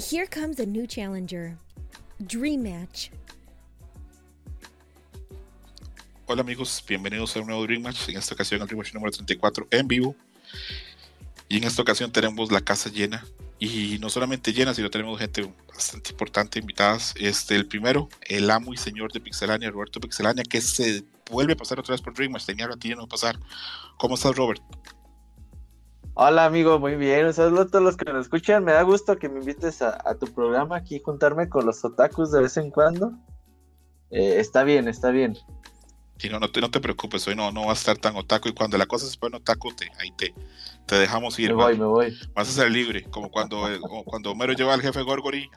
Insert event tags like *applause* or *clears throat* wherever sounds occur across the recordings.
Here comes a new challenger. Dream Match. Hola amigos, bienvenidos a un nuevo Dream Match. En esta ocasión el Dream Match número 34 en vivo. Y en esta ocasión tenemos la casa llena. Y no solamente llena, sino tenemos gente bastante importante invitadas. Este, el primero, el amo y señor de Pixelania, Roberto Pixelania, que se vuelve a pasar otra vez por Dream Match. Tenía ratillo no pasar. ¿Cómo estás, Robert? Hola amigo, muy bien. Un saludo a todos los que nos escuchan. Me da gusto que me invites a, tu programa aquí, juntarme con los otakus de vez en cuando. Eh, está bien, está bien. Sí, no, no, te, no te preocupes, hoy no, no va a estar tan otaku y cuando la cosa se pone otaku, te, ahí te, te dejamos ir. Me voy, me voy. Vas a ser libre, como cuando, cuando Homero lleva al jefe Gorgory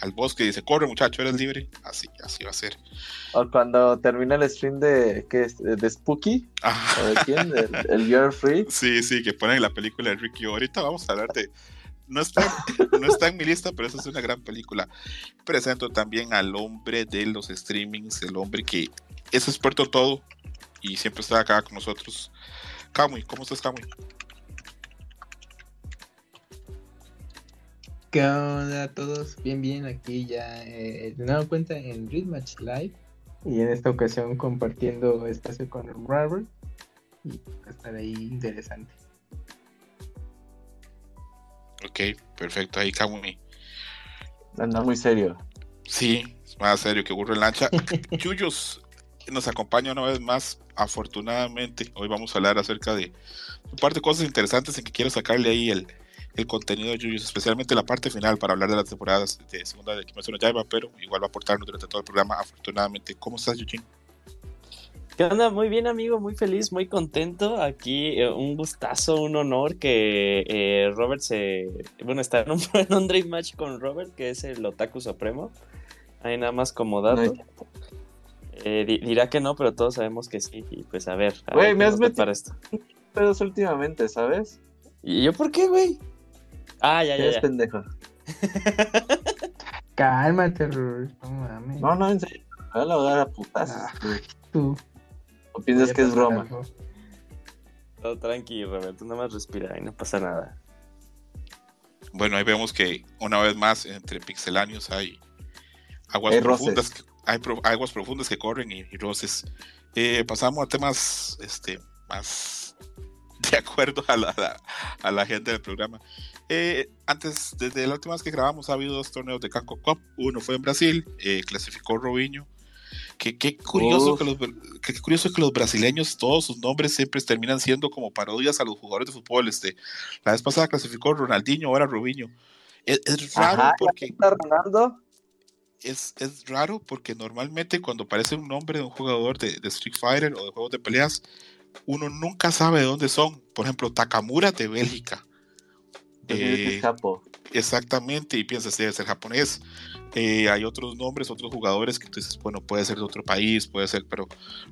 al bosque y dice, corre muchacho, eres libre. Así, así va a ser. O cuando termina el stream de, ¿qué es? de Spooky. ¿O de quién? el You're Free. *laughs* Sí, sí, que ponen la película de Ricky. Ahorita vamos a hablar de... No está, no está en mi lista, pero esa es una gran película. Presento también al hombre de los streamings, el hombre que es experto en todo y siempre está acá con nosotros. Kamui, ¿cómo estás, Kamui? ¿Qué onda a todos? Bien, bien, aquí ya eh, de nuevo cuenta en Readmatch Live y en esta ocasión compartiendo espacio con Robert y va a estar ahí interesante. Ok, perfecto, ahí Kamui. Anda muy serio. Sí, más serio que burro en lancha. *laughs* Chuyos, nos acompaña una vez más, afortunadamente. Hoy vamos a hablar acerca de un par de cosas interesantes en que quiero sacarle ahí el, el contenido de Yuyos, especialmente la parte final para hablar de las temporadas de segunda de Kimetsu no Yaiba, pero igual va a aportarnos durante todo el programa, afortunadamente. ¿Cómo estás, Yujin? ¿Qué onda? Muy bien, amigo, muy feliz, muy contento. Aquí eh, un gustazo, un honor que eh, Robert se. Bueno, está en un, *laughs* en un Dream Match con Robert, que es el Otaku Supremo. Ahí nada más como dato. Eh, dirá que no, pero todos sabemos que sí. Y pues a ver. Güey, me has metido para esto. pedos últimamente, ¿sabes? ¿Y yo por qué, güey? Ah, ya, ya. Es pendejo. *laughs* Cálmate, Rur. No mames. No, no, en serio. Me voy a dar a putas. Ah, tú. ¿O piensas que es broma? Todo tranquilo, Roberto. Nada más respira y no pasa nada. Bueno, ahí vemos que una vez más entre pixelanios hay aguas profundas hay, aguas profundas que corren y, roces. Eh, pasamos a temas este, más de acuerdo a la, a la gente del programa. Eh, antes, desde la última vez que grabamos, ha habido dos torneos de Canco Cup. Uno fue en Brasil, eh, clasificó Robinho. Que, qué, curioso que los, qué curioso que los brasileños, todos sus nombres siempre terminan siendo como parodias a los jugadores de fútbol. Este, la vez pasada clasificó Ronaldinho, ahora Robinho. Es, raro porque. Ronaldo? Es, raro porque normalmente cuando aparece un nombre de un jugador de, Street Fighter o de juegos de peleas, uno nunca sabe de dónde son. Por ejemplo, Takamura de Bélgica. Eh, exactamente, y piensas, debe ser japonés. Eh, hay otros nombres, otros jugadores que tú dices, bueno, puede ser de otro país, puede ser, pero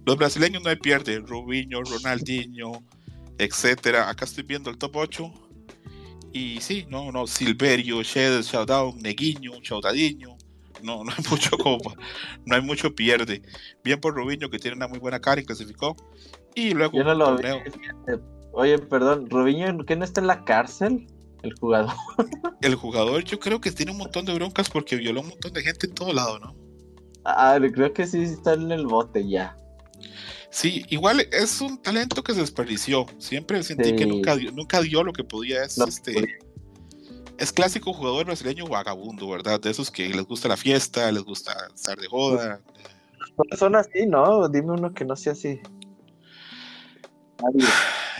los brasileños no hay pierde. Rubinho, Ronaldinho, etcétera. Acá estoy viendo el top 8. Y sí, no, no, Silverio, Shell, Showdown, Neguinho, Chaudadiño, no, no hay mucho *laughs* como, no hay mucho pierde. Bien por Rubiño que tiene una muy buena cara y clasificó. Y luego Yo no lo Oye, perdón, Rubiño, ¿qué no está en la cárcel? El jugador. *laughs* el jugador yo creo que tiene un montón de broncas porque violó un montón de gente en todo lado, ¿no? Ah, creo que sí está en el bote ya. Sí, igual es un talento que se desperdició. Siempre sentí que nunca dio, nunca dio lo que podía. Es, este, es clásico jugador brasileño vagabundo, ¿verdad? De esos que les gusta la fiesta, les gusta estar de joda. Son así, ¿no? Dime uno que no sea así.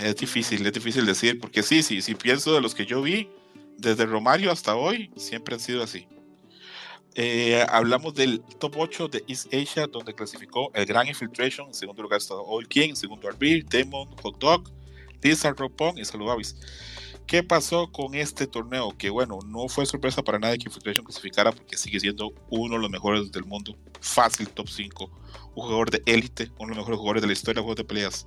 Es difícil, es difícil decir, porque sí, sí, sí pienso de los que yo vi, desde Romario hasta hoy, siempre han sido así. Eh, hablamos del top 8 de East Asia, donde clasificó el Gran Infiltration, en segundo lugar está All King, en segundo Arbir, Demon, Hot Dog, Lizard Ropong y Saludavis. ¿Qué pasó con este torneo? Que bueno, no fue sorpresa para nadie que Infiltration clasificara porque sigue siendo uno de los mejores del mundo. Fácil, top 5. Un jugador de élite, uno de los mejores jugadores de la historia de juegos de peleas.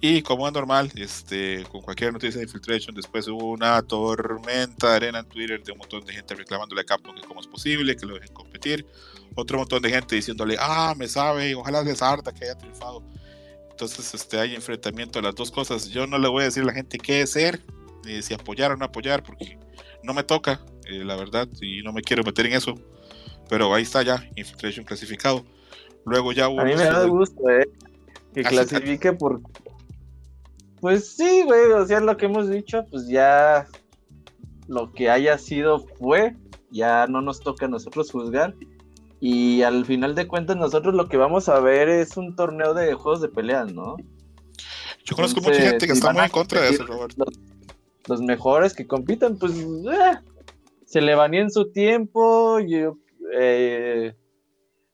Y como es normal, este, con cualquier noticia de Infiltration, después hubo una tormenta de arena en Twitter de un montón de gente reclamándole a Capcom que cómo es posible, que lo dejen competir. Otro montón de gente diciéndole, ah, me sabe, ojalá les harta que haya triunfado. Entonces este, hay enfrentamiento de las dos cosas. Yo no le voy a decir a la gente qué ser, si apoyar o no apoyar, porque no me toca. eh, la verdad, y no me quiero meter en eso. Pero ahí está ya, Infiltration clasificado. Luego ya hubo. A mí me da gusto, ¿eh? Que Así- clasifique por. Pues sí, güey, o sea, lo que hemos dicho, pues ya. Lo que haya sido fue. Ya no nos toca a nosotros juzgar. Y al final de cuentas, nosotros lo que vamos a ver es un torneo de juegos de peleas, ¿no? Yo conozco Entonces, mucha gente que si está muy en contra de eso, competir Robert. Los, los mejores que compitan, pues eh, se le banía en su tiempo, yo, eh,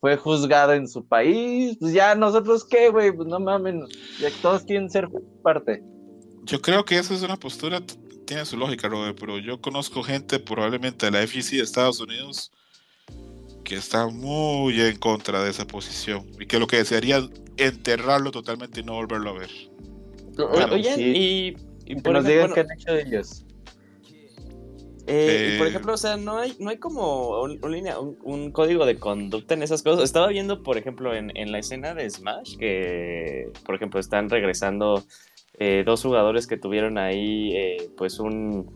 fue juzgado en su país, pues ya nosotros qué, güey, pues no mamen, ya todos quieren ser parte. Yo creo que esa es una postura, tiene su lógica, Robert, pero yo conozco gente probablemente de la FEC de Estados Unidos que está muy en contra de esa posición y que lo que desearía es enterrarlo totalmente y no volverlo a ver. Bueno, Oye, sí. y, y Que por nos digan bueno, qué han hecho ellos. eh, y por Eh, ejemplo, o sea, no hay, no hay como un, un línea- un- un código de conducta en esas cosas. Estaba viendo, por ejemplo, en, en la escena de Smash, que, por ejemplo, están regresando eh, dos jugadores que tuvieron ahí, eh, pues, un...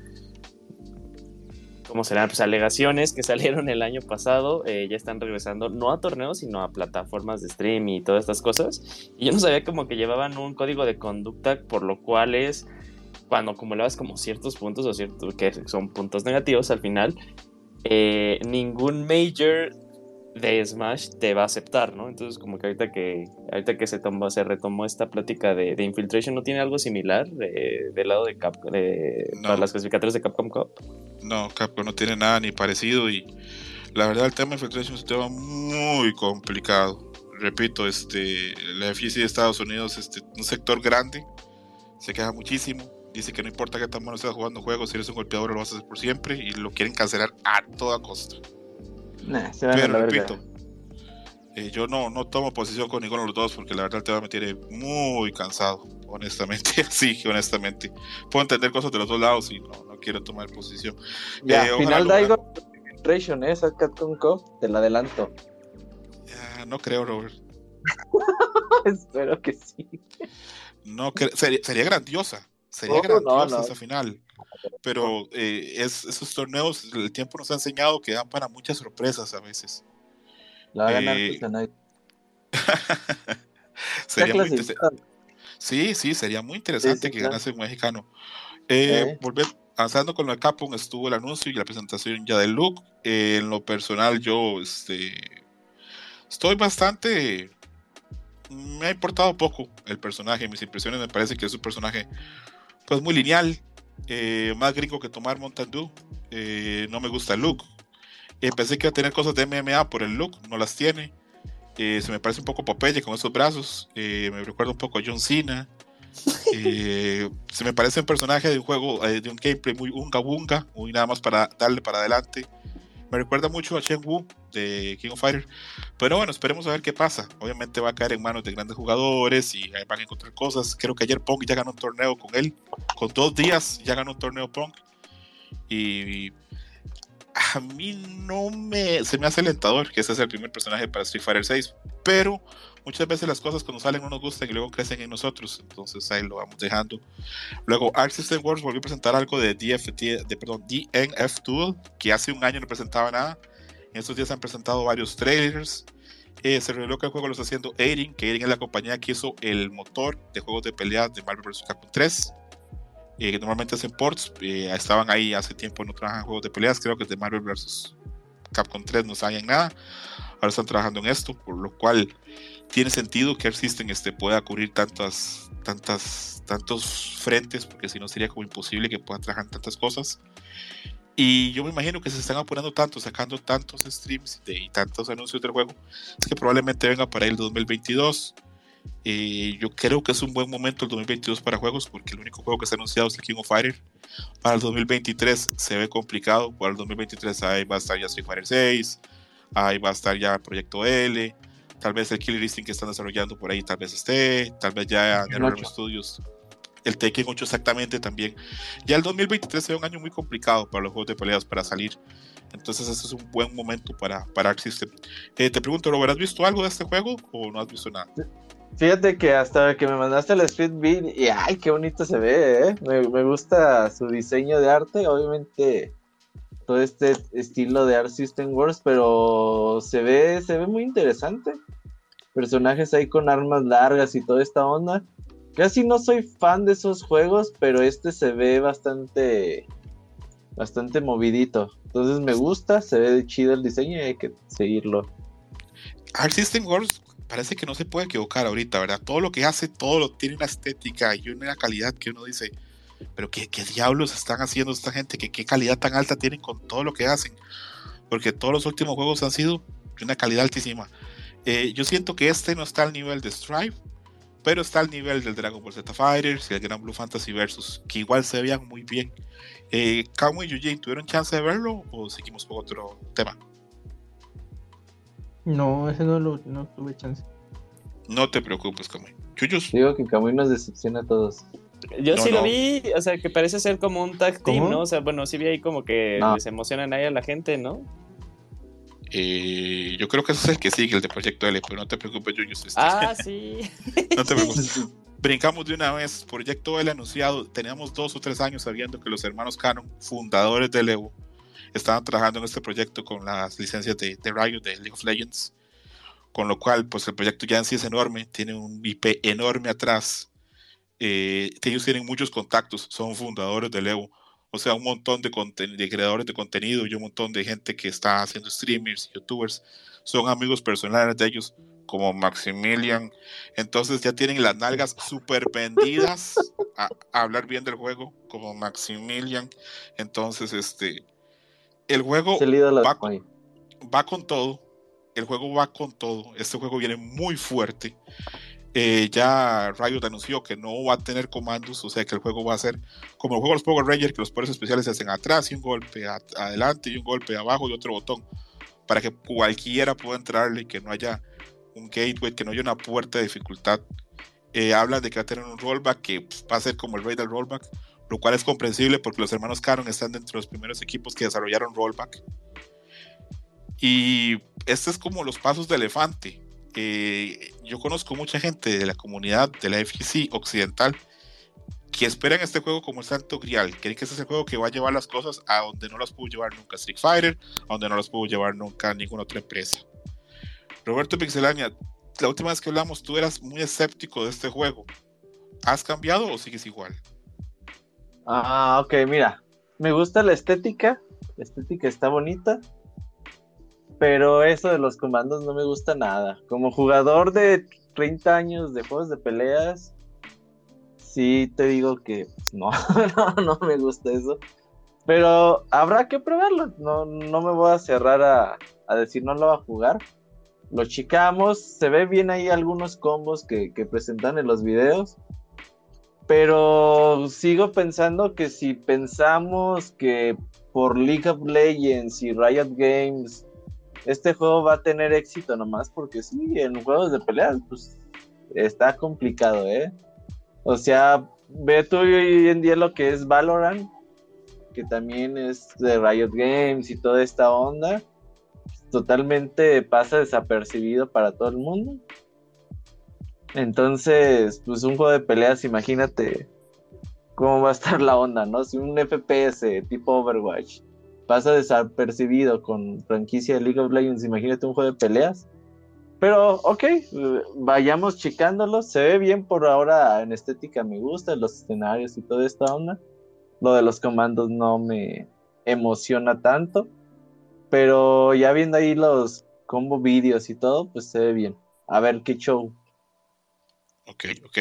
¿Cómo serán? Pues alegaciones que *laughs* salieron el año pasado, eh, ya están regresando, no a torneos, sino a plataformas de stream y todas estas cosas. Y yo no sabía como que llevaban un código de conducta, por lo cual es cuando acumulabas como ciertos puntos o ciertos que son puntos negativos al final, eh, ningún major de Smash te va a aceptar, ¿no? Entonces como que ahorita que ahorita que se tomó, se retomó esta plática de, de Infiltration, ¿no tiene algo similar de- del lado de Capcom, de, No. para las clasificatorias de Capcom Cup? No, Capcom no tiene nada ni parecido y la verdad el tema de Infiltration es un tema muy complicado. Repito, este, la FEC de Estados Unidos, este, un sector grande, se queja muchísimo. Dice que no importa que tan bueno estés jugando juegos, si eres un golpeador lo vas a hacer por siempre y lo quieren cancelar a toda costa. Nah, se van a Pero repito, eh, yo no, no tomo posición con ninguno de los dos porque la verdad el tema me tiene muy cansado, honestamente. *laughs* Sí, honestamente. Puedo entender cosas de los dos lados y no, no quiero tomar posición. Ya, Eh, final Daigo, Infiltration, ¿eh? Capcom Cup, te la adelanto. Ah, no creo, Robert. *laughs* Espero que sí. No sería, sería grandiosa. Sería Oh, no, grandiosa no. esa final. Pero eh, es, esos torneos, el tiempo nos ha enseñado que dan para muchas sorpresas a veces. La va a ganar Eh, *laughs* Sería muy inter- clasificado. Sí, sí, sería muy interesante sí, que claro. ganase un mexicano. Eh, volver, avanzando con de Capcom, estuvo el anuncio y la presentación ya del look. Eh, en lo personal, yo este, estoy bastante. Me ha importado poco el personaje. Mis impresiones me parece que es un personaje pues muy lineal, eh, más gringo que tomar Mountain Dew. Eh, no me gusta el look. Eh, pensé que iba a tener cosas de MMA por el look, no las tiene. Se me parece un poco Popeye con esos brazos. Me recuerda un poco a John Cena. *laughs* Se me parece un personaje de un juego, de un gameplay muy unga bunga, muy nada más para darle para adelante. Me recuerda mucho a Shen Wu de King of Fighter. Pero bueno, esperemos a ver qué pasa. Obviamente va a caer en manos de grandes jugadores y van a encontrar cosas. Creo que ayer Pong ya ganó un torneo con él. Con dos días ya ganó un torneo Pong. Y a mí no me. Se me hace alentador que ese es el primer personaje para Street Fighter 6. Pero muchas veces las cosas cuando salen no nos gustan y luego crecen en nosotros. Entonces ahí lo vamos dejando. Luego Arc System Works volvió a presentar algo de, de perdón, DNF Duel, que hace un año no presentaba nada. En estos días han presentado varios trailers. Eh, se reveló que el juego lo está haciendo Airing, que Airing es la compañía que hizo el motor de juegos de pelea de Marvel vs. Capcom 3. eh, que normalmente hacen ports. eh, estaban ahí hace tiempo, no trabajan juegos de peleas. Creo que de Marvel vs. Capcom 3 no sabían nada. Ahora están trabajando en esto, por lo cual tiene sentido que Arc System este, pueda cubrir tantas, tantas, tantos frentes, porque si no sería como imposible que puedan trabajar tantas cosas. Y yo me imagino que se están apurando tanto, sacando tantos streams de, y tantos anuncios del juego, es que probablemente venga para el 2022. Eh, yo creo que es un buen momento el 2022 para juegos, porque el único juego que se ha anunciado es el King of Fighter. Para el 2023 se ve complicado, para el 2023 ahí va a estar ya Street Fighter 6, ahí va a estar ya Proyecto L, tal vez el Killer Instinct que están desarrollando por ahí tal vez esté, tal vez ya El NetherRealm 8. Studios el Tekken 8 exactamente también. Ya el 2023 será un año muy complicado para los juegos de peleas para salir. Entonces este es un buen momento para, para Arc System. Eh, te pregunto, Robert, ¿has visto algo de este juego o no has visto nada? Fíjate que hasta que me mandaste el Street Beat, y ay, qué bonito se ve, ¿eh? Me, me gusta su diseño de arte. Obviamente, todo este estilo de Art System Wars, pero se ve, se ve muy interesante. Personajes ahí con armas largas y toda esta onda. Casi no soy fan de esos juegos, pero este se ve bastante bastante movidito. Entonces me gusta, se ve chido el diseño y hay que seguirlo. Art System Wars parece que no se puede equivocar ahorita, ¿verdad? Todo lo que hace, todo lo tiene una estética y una calidad que uno dice, pero ¿qué, qué diablos están haciendo esta gente? ¿Qué, ¿Qué calidad tan alta tienen con todo lo que hacen? Porque todos los últimos juegos han sido de una calidad altísima. Eh, yo siento que este no está al nivel de Strive, pero está al nivel del Dragon Ball Z Fighters y el Gran Blue Fantasy Versus, que igual se veían muy bien. Eh, y Eugene, ¿tuvieron chance de verlo o seguimos con otro tema? No, ese no, lo, no tuve chance. No te preocupes, Kamui. Chuyus. Digo que Kamui nos decepciona a todos. Yo sí lo vi, o sea, que parece ser como un tag team, ¿no? O sea, bueno, sí vi ahí como que les emocionan ahí a la gente, ¿no? Eh, yo creo que ese es el que sigue, el de Proyecto L, pero no te preocupes, Chuyus. Ah, *laughs* sí. no te preocupes. *laughs* Brincamos de una vez, Proyecto L anunciado, teníamos dos o tres años sabiendo que los hermanos Canon, fundadores de Evo, estaban trabajando en este proyecto con las licencias de, de Riot, de League of Legends, con lo cual pues el proyecto ya en sí es enorme, tiene un IP enorme atrás, eh, ellos tienen muchos contactos, son fundadores de Evo, o sea, un montón de, de creadores de contenido y un montón de gente que está haciendo streamers, youtubers, son amigos personales de ellos, como Maximilian. Entonces ya tienen las nalgas super vendidas a, hablar bien del juego, como Maximilian. Entonces, este, el juego va, va, con todo. El juego va con todo. Este juego viene muy fuerte. Eh, ya Riot anunció que no va a tener comandos, o sea que el juego va a ser como el juego de los Power Rangers, que los poderes especiales se hacen atrás y un golpe adelante y un golpe abajo y otro botón, para que cualquiera pueda entrarle y que no haya un gateway, que no haya una puerta de dificultad. Eh, hablan de que va a tener un rollback que pues, va a ser como el rey del rollback, lo cual es comprensible porque los hermanos Caron están dentro de los primeros equipos que desarrollaron rollback. Y este es como los pasos de elefante. Eh, yo conozco mucha gente de la comunidad de la FGC occidental que esperan este juego como el santo grial. Creen que este es el juego que va a llevar las cosas a donde no las pudo llevar nunca Street Fighter, a donde no las pudo llevar nunca ninguna otra empresa. Roberto Pixelania, la última vez que hablamos tú eras muy escéptico de este juego. ¿Has cambiado o sigues igual? Ah, ok, mira. Me gusta la estética. La estética está bonita. Pero eso de los comandos no me gusta nada. Como jugador de 30 años de juegos de peleas, sí te digo que no, *laughs* no, no me gusta eso. Pero habrá que probarlo. No, no me voy a cerrar a, a decir no lo va a jugar lo chicamos, se ve bien ahí algunos combos que, presentan en los videos, pero sigo pensando que si pensamos que por League of Legends y Riot Games este juego va a tener éxito nomás porque sí, en juegos de peleas pues está complicado, ¿eh? O sea, ve tú hoy en día lo que es Valorant, que también es de Riot Games y toda esta onda totalmente pasa desapercibido para todo el mundo. Entonces, pues un juego de peleas, imagínate cómo va a estar la onda, ¿no? Si un FPS tipo Overwatch pasa desapercibido con franquicia de League of Legends, imagínate un juego de peleas. Pero, ok, vayamos checándolo. Se ve bien por ahora en estética, me gusta, los escenarios y toda esta onda. Lo de los comandos no me emociona tanto. Pero ya viendo ahí los combo vídeos y todo, pues se ve bien. A ver qué show. Ok, ok.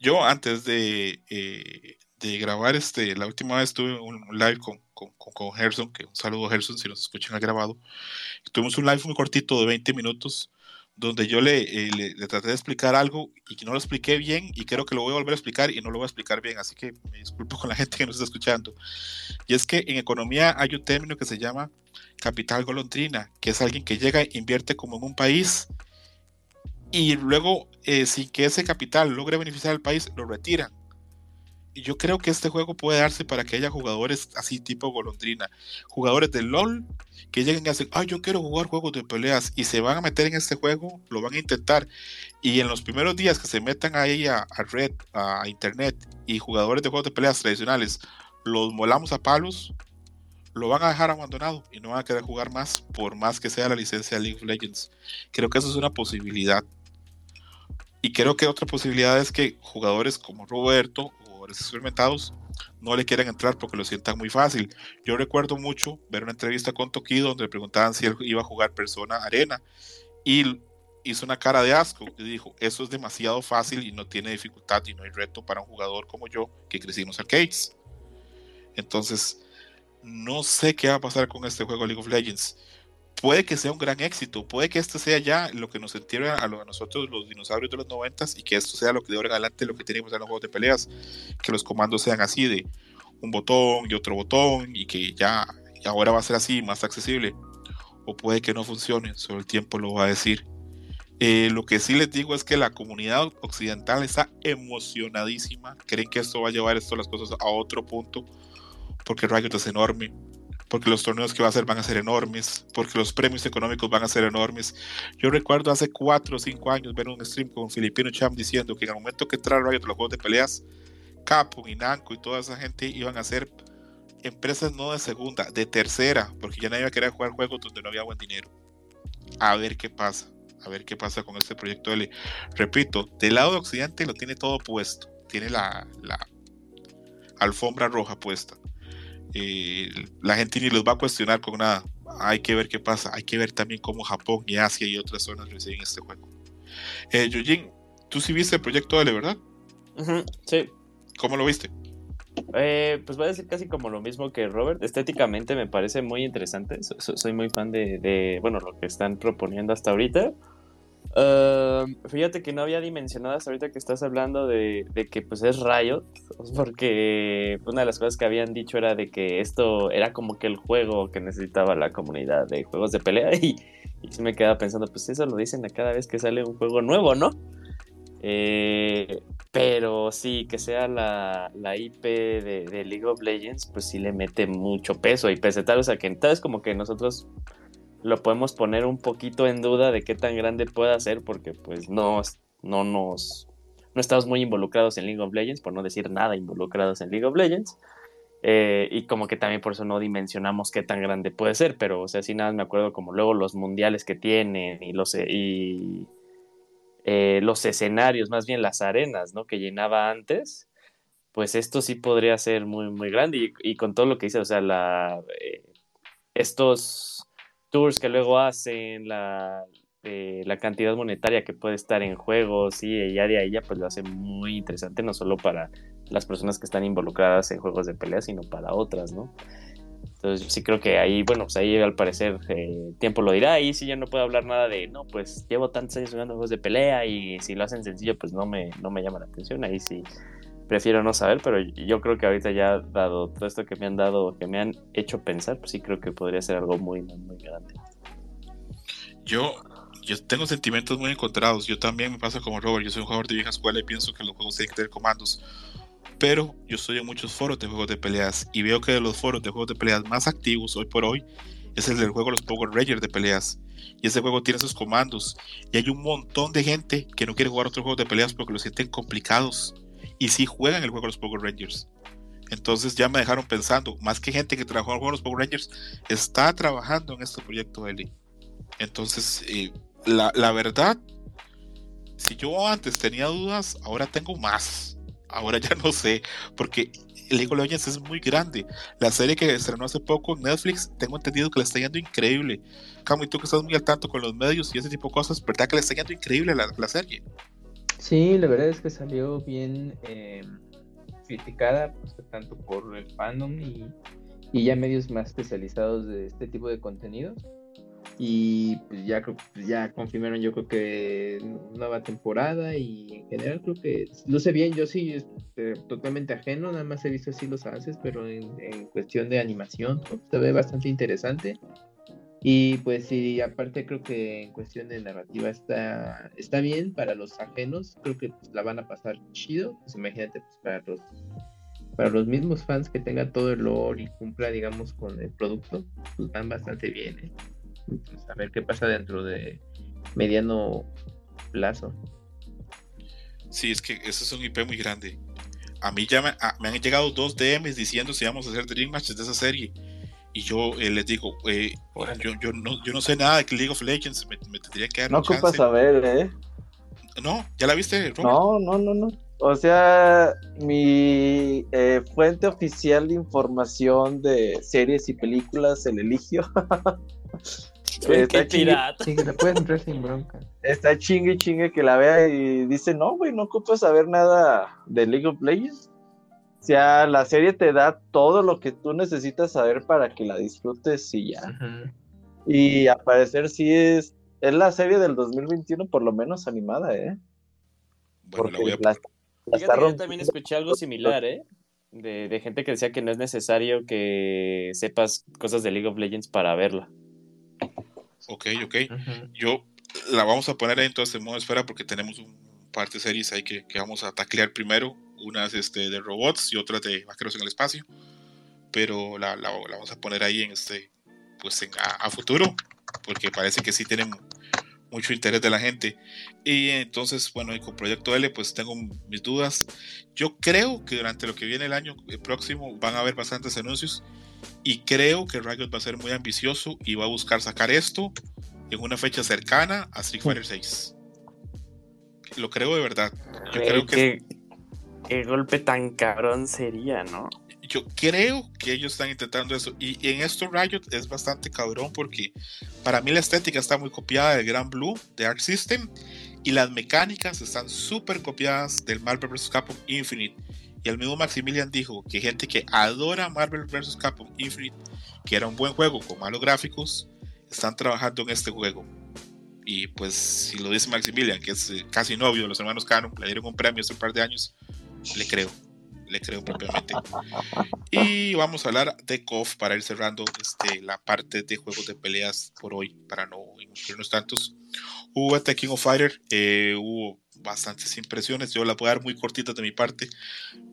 Yo antes de, eh, de grabar este, la última vez tuve un live con, con, con, Gerson, que un saludo a Gerson si nos escuchan el grabado. Tuvimos un live muy cortito de 20 minutos donde yo le, eh, le, traté de explicar algo y que no lo expliqué bien y creo que lo voy a volver a explicar y no lo voy a explicar bien, así que me disculpo con la gente que nos está escuchando. Y es que en economía hay un término que se llama capital golondrina, que es alguien que llega e invierte como en un país y luego, eh, sin que ese capital logre beneficiar al país, lo retiran. Yo creo que este juego puede darse para que haya jugadores así tipo golondrina, jugadores de LOL que lleguen y hacen, ay, yo quiero jugar juegos de peleas y se van a meter en este juego, lo van a intentar. Y en los primeros días que se metan ahí a, a red, a internet y jugadores de juegos de peleas tradicionales, los molamos a palos, lo van a dejar abandonado y no van a querer jugar más, por más que sea la licencia de League of Legends. Creo que eso es una posibilidad. Y creo que otra posibilidad es que jugadores como Roberto, experimentados, no le quieran entrar porque lo sientan muy fácil. Yo recuerdo mucho ver una entrevista con Tokido donde le preguntaban si él iba a jugar Persona Arena y hizo una cara de asco y dijo, eso es demasiado fácil y no tiene dificultad y no hay reto para un jugador como yo que crecimos arcades. Entonces, no sé qué va a pasar con este juego League of Legends. Puede que sea un gran éxito, puede que este sea ya lo que nos entierra a, nosotros los dinosaurios de los noventas y que esto sea lo que de ahora en adelante lo que tenemos en los juegos de peleas, que los comandos sean así de un botón y otro botón y que ya ahora va a ser así, más accesible. O puede que no funcione, solo el tiempo lo va a decir. Eh, lo que sí les digo es que la comunidad occidental está emocionadísima. Creen que esto va a llevar esto las cosas a otro punto. Porque Riot es enorme. Porque los torneos que va a hacer van a ser enormes. Porque los premios económicos van a ser enormes. Yo recuerdo hace 4 o 5 años ver un stream con Filipino Champ diciendo que en el momento que entrara Riot los juegos de peleas, Capcom y Namco y toda esa gente iban a ser empresas no de segunda, de tercera. Porque ya nadie iba a querer jugar juegos donde no había buen dinero. A ver qué pasa a ver qué pasa con este proyecto L. Repito, del lado de Occidente lo tiene todo puesto, tiene la, alfombra roja puesta. Eh, la gente ni los va a cuestionar con nada. Hay que ver qué pasa. Hay que ver también cómo Japón y Asia y otras zonas reciben este juego. Eh, Yujin, tú sí viste el proyecto L, ¿verdad? sí. ¿Cómo lo viste? Eh, pues voy a decir casi como lo mismo que Robert. Estéticamente me parece muy interesante. soy muy fan de, de, bueno, lo que están proponiendo hasta ahorita fíjate que no había dimensionado hasta ahorita que estás hablando de, que pues es Riot, porque una de las cosas que habían dicho era de que esto era como que el juego que necesitaba la comunidad de juegos de pelea y, y se me quedaba pensando, pues eso lo dicen a cada vez que sale un juego nuevo, ¿no? Eh, pero sí, que sea la, IP de, League of Legends, pues sí le mete mucho peso y pese tal, o sea que entonces como que nosotros lo podemos poner un poquito en duda de qué tan grande pueda ser porque pues no, no nos no estamos muy involucrados en League of Legends, por no decir nada involucrados en League of Legends. Eh, y como que también por eso no dimensionamos qué tan grande puede ser, pero o sea, sí nada me acuerdo como luego los mundiales que tienen y los, y, eh, los escenarios, más bien las arenas, ¿no? Que llenaba antes, pues esto sí podría ser muy, muy grande y, con todo lo que dice, o sea, la, eh, estos que luego hacen, la, eh, la cantidad monetaria que puede estar en juegos y ya de ya pues lo hace muy interesante, no solo para las personas que están involucradas en juegos de pelea, sino para otras, ¿no? Entonces sí creo que ahí, bueno, pues ahí al parecer eh, tiempo lo dirá, ahí sí ya no puedo hablar nada de, no, pues llevo tantos años jugando juegos de pelea y si lo hacen sencillo pues no me, no me llama la atención, ahí sí prefiero no saber, pero yo creo que ahorita ya dado todo esto que me han dado, que me han hecho pensar, pues sí creo que podría ser algo muy, muy grande. Yo, yo tengo sentimientos muy encontrados. Yo también me pasa como Robert. Yo soy un jugador de vieja escuela y pienso que los juegos tienen que tener comandos. Pero yo estoy en muchos foros de juegos de peleas y veo que de los foros de juegos de peleas más activos hoy por hoy es el del juego los Power Rangers de peleas. Y ese juego tiene sus comandos. Y hay un montón de gente que no quiere jugar otros juegos de peleas porque los sienten complicados y sí juegan el juego de los Power Rangers. Entonces ya me dejaron pensando, más que gente que trabajó en el juego los Power Rangers, está trabajando en este proyecto Eli. Entonces, eh, la, la, verdad, si yo antes tenía dudas, ahora tengo más. Ahora ya no sé, porque League of Legends es muy grande. La serie que estrenó hace poco en Netflix, tengo entendido que le está yendo increíble. Camo, y tú que estás muy al tanto con los medios y ese tipo de cosas, ¿verdad que le está yendo increíble la, la serie? Sí, la verdad es que salió bien eh, criticada, pues, tanto por el fandom y, ya medios más especializados de este tipo de contenidos. Y pues ya ya confirmaron yo creo que nueva temporada y en general creo que luce bien, yo sí este, totalmente ajeno, nada más he visto así los avances, pero en, en cuestión de animación pues, se ve bastante interesante. Y pues sí, aparte creo que en cuestión de narrativa está, está bien para los ajenos, creo que pues, la van a pasar chido, pues imagínate pues, para los para los mismos fans que tengan todo el lore y cumpla digamos con el producto, pues van bastante bien, ¿eh? a ver qué pasa dentro de mediano plazo. Sí, es que eso es un IP muy grande. A mí ya me, me han llegado dos DMs diciendo si vamos a hacer Dream Matches de esa serie Y yo eh, les digo, eh, yo, yo, no, yo no sé nada de League of Legends, me, me tendría que dar No ocupas saber, ¿eh? No, ¿ya la viste, Robert? No, no, no, no. O sea, mi eh, fuente oficial de información de series y películas, el Eligio, *laughs* está puedes entrar sin bronca. está chingue y chingue que la vea y dice, no, güey, no ocupas saber nada de League of Legends. O sea, la serie te da todo lo que tú necesitas saber para que la disfrutes y ya. Y a parecer sí es, es la serie del 2021 por lo menos animada, ¿eh? Bueno, la Porque voy a la- la Fíjate yo también escuché algo similar, ¿eh? De, de gente que decía que no es necesario que sepas cosas de League of Legends para verla. Ok, ok. Yo la vamos a poner ahí entonces en modo espera porque tenemos un par de series ahí que, que vamos a taclear primero. Unas este, de robots y otras de vaqueros en el espacio. Pero la, la- la vamos a poner ahí en este, pues en- a, a futuro. Porque parece que sí tienen mucho interés de la gente. Y entonces, bueno, y con Proyecto L, pues tengo mis dudas. Yo creo que durante lo que viene el año eh, próximo van a haber bastantes anuncios. Y creo que Riot va a ser muy ambicioso y va a buscar sacar esto en una fecha cercana a Street Fighter 6. Lo creo de verdad. Yo creo que qué, qué golpe tan cabrón sería, ¿no? yo creo que ellos están intentando eso. Y, en esto Riot es bastante cabrón porque para mí la estética está muy copiada del Gran Blue de Arc System y las mecánicas están súper copiadas del Marvel vs. Capcom Infinite. Y el mismo Maximilian dijo que gente que adora Marvel vs. Capcom Infinite, que era un buen juego con malos gráficos, están trabajando en este juego. Y pues si lo dice Maximilian, que es eh, casi novio de los hermanos Canon, le dieron un premio hace un par de años, le creo, le creo propiamente. Y vamos a hablar de KOF para ir cerrando este, la parte de juegos de peleas por hoy, para no incluirnos tantos. Hubo este King of Fighter, eh, hubo bastantes impresiones, yo las voy a dar muy cortitas de mi parte.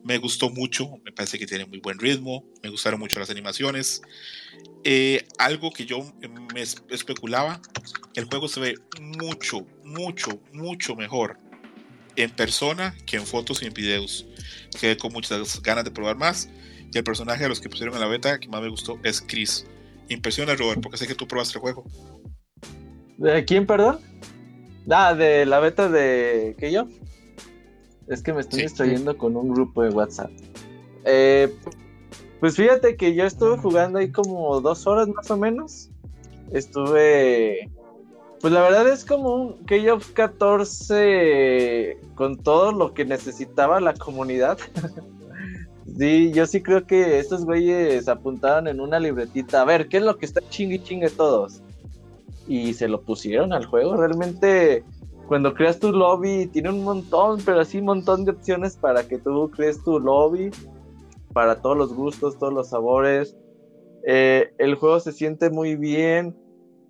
Me gustó mucho, me parece que tiene muy buen ritmo, me gustaron mucho las animaciones. Eh, algo que yo me es- especulaba, el juego se ve mucho, mucho, mucho mejor en persona que en fotos y en videos. Quedé con muchas ganas de probar más. Y el personaje de los que pusieron en la beta que más me gustó es Chris. Impresiona, Robert, porque sé que tú probaste el juego. ¿De quién, perdón? Ah, de la beta de que yo. Es que me estoy Sí. distrayendo con un grupo de WhatsApp. Eh, pues fíjate que yo estuve jugando ahí como dos horas más o menos. Estuve. Pues la verdad es como un KOF 14 con todo lo que necesitaba la comunidad. *laughs* sí, yo sí creo que estos güeyes apuntaron en una libretita. A ver, ¿qué es lo que está chingue chingue todos? y se lo pusieron al juego. Realmente, cuando creas tu lobby, tiene un montón, pero así un montón de opciones para que tú crees tu lobby para todos los gustos, todos los sabores. Eh, el juego se siente muy bien.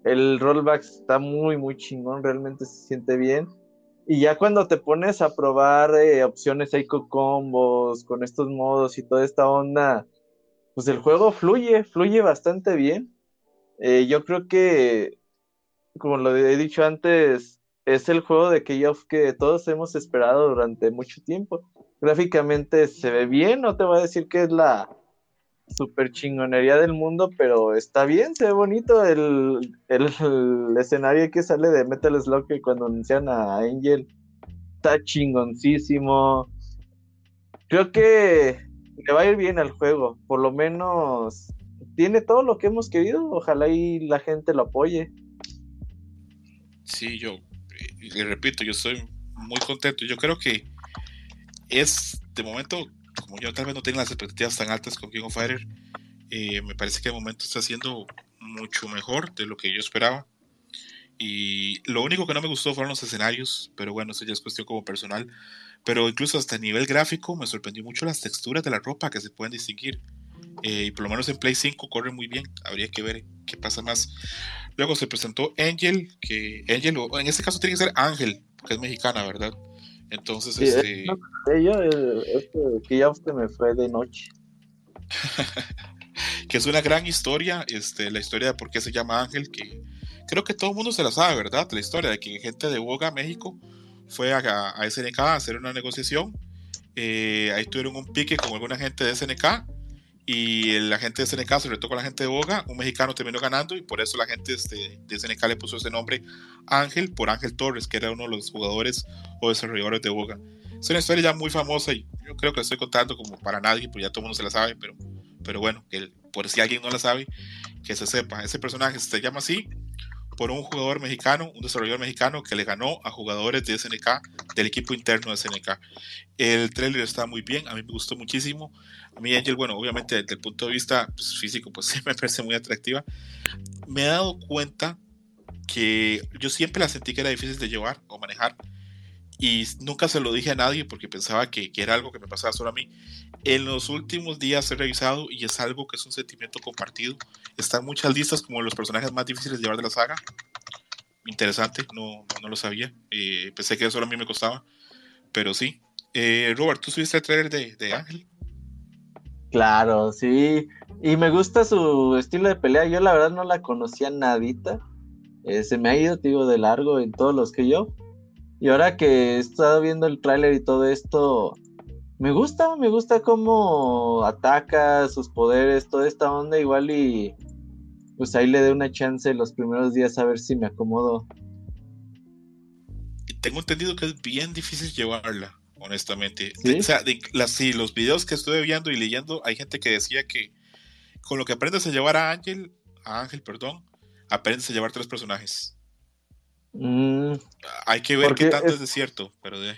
El rollback está muy, muy chingón. Realmente se siente bien. Y ya cuando te pones a probar eh, opciones Psycho combos con estos modos y toda esta onda, pues el juego fluye, fluye bastante bien. Eh, yo creo que como lo he dicho antes, es el juego de Keyoff que todos hemos esperado durante mucho tiempo. Gráficamente se ve bien, no te voy a decir que es la super chingonería del mundo, pero está bien, se ve bonito el, el, escenario que sale de Metal Slug que cuando anuncian a Angel está chingoncísimo. Creo que le va a ir bien al juego, por lo menos tiene todo lo que hemos querido, ojalá y la gente lo apoye. Sí, yo, le repito, yo estoy muy contento. Yo creo que es, de momento, como yo tal vez no tengo las expectativas tan altas con King of Fighter, eh, me parece que de momento está haciendo mucho mejor de lo que yo esperaba. Y lo único que no me gustó fueron los escenarios, pero bueno, eso ya es cuestión como personal. Pero incluso hasta a nivel gráfico me sorprendió mucho las texturas de la ropa que se pueden distinguir. Eh, y por lo menos en Play 5 corre muy bien. Habría que ver qué pasa más. Luego se presentó Angel, que Angel, o en este caso tiene que ser Ángel, porque es mexicana, ¿verdad? Entonces, Sí, este, no, yo, eh, este Keyoff se me fue de noche. *laughs* que es una gran historia, este, la historia de por qué se llama Ángel, que creo que todo el mundo se la sabe, ¿verdad? La historia de que gente de Boga, México, fue a, a SNK a hacer una negociación. eh, ahí tuvieron un pique con alguna gente de SNK y la gente de SNK se retó con la gente de Boga, un mexicano terminó ganando y por eso la gente de, de SNK le puso ese nombre Ángel por Ángel Torres, que era uno de los jugadores o desarrolladores de Boga. Es una historia ya muy famosa y yo creo que la estoy contando como para nadie, pues ya todo el mundo se la sabe, pero, pero bueno, que por si alguien no la sabe, que se sepa. Ese personaje se llama así por un jugador mexicano, un desarrollador mexicano que le ganó a jugadores de SNK, del equipo interno de SNK. El trailer está muy bien, a mí me gustó muchísimo. A mí Angel, bueno, obviamente desde el punto de vista pues, físico, pues *laughs* sí me parece muy atractiva. Me he dado cuenta que yo siempre la sentí que era difícil de llevar o manejar y nunca se lo dije a nadie porque pensaba que, que, era algo que me pasaba solo a mí. En los últimos días he revisado y es algo que es un sentimiento compartido. Están muchas listas como los personajes más difíciles de llevar de la saga. Interesante, no, no, lo sabía. Eh, pensé que solo a mí me costaba, pero sí. Eh, Robert, ¿tú subiste el trailer de, de Ángel? Claro, sí. Y me gusta su estilo de pelea. Yo la verdad no la conocía nadita. Eh, se me ha ido, digo, de largo en todos los que yo. Y ahora que he estado viendo el tráiler y todo esto, me gusta, me gusta cómo ataca sus poderes, toda esta onda igual y pues ahí le dé una chance los primeros días a ver si me acomodo. Tengo entendido que es bien difícil llevarla, honestamente. O sea, sí, los videos que estuve viendo y leyendo, hay gente que decía que con lo que aprendes a llevar a Ángel, a Ángel, perdón, aprendes a llevar tres personajes. Mm, Hay que ver qué tanto es, es cierto, pero de ahí.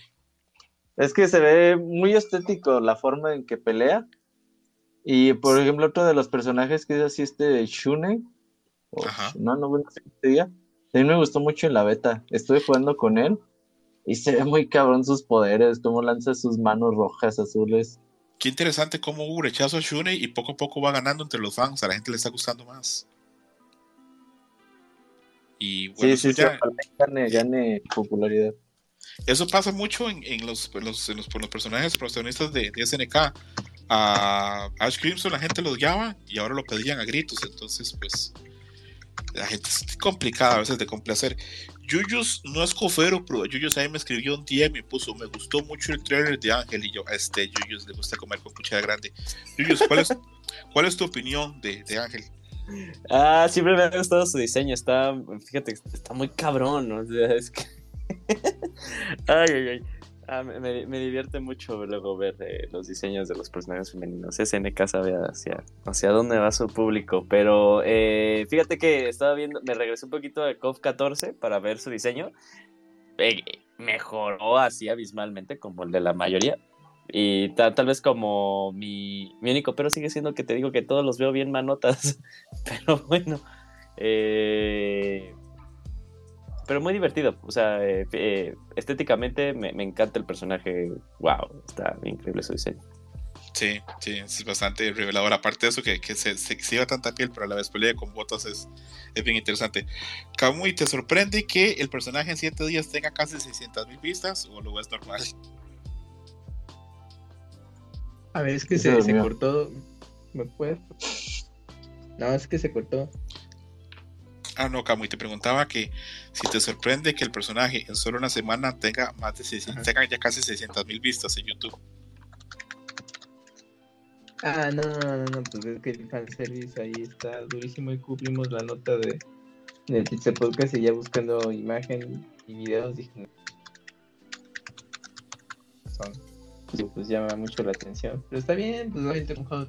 Es que se ve muy estético la forma en que pelea. Y por ejemplo, otro de los personajes que es así, este Shune. O, no, no, bueno, día. A mí me gustó mucho en la beta. Estuve jugando con él. Y se ve muy cabrón sus poderes, cómo lanza sus manos rojas, azules. Qué interesante cómo hubo rechazo a Shune y poco a poco va ganando entre los fans. A la gente le está gustando más. Y bueno, sí, sí, ya, sí, gane, gane popularidad. Eso pasa mucho en, en, los, en, los, en, los, los, personajes protagonistas de, de, SNK. A Ash Crimson la gente lo odiaba y ahora lo pedían a gritos. Entonces, pues, la gente es complicada a veces de complacer. Yuyus no es cofero, pero Yuyus ahí me escribió un día y me puso, me gustó mucho el trailer de Ángel y yo, a este Yuyus le gusta comer con cuchara grande. Yuyus, ¿cuál es, *laughs* cuál es tu opinión de, de Ángel? Ah, siempre me ha gustado su diseño. Está, fíjate, está muy cabrón, es que. *laughs* Ah, me, divierte mucho luego ver eh, los diseños de los personajes femeninos. SNK sabe hacia, hacia dónde va su público. Pero eh, fíjate que estaba viendo, me regresé un poquito de KOF 14 para ver su diseño. Eh, mejoró así abismalmente como el de la mayoría. Y tal, tal vez como mi, mi, único, pero sigue siendo que te digo que todos los veo bien manotas. *laughs* Pero bueno. Eh, pero muy divertido. O sea, eh, eh, estéticamente me, me, encanta el personaje. Wow, está increíble su diseño. Sí, sí, es bastante revelador. Aparte de eso, que, que se, se exhiba tanta piel, pero a la vez pelea con botas es, es bien interesante. Kamui, ¿te sorprende que el personaje en 7 días tenga casi 600 mil vistas o lo es normal? A ver, es que se, se cortó. ¿Me puedes? No, es que se cortó. Ah, no, Camu, y te preguntaba que si te sorprende que el personaje en solo una semana tenga más de 600, tenga ya casi 600 mil vistas en YouTube. Ah, no, no, no, no, pues es que el fanservice ahí está durísimo y cubrimos la nota de del Pizza Podcast y ya buscando imagen y videos dije son pues llama mucho la atención. Pero está bien, pues obviamente un juego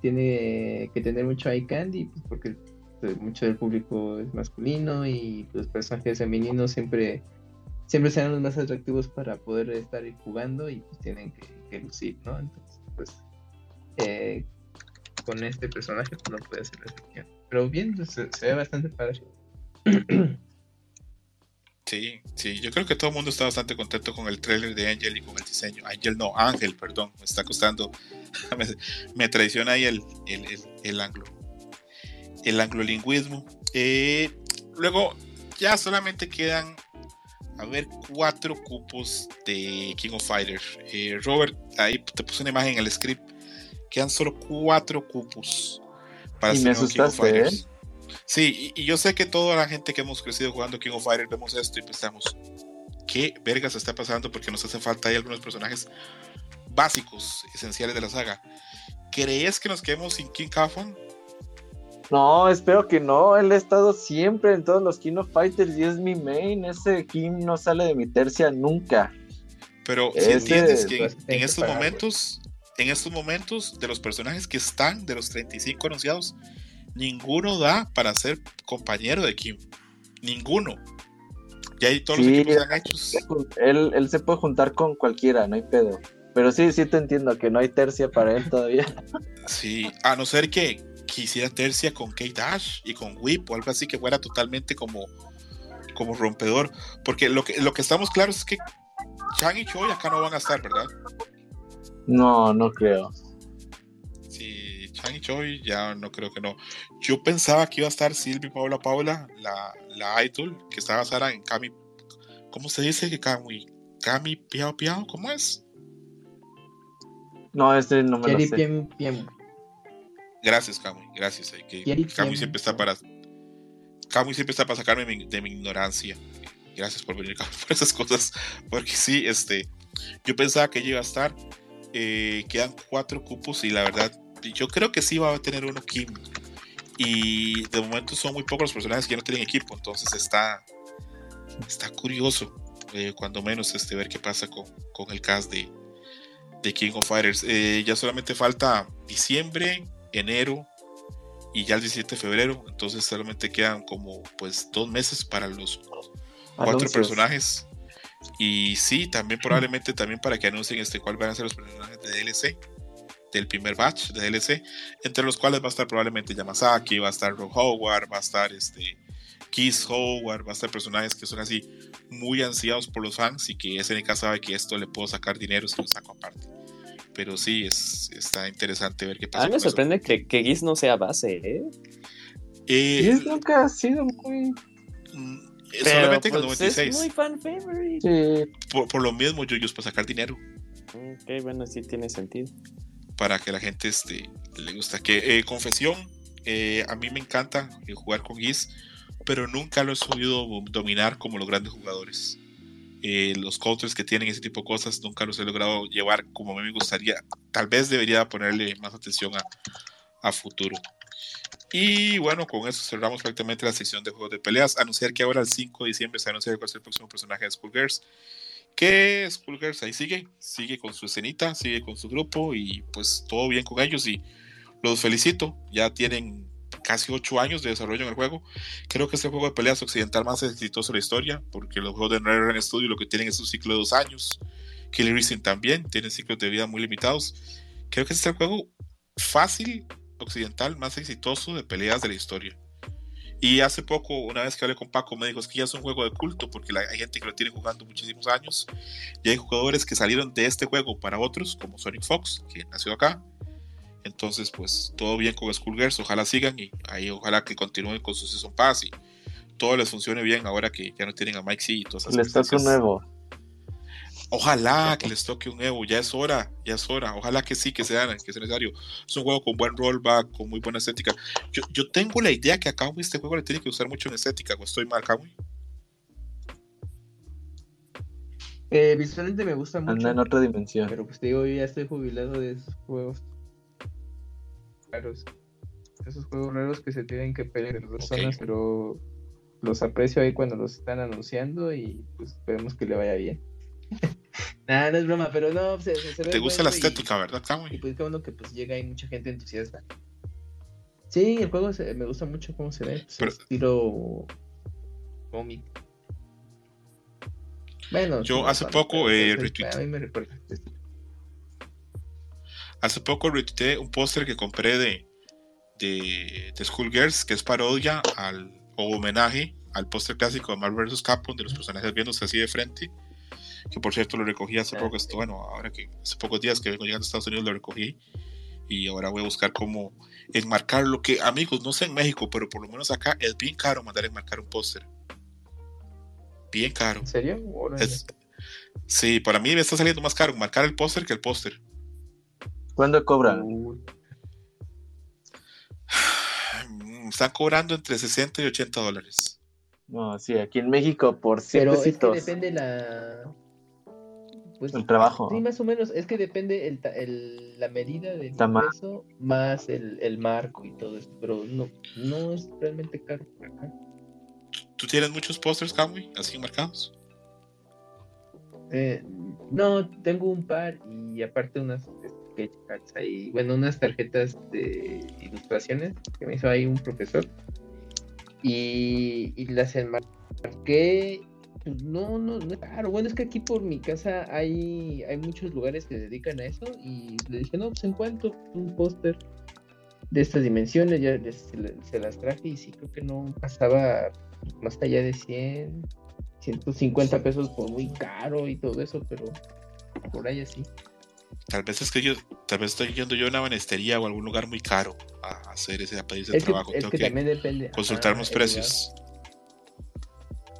tiene que tener mucho eye candy, pues porque pues, mucho del público es masculino y los personajes femeninos siempre siempre serán los más atractivos para poder estar jugando y pues tienen que, lucir, ¿no? Entonces, pues eh, con este personaje pues, no puede la excepción. Pero bien, pues, se, se ve bastante padre. *clears throat* Sí, sí, yo creo que todo el mundo está bastante contento con el trailer de Angel y con el diseño. Angel no, Ángel, perdón, me está costando, *laughs* me, me traiciona ahí el, el, el, el anglo, el anglolingüismo. Eh, luego, ya solamente quedan, a ver, cuatro cupos de King of Fighters. Eh, Robert, ahí te puse una imagen en el script, quedan solo cuatro cupos para y me asustaste, King of Fighters. ¿eh? Sí, y, y, yo sé que toda la gente que hemos crecido jugando King of Fighters vemos esto y pensamos, ¿qué vergas está pasando? Porque nos hace falta ahí algunos personajes básicos, esenciales de la saga. ¿crees que nos quedemos sin King Kafon? No, espero que no. Él ha estado siempre en todos los King of Fighters y es mi main. Ese King no sale de mi tercia nunca. Pero si entiendes que en, en estos momentos, en estos momentos, de los personajes que están, de los 35 anunciados, ninguno da para ser compañero de Kim. Ninguno. Ya ahí todos Sí, los equipos están hechos. Él, él se puede juntar con cualquiera, no hay pedo. Pero sí, sí te entiendo que no hay tercia para él todavía. *laughs* Sí, a no ser que quisiera tercia con K-Dash y con Whip o algo así que fuera totalmente como, como rompedor. Porque lo que, lo que estamos claros es que Chang y Choi acá no van a estar, ¿verdad? No, no creo. Chang y Choi ya no creo que no. Yo pensaba que iba a estar Silvi Paula Paula, la, la idol, que estaba basada en Kami. ¿Cómo se dice que Kami? Kami Piao Piao, ¿cómo es? No, este no me lo sé. Piem Piem. Gracias, Kami, gracias. eh, que Yeri Kami Piem. siempre está para. Kami siempre está para sacarme de mi, de mi ignorancia. Gracias por venir *laughs* Kami, por esas cosas. Porque sí, este. Yo pensaba que ella iba a estar. eh, quedan cuatro cupos y la verdad, yo creo que sí va a tener uno Kim. Y de momento son muy pocos los personajes que ya no tienen equipo. Entonces está. Está curioso. eh, cuando menos este, ver qué pasa con, con el cast de, de King of Fighters. Eh, ya solamente falta diciembre, enero y ya el 17 de febrero. Entonces solamente quedan como pues dos meses para los cuatro Anuncios. personajes. Y sí, también *clears throat* probablemente también para que anuncien este cuál van a ser los personajes de DLC del primer batch de DLC, entre los cuales va a estar probablemente Yamazaki, va a estar Rob Howard, va a estar este Keith Howard, va a estar personajes que son así muy ansiados por los fans y que SNK sabe que esto le puedo sacar dinero si lo saco aparte. Pero sí, es, está interesante ver qué A pasa. mí me eso. sorprende que, que Giz no sea base, ¿eh? Eh, Y es nunca ha sido muy. mm, Pero, solamente con pues, 96. Es muy fan favorite. Sí, Por, por lo mismo, yo para sacar dinero. Ok, bueno, sí tiene sentido. Para que la gente este, le gusta. Que eh, confesión, eh, a mí me encanta eh, jugar con Giz, pero nunca lo he sabido dominar como los grandes jugadores. Eh, los counters que tienen ese tipo de cosas nunca los he logrado llevar como a mí me gustaría. Tal vez debería ponerle más atención a, a futuro. Y bueno, con eso cerramos prácticamente la sección de juegos de peleas. Anunciar que ahora el 5 de diciembre se anuncia el próximo personaje de Skullgirls. Que Skullgirls ahí sigue, sigue con su escenita, sigue con su grupo y pues todo bien con ellos y los felicito. Ya tienen casi 8 años de desarrollo en el juego. Creo que es el juego de peleas occidental más exitoso de la historia, porque los juegos de NetherRealm Studio lo que tienen es un ciclo de dos años. Killer Instinct también tiene ciclos de vida muy limitados. Creo que este es el juego fácil occidental más exitoso de peleas de la historia. Y hace poco, una vez que hablé con Paco, me dijo, es que ya es un juego de culto, porque la- hay gente que lo tiene jugando muchísimos años, y hay jugadores que salieron de este juego para otros, como Sonic Fox, que nació acá. Entonces, pues, todo bien con Skullgirls, ojalá sigan, y ahí ojalá que continúen con su Season Pass, y todo les funcione bien ahora que ya no tienen a Mike C y todas esas les toca un nuevo. Ojalá que les toque un Evo, ya es hora, ya es hora. Ojalá que sí, que sea, que sea necesario. Es un juego con buen rollback, con muy buena estética. Yo, yo tengo la idea que a Kamui este juego le tiene que usar mucho en estética, o estoy mal, Kamui. Eh, visualmente me gusta mucho. Anda en otra dimensión. Pero pues te digo, yo ya estoy jubilado de esos juegos raros. Esos juegos raros que se tienen que pelear en dos Ok. zonas, pero los aprecio ahí cuando los están anunciando y pues esperemos que le vaya bien. Nada, no es broma, pero no, se, se- Te gusta la y- estética, ¿verdad, Y, Kamui? pues qué bueno que pues llega ahí mucha gente entusiasta. Sí, el juego se- me gusta mucho cómo se ve. pues, Pero- estilo cómic. Bueno, Yo hace poco, pero, eh, pues, retuiteé- A mí me este. Hace poco retuiteé un póster que compré de, de, de Skullgirls, que es parodia al, o homenaje al póster clásico de Marvel vs. Capcom, de los personajes viéndose así de frente. Que por cierto lo recogí hace poco, esto, bueno, ahora que hace pocos días que vengo llegando a Estados Unidos lo recogí. Y ahora voy a buscar cómo enmarcar lo que, amigos, no sé en México, pero por lo menos acá es bien caro mandar a enmarcar un póster. Bien caro. ¿En serio? Es, sí, para mí me está saliendo más caro marcar el póster que el póster. ¿Cuándo cobran? *sighs* Están cobrando entre 60 y 80 dólares. No, sí, aquí en México por 100 Pero es que depende la. Pues, El trabajo. Sí, más o menos. Es que depende el, el- la medida del Tama- peso más el, el marco y todo eso. Pero no, no es realmente caro. Ajá. ¿Tú tienes muchos pósters, Camui, así marcados? Eh, no, tengo un par y aparte unas sketch cards ahí. Bueno, unas tarjetas de ilustraciones que me hizo ahí un profesor. Y, y las enmarqué. No, no, no es caro. Bueno, es que aquí por mi casa hay, hay muchos lugares que se dedican a eso. Y le dije, no, pues encuentro un póster de estas dimensiones. Ya les- se, la- se las traje y sí, creo que no pasaba más allá de 100, 150 pesos por muy caro y todo eso, pero por ahí así. Tal vez es que yo, tal vez estoy yendo yo a una banestería o algún lugar muy caro a hacer ese, a pedir ese Es que, trabajo. es Tengo que que también depende. consultar el precios. lugar.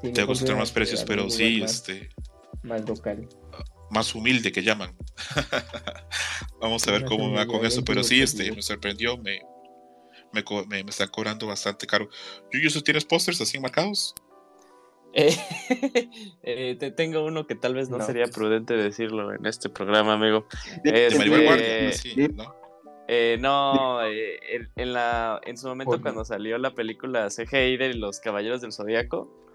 Sí, Tengo que mejor consultar ver más precios, pero sí, más, este, más local. más humilde que llaman. *laughs* Vamos a ver más cómo me va con eso, pero sí, este, me sorprendió, me, me, me, me están cobrando bastante caro. Yuyu, ¿tú tienes pósters así marcados? Eh, *laughs* eh, te tengo uno que tal vez no, No. sería prudente decirlo en este programa, amigo. De Este, Maribel Guardia, sí. ¿no? Eh, no, eh, en, en la, en su momento cuando salió la película CGI de Los Caballeros del Zodíaco,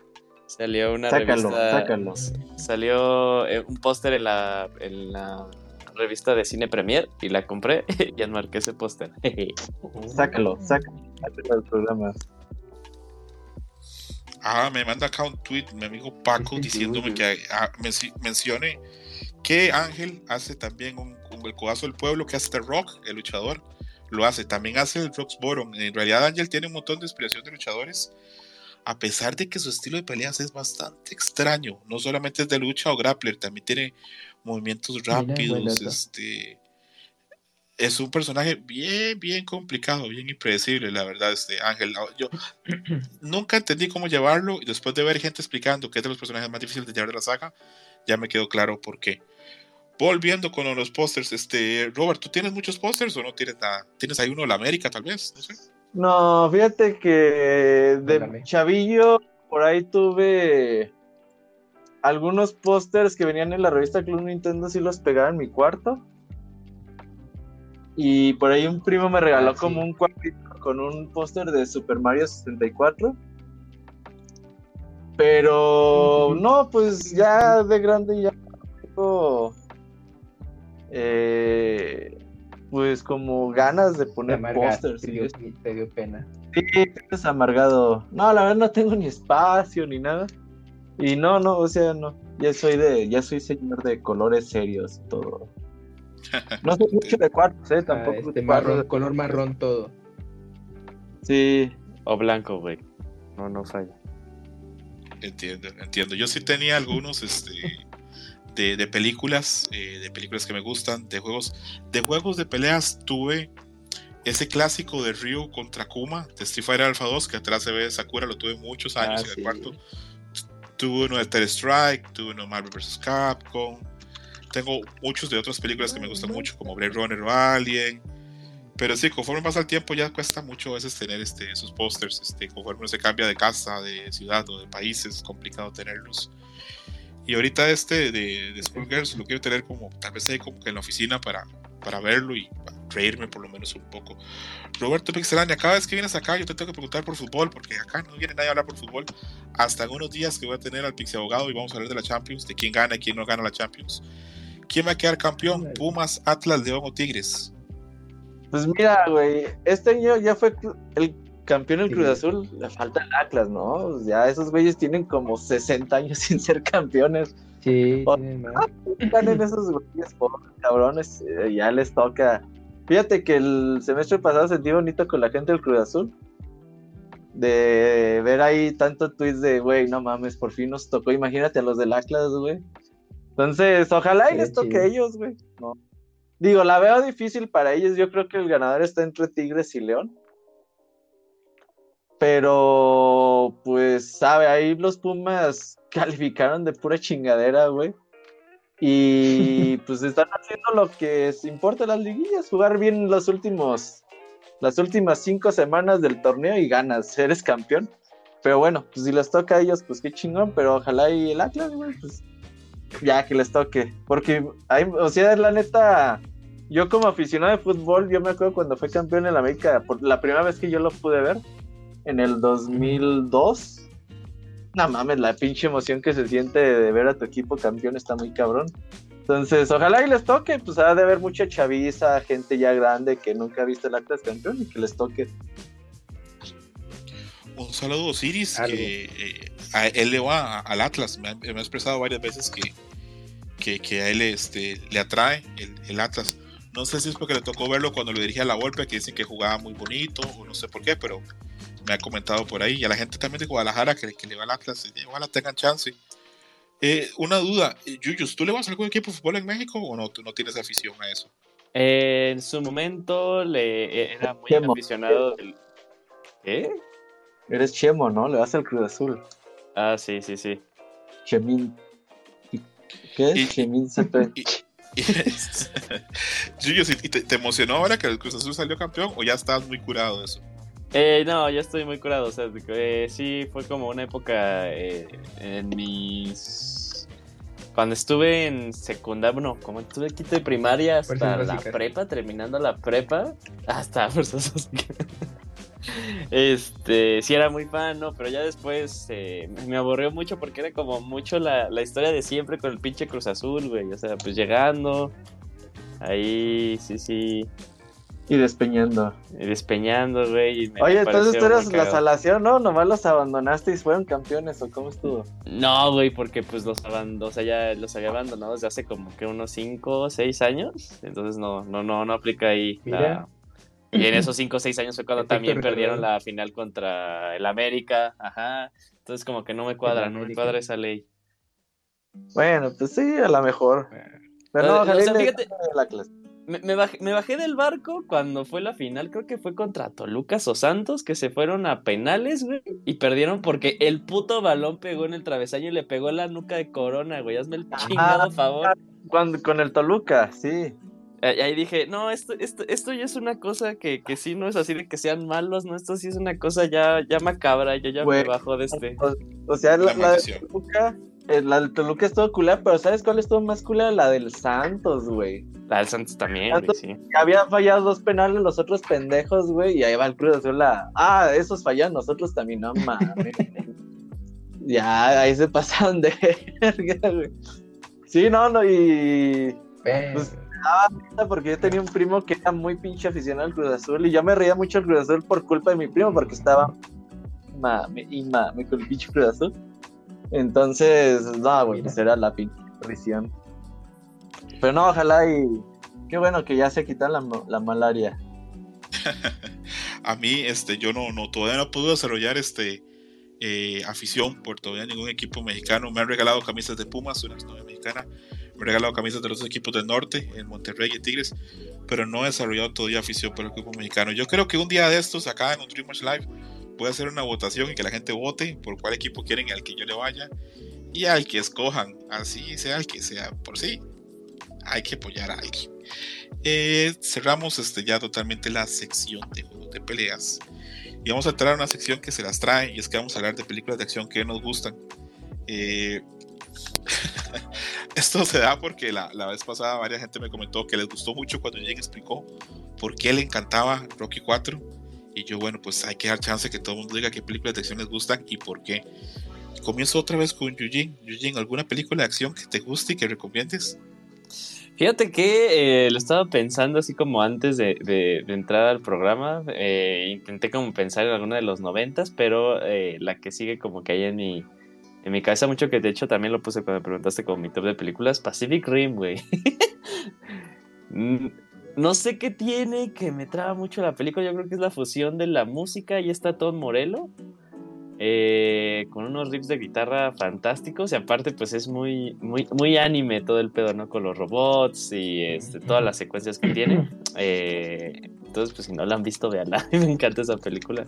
salió una Sácalo, revista, sácalo. salió eh, un póster en la, en la revista de Cine Premier y la compré *laughs* y enmarqué ese póster. *laughs* Sácalo, sácalo, sácalo del programa. Ah, me manda acá un tweet mi amigo Paco *laughs* diciéndome que ah, menci- mencione que Ángel hace también un, un- el codazo del pueblo que hace The Rock, el luchador, lo hace. También hace el Rox Bottom. En realidad Ángel tiene un montón de inspiración de luchadores, a pesar de que su estilo de peleas es bastante extraño. No solamente es de lucha o grappler, también tiene movimientos rápidos. Este es un personaje bien, bien complicado, bien impredecible, la verdad, este Ángel. Yo *clears throat* nunca entendí cómo llevarlo y después de ver gente explicando que es de los personajes más difíciles de llevar de la saga, ya me quedó claro por qué. Volviendo con los pósters, este, Robert, ¿tú tienes muchos pósters o no tienes nada? ¿Tienes ahí uno de la América, tal vez? No sé. No, fíjate que de chavillo por ahí tuve algunos pósters que venían en la revista Club Nintendo, sí los pegaba en mi cuarto. Y por ahí un primo me regaló Ah, sí. como un cuadrito con un póster de Super Mario 64. Pero no, pues ya de grande ya tengo eh, pues como ganas de poner pósters. te, dio, eso. te dio pena. Sí, es amargado. No, la verdad no tengo ni espacio ni nada. Y no, no, o sea, no. Ya soy de, ya soy señor de colores serios y todo. *laughs* No soy mucho de cuartos, eh, Ah, tampoco. este de marrón, cuartos. color marrón todo. Sí, o blanco, güey. No, no falla. Entiendo, entiendo. Yo sí tenía algunos este, de, de películas, eh, de películas que me gustan, de juegos. De juegos de peleas tuve ese clásico de Ryu contra Kuma, de Street Fighter Alpha 2, que atrás se ve Sakura, lo tuve muchos años Ah, en el cuarto. Tuve uno de Terror Strike, tuve uno de Marvel vs. Capcom. Tengo muchos de otras películas que me gustan mucho, como Blade Runner o Alien. Pero sí, conforme pasa el tiempo ya cuesta mucho a veces tener este, esos pósters. Este, conforme uno se cambia de casa, de ciudad o de país, es complicado tenerlos. Y ahorita este de, de Skullgirls lo quiero tener como, tal vez ahí como que en la oficina para, para verlo y para reírme por lo menos un poco. Roberto Pixelania, cada vez que vienes acá yo te tengo que preguntar por fútbol, porque acá no viene nadie a hablar por fútbol. Hasta en unos días que voy a tener al Pixie Abogado y vamos a hablar de la Champions, de quién gana y quién no gana la Champions. ¿Quién va a quedar campeón? ¿Pumas, Atlas, León o Tigres? pues mira, güey, este año ya fue el campeón el Sí. Cruz Azul, le falta el Atlas, ¿no? Ya esos güeyes tienen como 60 años *laughs* sin ser campeones. Sí, más. ganen *laughs* esos güeyes, pobres cabrones, eh, ya les toca. Fíjate que el semestre pasado sentí bonito con la gente del Cruz Azul. De ver ahí tanto tweets de, güey, no mames, por fin nos tocó. Imagínate a los del Atlas, güey. Entonces, ojalá y les toque a ellos, güey. No. Digo, la veo difícil para ellos. Yo creo que el ganador está entre Tigres y León. Pero, pues, sabe, ahí los Pumas *laughs* calificaron de pura chingadera, güey. Y pues están haciendo lo que importa en las liguillas, jugar bien los últimos, las últimas cinco semanas del torneo y ganas, *laughs* eres campeón. Pero bueno, pues si les toca a ellos, pues qué chingón, pero ojalá y el Atlas, güey, pues ya que les toque. Porque, hay, o sea, la neta, yo como aficionado de fútbol, yo me acuerdo cuando fue campeón en América, por la primera vez que yo lo pude ver, en el 2002. No mames, la pinche emoción que se siente de ver a tu equipo campeón está muy cabrón. Entonces, ojalá y les toque, pues ha de haber mucha chaviza, gente ya grande que nunca ha visto el Atlas campeón y que les toque. Un saludo Osiris, que eh, a él le va al Atlas. Me ha, me ha expresado varias veces que, que, que a él este, le atrae el, el, Atlas. No sé si es porque le tocó verlo cuando lo dirigía a la golpe, que dicen que jugaba muy bonito, o no sé por qué, pero me ha comentado por ahí. Y a la gente también de Guadalajara que, que le va al Atlas, ojalá tengan chance. Eh, una duda, Yuyus, ¿tú le vas a algún equipo de fútbol en México o no, tú no tienes afición a eso? Eh, en su momento le era muy Chemo. aficionado del... ¿Qué? Eres Chemo, ¿no? Le vas al Cruz Azul. Ah, sí, sí, sí. Chemín. ¿Qué es? Y- Chemín CP. Y- y- *laughs* Yuyus, ¿y te, te emocionó ahora que el Cruz Azul salió campeón o ya estás muy curado de eso? Eh, no, ya estoy muy curado. O sea, eh, sí, fue como una época eh, en mis. Cuando estuve en secundaria, bueno, como estuve quinto de primaria hasta Fuerzas la básicas. prepa, terminando la prepa, hasta *laughs* fuerzas. Este, sí era muy fan, ¿no? Pero ya después eh, me aburrió mucho porque era como mucho la, la historia de siempre con el pinche Cruz Azul, güey. O sea, pues llegando, ahí, sí, sí, Y despeñando. despeñando, güey. y Oye, entonces tú eras la salación, ¿no? Nomás los abandonaste y fueron campeones, ¿o cómo estuvo? No, güey, porque pues los abandonó, o sea, ya los había abandonado desde hace como que unos 5 o 6 años. Entonces no, no, no, no aplica ahí. la- Mira. Y en esos 5 o 6 años fue cuando Efecto también perdieron la final contra el América. Ajá. Entonces como que no me cuadra, no me cuadra esa ley. Bueno, pues sí, a lo mejor. Pero O- no, o y sea, fíjate- la clase. Me, me bajé, me bajé del barco cuando fue la final, creo que fue contra Tolucas o Santos, que se fueron a penales, güey, y perdieron porque el puto balón pegó en el travesaño y le pegó la nuca de Corona, güey. Hazme el chingado favor. Cuando, con el Toluca, sí. Eh, Y ahí dije, no, esto, esto, esto ya es una cosa que, que sí no es así de que sean malos, no, esto sí es una cosa ya, ya macabra, yo ya Güey. me bajo de este. O, o sea, la, La la de. Toluca, la del Toluca estuvo culera, pero ¿sabes cuál estuvo más culera? La del Santos, güey. La del Santos también, güey, Santos- sí. Que Había fallado dos penales los otros pendejos, güey, y ahí va el Cruz Azul la... Ah, esos fallan, nosotros también, no mames. *laughs* ya, ahí se pasaron de verga, güey. Sí, no, no, y... Pues, Porque yo tenía un primo que era muy pinche aficionado al Cruz Azul y yo me reía mucho al Cruz Azul por culpa de mi primo porque estaba mame y mame con el pinche Cruz Azul. Entonces, no, güey, pues era la pinche prisión. Pero no, ojalá y qué bueno que ya se quita la, ma- la malaria. *laughs* A mí, este, yo no, no todavía no pude desarrollar este eh, afición por todavía ningún equipo mexicano. Me han regalado camisas de Pumas, una novia mexicana. Me han regalado camisas de los dos equipos del norte, en Monterrey y Tigres, pero no he desarrollado todavía afición por el equipo mexicano. Yo creo que un día de estos, acá en un Dreamers Live, a hacer una votación y que la gente vote por cuál equipo quieren al que yo le vaya y al que escojan, así sea el que sea, por sí. Hay que apoyar a alguien. Eh, cerramos este, ya totalmente la sección de juegos de peleas. Y vamos a entrar a una sección que se las trae. Y es que vamos a hablar de películas de acción que nos gustan. Eh, *laughs* esto se da porque la, la vez pasada varias gente me comentó que les gustó mucho cuando Jake explicó por qué le encantaba Rocky 4. Y yo, bueno, pues hay que dar chance que todo el mundo diga qué películas de acción les gustan y por qué. Comienzo otra vez con Eugene. Eugene, ¿alguna película de acción que te guste y que recomiendes? Fíjate que eh, lo estaba pensando así como antes de, de- de entrar al programa. eh, intenté como pensar en alguna de los noventas, pero eh, la que sigue como que hay en mi, en mi cabeza mucho, que de hecho también lo puse cuando me preguntaste como mi top de películas, Pacific Rim, güey. *laughs* No sé qué tiene que me traba mucho la película, yo creo que es la fusión de la música y está Tom Morello. eh, con unos riffs de guitarra fantásticos y aparte pues es muy muy muy anime todo el pedo no con los robots y este, todas las secuencias que tiene *laughs* Eh, entonces pues si no la han visto veanla *laughs* me encanta esa película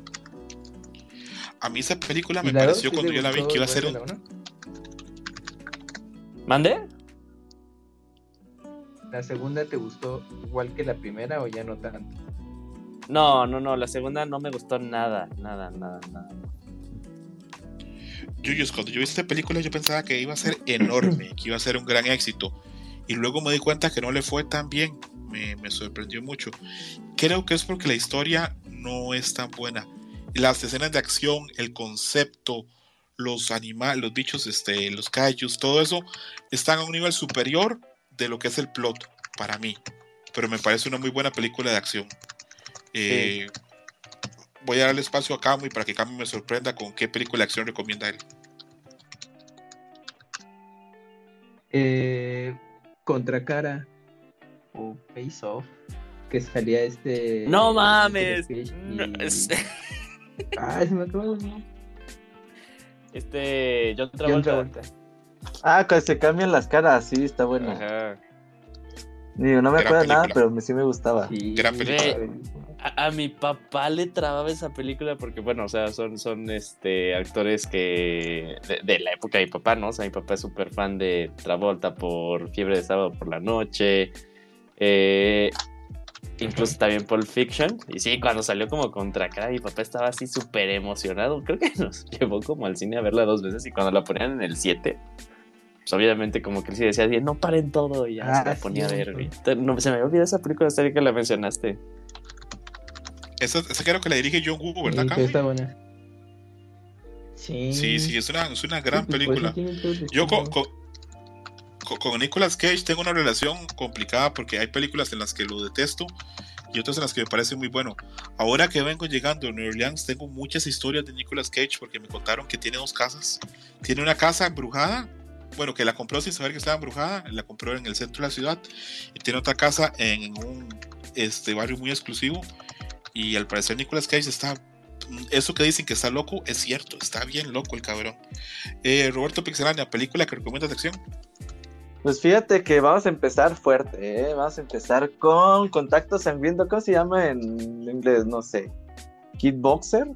A mí esa película ¿Y me pareció cuando yo la vi que iba a ser un? ¿Mande? ¿La segunda te gustó igual que la primera o ya no tanto? No, no, no, la segunda no me gustó nada, nada, nada, nada. Yuyos, cuando yo vi esta película yo pensaba que iba a ser enorme, que iba a ser un gran éxito. Y luego me di cuenta que no le fue tan bien. Me, me sorprendió mucho. Creo que es porque la historia no es tan buena. Las escenas de acción, el concepto, los animales, los bichos, este, los kaijus, todo eso están a un nivel superior de lo que es el plot para mí. Pero me parece una muy buena película de acción. Eh, voy a darle espacio a Camu y para que Camu me sorprenda con qué película de acción recomienda él. Eh, Contracara o Face Off, que salía este. No mames. Y... No, es- *laughs* Ay, se me acabó. Este, John John Travolta. Ah, que se cambian las caras, sí, está bueno. Ajá. Digo, no me Gran acuerdo de nada, pero sí me gustaba. Sí, Gran película. A, a mi papá le trababa esa película porque, bueno, o sea, son, son este, actores que de, de la época de mi papá, ¿no? O sea, mi papá es súper fan de Travolta por Fiebre de Sábado por la Noche, eh, incluso también Pulp Fiction. Y sí, cuando salió como contra cara, mi papá estaba así súper emocionado. Creo que *laughs* nos llevó como al cine a verla dos veces y cuando la ponían en el 7, pues obviamente como que él sí decía, no paren todo y ya Ah, se la ponía a sí, ver. sí. güey. Te- No, se me había olvidado esa película hasta que la mencionaste. Esa, esa creo que la dirige John Woo, ¿verdad, Sí, está buena. Sí. Sí, sí, es una, es una gran Sí, pues, por eso película. Yo con- con Nicolas Cage tengo una relación complicada porque hay películas en las que lo detesto y otras en las que me parece muy bueno. Ahora que vengo llegando a New Orleans, tengo muchas historias de Nicolas Cage porque me contaron que tiene dos casas. Tiene una casa embrujada, bueno, que la compró sin saber que estaba embrujada, la compró en el centro de la ciudad y tiene otra casa en un este, barrio muy exclusivo y al parecer Nicolas Cage está... Eso que dicen que está loco es cierto, está bien loco el cabrón. Eh, Roberto Pixelania, película que recomiendas de acción. Pues fíjate que vamos a empezar fuerte, ¿eh? Vamos a empezar con Contacto Sangriento. ¿Cómo se llama en inglés? No sé. Kidboxer.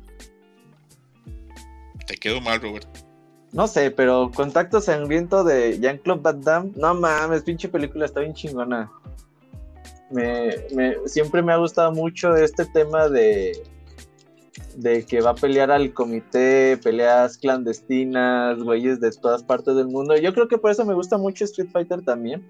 Te quedo mal, Robert. No sé, pero Contacto Sangriento de Jean-Claude Van Damme. No mames, pinche película está bien chingona. Me, me- siempre me ha gustado mucho este tema de, de que va a pelear al comité, peleas clandestinas, güeyes de todas partes del mundo. Yo creo que por eso me gusta mucho Street Fighter también.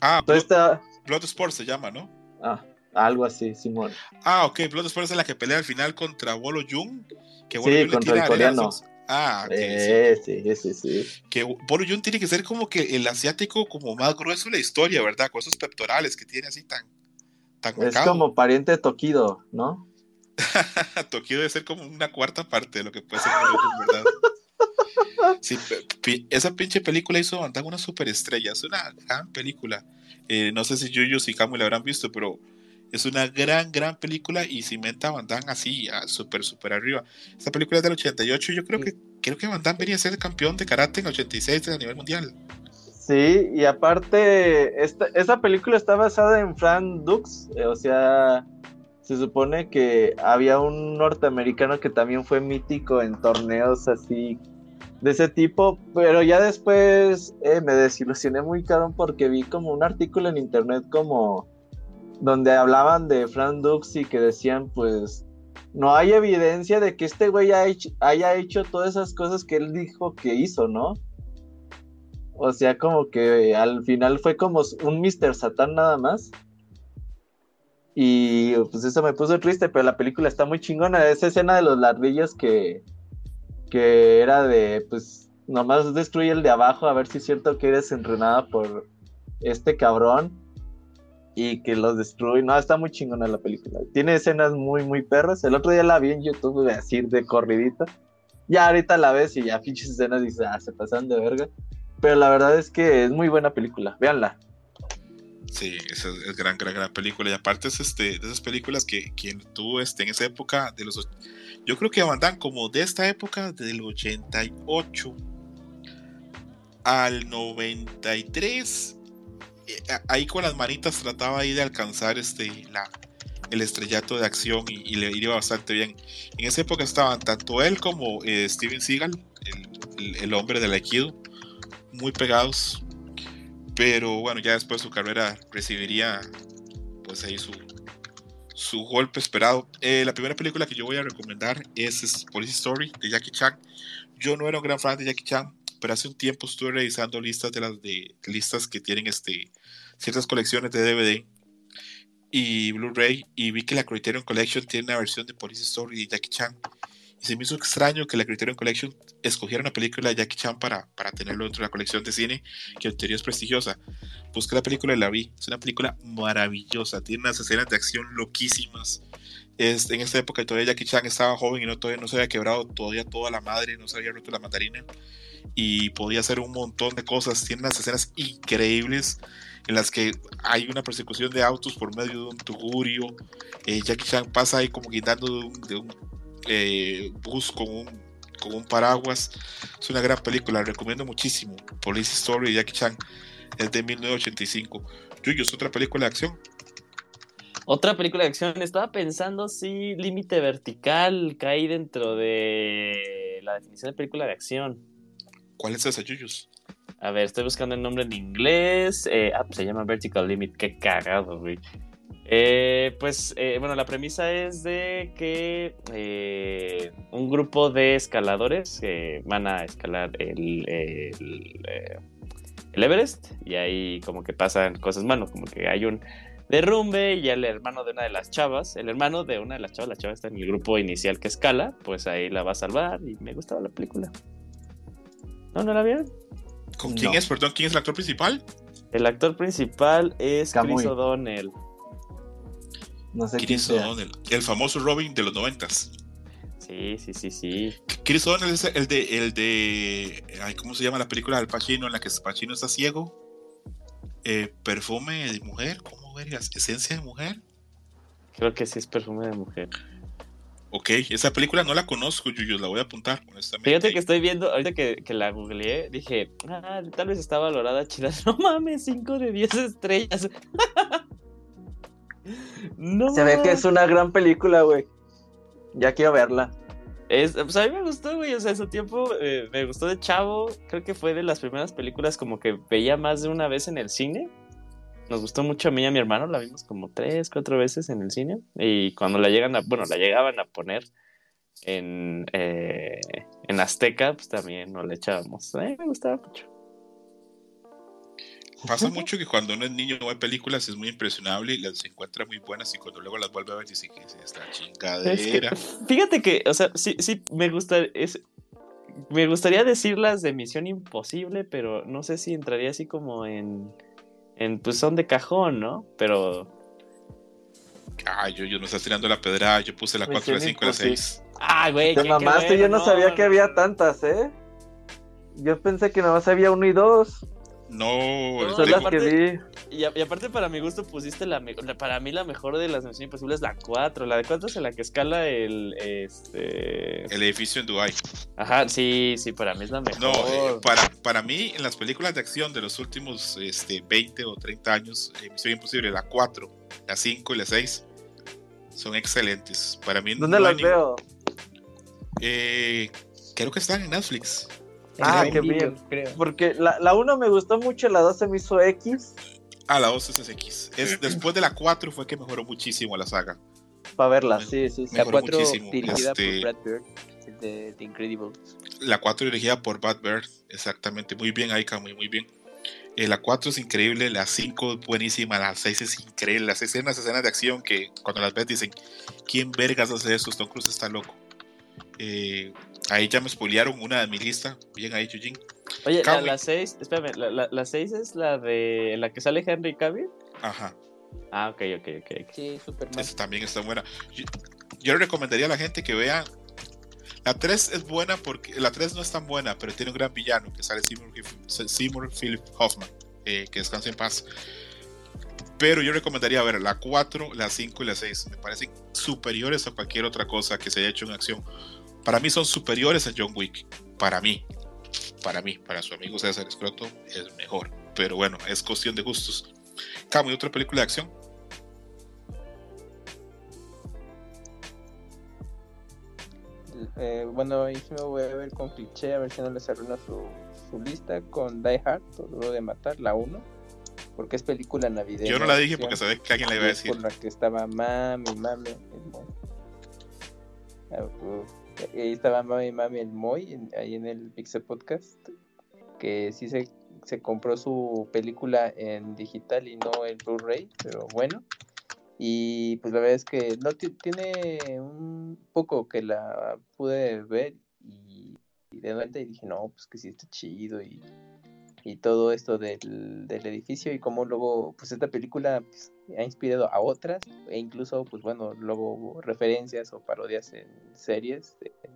Ah, Blood, está... Bloodsport se llama, ¿no? Ah, algo así, Simón. Ah, ok, Bloodsport es la que pelea al final contra Bolo Jung. Que Sí, le contra tira el coreano. arenazos. Ah, ok, sí. Eh, sí, sí, sí. Que Bolo Jung tiene que ser como que el asiático como más grueso de la historia, ¿verdad? Con esos pectorales que tiene así tan, tan Es como pariente de Tokido, ¿no? *laughs* Tokio debe ser como una cuarta parte de lo que puede ser Jung, ¿verdad? *laughs* Sí, esa pinche película hizo Van Damme una superestrella. Es una gran película. Eh, no sé si Yuyu y Camu la habrán visto, pero es una gran, gran película y cimenta a Van Damme así, súper, súper arriba. Esta película es del 88 y yo creo que, creo que Van Damme venía a ser campeón de karate en el 86 a nivel mundial. Sí, y aparte, esta, esa película está basada en Frank Dux, eh, o sea, se supone que había un norteamericano que también fue mítico en torneos así de ese tipo, pero ya después eh, me desilusioné muy caro porque vi como un artículo en internet como donde hablaban de Frank Dux y que decían pues no hay evidencia de que este güey haya hecho, haya hecho todas esas cosas que él dijo que hizo, ¿no? O sea, como que al final fue como un Mr. Satan nada más. Y pues eso me puso triste, pero la película está muy chingona. Esa escena de los ladrillos que, que era de, pues, nomás destruye el de abajo a ver si es cierto que eres entrenada por este cabrón y que los destruye. No, está muy chingona la película. Tiene escenas muy, muy perras. El otro día la vi en YouTube así de corridita. Ya ahorita la ves y ya pinches escenas dices, ah, se pasan de verga. Pero la verdad es que es muy buena película. Véanla. Sí, es, es gran, gran, gran película. Y aparte es este, de esas películas que quien tuvo este, en esa época de los... Yo creo que Van Damme como de esta época, del 88 al 93, eh, a- ahí con las manitas trataba ahí de alcanzar este, la, el estrellato de acción y, le iba bastante bien. En esa época estaban tanto él como eh, Steven Seagal, el, el- el hombre del Aikido, muy pegados. Pero bueno, ya después su carrera recibiría pues ahí su, su golpe esperado. Eh, la primera película que yo voy a recomendar es, Police Story de Jackie Chan. Yo no era un gran fan de Jackie Chan, pero hace un tiempo estuve revisando listas de las de listas que tienen este ciertas colecciones de DVD y Blu-ray y vi que la Criterion Collection tiene una versión de Police Story de Jackie Chan y se me hizo extraño que la Criterion Collection escogiera una película de Jackie Chan para, para tenerlo dentro de la colección de cine, que en teoría es prestigiosa. Busqué la película y la vi. Es una película maravillosa. Tiene unas escenas de acción loquísimas. Es, en esta época todavía Jackie Chan estaba joven y no, todavía no se había quebrado todavía toda la madre, no se había roto la mandarina y podía hacer un montón de cosas. Tiene unas escenas increíbles en las que hay una persecución de autos por medio de un tugurio. Eh, Jackie Chan pasa ahí como guindando de un eh, bus con un, con un paraguas. Es una gran película, la recomiendo muchísimo. Police Story de Jackie Chan es de 1985. Yuyo, es otra película de acción. Otra película de acción. Estaba pensando si Límite Vertical cae dentro de la definición de película de acción. ¿Cuál es esa, Yuyos? A ver, estoy buscando el nombre en inglés. Eh, ah, se llama Vertical Limit. Qué cagado, güey. Eh, pues eh, bueno, la premisa es de que un grupo de escaladores van a escalar el, el, Everest y ahí como que pasan cosas malos, como que hay un derrumbe y el hermano de una de las chavas, el hermano de una de las chavas, la chava está en el grupo inicial que escala, pues ahí la va a salvar y me gustaba la película. ¿No, no la vieron? ¿Con quién es, perdón, quién es el actor principal? El actor principal es Chris O'Donnell. No sé Chris O'Donnell, el famoso Robin de los noventas. Sí, sí, sí, sí. Chris O'Donnell es el de, el de, ¿cómo se llama la película del Pacino en la que Pacino está ciego? Eh, perfume de mujer, ¿cómo verías? ¿Esencia de mujer? Creo que sí es perfume de mujer. Ok, esa película no la conozco, Yuyo, la voy a apuntar, honestamente. Fíjate que estoy viendo, ahorita que, que la googleé, dije, ah, tal vez está valorada chida. *laughs* No mames, 5 de 10 estrellas. *laughs* Se ve que es una gran película, güey. Ya quiero verla. Es, pues a mí me gustó, güey. O sea, en su tiempo eh, me gustó de chavo. Creo que fue de las primeras películas como que veía más de una vez en el cine. Nos gustó mucho a mí y a mi hermano. La vimos como tres, cuatro veces en el cine. Y cuando la llegan a, bueno, la llegaban a poner en, eh, en Azteca, pues también nos la echábamos. Mí me gustaba mucho. Pasa mucho que cuando uno es niño ve películas es muy impresionable y las encuentra muy buenas y cuando luego las vuelve a ver dice que es esta chingadera. fíjate que, o sea, sí, sí, me gusta, es, me gustaría decirlas de Misión Imposible, pero no sé si entraría así como en, en pues son de cajón, ¿no? Pero... Ay, yo, yo no estás tirando la pedra, yo puse la 4, la 5 y la 6. Ah, güey. Te mamaste, yo no, sabía que había tantas, ¿eh? Yo pensé que nomás había uno y dos. No, y, aparte, y, aparte, para mi gusto pusiste la, para mí la mejor de las Misiones Imposibles es la 4. La de 4 es en la que escala el este el edificio en Dubai. Ajá, sí, sí, para mí es la mejor. No, eh, para, para mí en las películas de acción de los últimos este, 20 o 30 años, eh, Misión Imposible, la 4, la 5 y la 6 son excelentes. Para mí ¿Dónde las veo? Eh, creo que están en Netflix. Ah, qué bien. Porque la, la 1 me gustó mucho, la 2 se me hizo X. Ah, la 2 es X. Es, después de la 4 fue que mejoró muchísimo la saga. Para verla, sí, sí, sí. La 4 dirigida por este, Brad Bird, de The Incredibles. La 4 dirigida por Brad Bird, exactamente. Muy bien, Aika, muy, muy bien. Eh, la 4 es increíble, la 5 es buenísima, la 6 es increíble. Las escenas, escenas de acción que cuando las ves dicen, ¿quién vergas hace eso? Tom Cruise está loco. Eh, Ahí ya me spoilearon una de mi lista. Bien ahí, Yujin. Oye, la 6, espérame, la 6 es la de la que sale Henry Cavill. Ajá. Ah, ok, ok, ok. Sí, súper Esa también está buena. Yo, le recomendaría a la gente que vea. La 3 es buena porque. La 3 no es tan buena, pero tiene un gran villano que sale Seymour, Philip Hoffman, eh, que descansa en paz. Pero yo recomendaría ver la 4, la 5 y la 6. Me parecen superiores a cualquier otra cosa que se haya hecho en acción para mí son superiores a John Wick. Para mí. Para mí. Para su amigo César Escroto es mejor. Pero bueno, es cuestión de gustos. Camo, ¿y otra película de acción? Eh, bueno, ahí sí me voy a ver con cliché, a ver si no les arruina su, su lista con Die Hard, todo de matar, la 1. porque es película navideña. Yo no la dije porque sabía que alguien la iba a decir. Por la que estaba mami, mami, uh, Ahí estaba mami, mami, el Moy, en- ahí en el Pixel Podcast, que sí se, se compró su película en digital y no en Blu-ray, pero bueno. Y pues la verdad es que no ti- tiene un poco que la pude ver y, y de vuelta y dije, no, pues que sí está chido y, y todo esto del, del edificio y cómo luego, pues esta película pues, ha inspirado a otras e incluso, pues bueno, luego hubo referencias o parodias en series, en,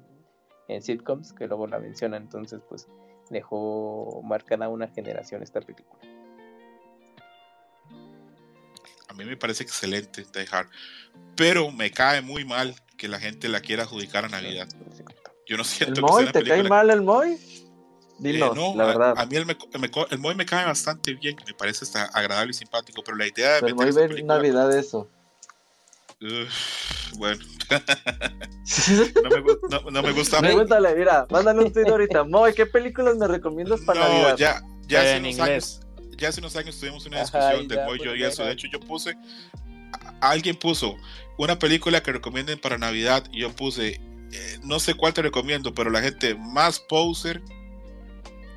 en sitcoms que luego la mencionan, entonces pues dejó marcada una generación esta película. A mí me parece excelente Die Hard. Pero me cae muy mal que la gente la quiera adjudicar a Navidad. Yo no *laughs* siento ¿El que Moy? sea una ¿Te cae mal el Moy? Eh, Dinos, no, la a- verdad. A, mí el, me, me el Moy me cae bastante bien, me parece hasta agradable y simpático, pero la idea de el meter Moy ve Navidad eso. Uf, bueno, *laughs* no me, no- no me gusta mucho. Pregúntale, mira, mándale un tweet ahorita. *laughs* Moy, ¿qué películas me recomiendas para No, Navidad? ya, ya Pero hace en unos inglés. años, ya hace unos años tuvimos una discusión ya, Moy, yo pues, y eso. De hecho, yo puse, alguien puso una película que recomienden para Navidad y yo puse, eh, no sé cuál te recomiendo, pero la gente más poser,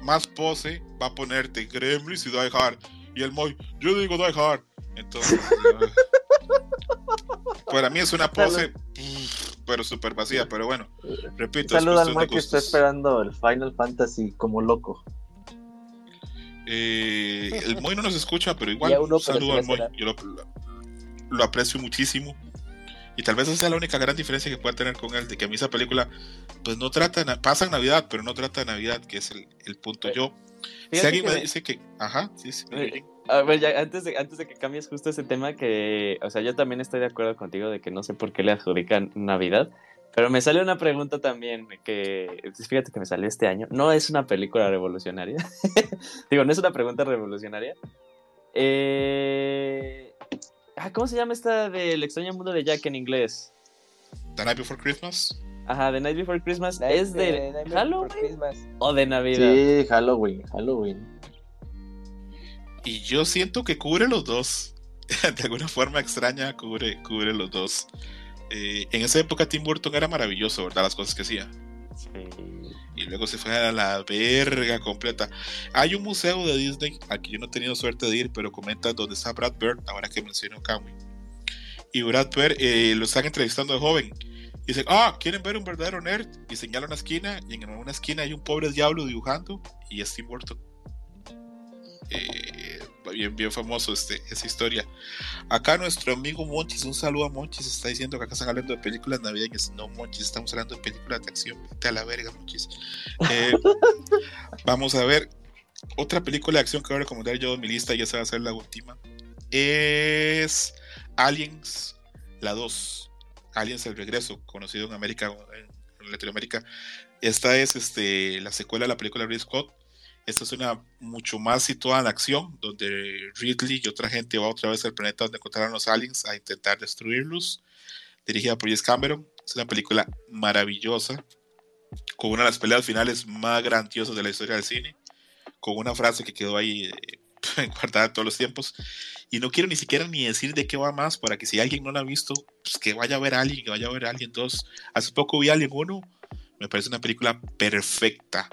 más pose, va a ponerte Gremlins y Die Hard. Y el Moy, yo digo Die Hard. Entonces, uh, *laughs* para mí es una pose, pero súper vacía, pero bueno, repito, es Saluda al Moy que está esperando el Final Fantasy como loco. Eh, el Moy no nos escucha, pero *laughs* igual saludo al Moy. Yo lo aprecio muchísimo. Y tal vez esa sea la única gran diferencia que pueda tener con él, de que a mí esa película, pues no trata, de pasa en Navidad, pero no trata de Navidad, que es el, el punto. Yo, si alguien que me me- dice que, ajá, sí, sí, Eh, A ver, ya, antes de, antes de que cambies justo ese tema, que, o sea, yo también estoy de acuerdo contigo de que no sé por qué le adjudican Navidad, pero me sale una pregunta también que, fíjate que me salió este año, no es una película revolucionaria, *laughs* digo, no es una pregunta revolucionaria. Eh... Ah, ¿Cómo se llama esta del extraño mundo de Jack en inglés? The Night Before Christmas. Ajá, The Night Before Christmas, Night- ¿es de eh, Halloween o de Navidad? Sí, Halloween, Halloween. Y yo siento que cubre los dos. *laughs* de alguna forma extraña, cubre, cubre los dos. Eh, en esa época Tim Burton era maravilloso, ¿verdad? Las cosas que hacía. Y luego se fue a la verga completa. Hay un museo de Disney al que yo no he tenido suerte de ir, pero comenta donde está Brad Bird, ahora que mencionó Kamui. Y Brad Bird eh, lo están entrevistando de joven. Y dicen, ah, ¿quieren ver un verdadero nerd? Y señala una esquina, y en una esquina hay un pobre diablo dibujando, y es Tim Burton. Eh, bien, bien famoso este, esa historia. Acá nuestro amigo Monchis, un saludo a Monchis, está diciendo que acá están hablando de películas navideñas. No, Monchis, estamos hablando de películas de acción. Vete a la verga, Monchis. Eh, *laughs* vamos a ver otra película de acción que voy a recomendar yo en mi lista, y esa va a ser la última. Es Aliens, la 2. Aliens el regreso, conocido en América, en Latinoamérica. Esta es este, la secuela de la película Ridley Scott. Esta es una mucho más situada en acción, donde Ridley y otra gente va otra vez al planeta donde encontraron los aliens a intentar destruirlos. Dirigida por James Cameron. Es una película maravillosa, con una de las peleas finales más grandiosas de la historia del cine, con una frase que quedó ahí eh, *laughs* guardada todos los tiempos. Y no quiero ni siquiera ni decir de qué va más, para que si alguien no la ha visto, pues que vaya a ver a Alien, que vaya a ver a Alien 2. Hace poco vi Alien 1, me parece una película perfecta,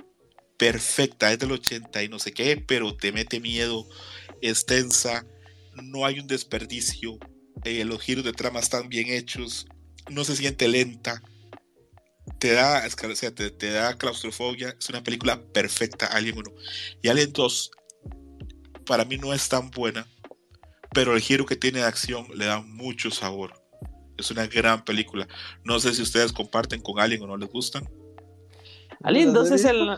perfecta, es del 80 y no sé qué, pero te mete miedo, es tensa, no hay un desperdicio, eh, los giros de trama están bien hechos, no se siente lenta, te da, es que, o sea, te, te da claustrofobia, es una película perfecta, Alien 1. Y Alien 2, para mí no es tan buena, pero el giro que tiene de acción le da mucho sabor. Es una gran película. No sé si ustedes comparten con Alien o no les gustan. Alien ¿La 2 he es el.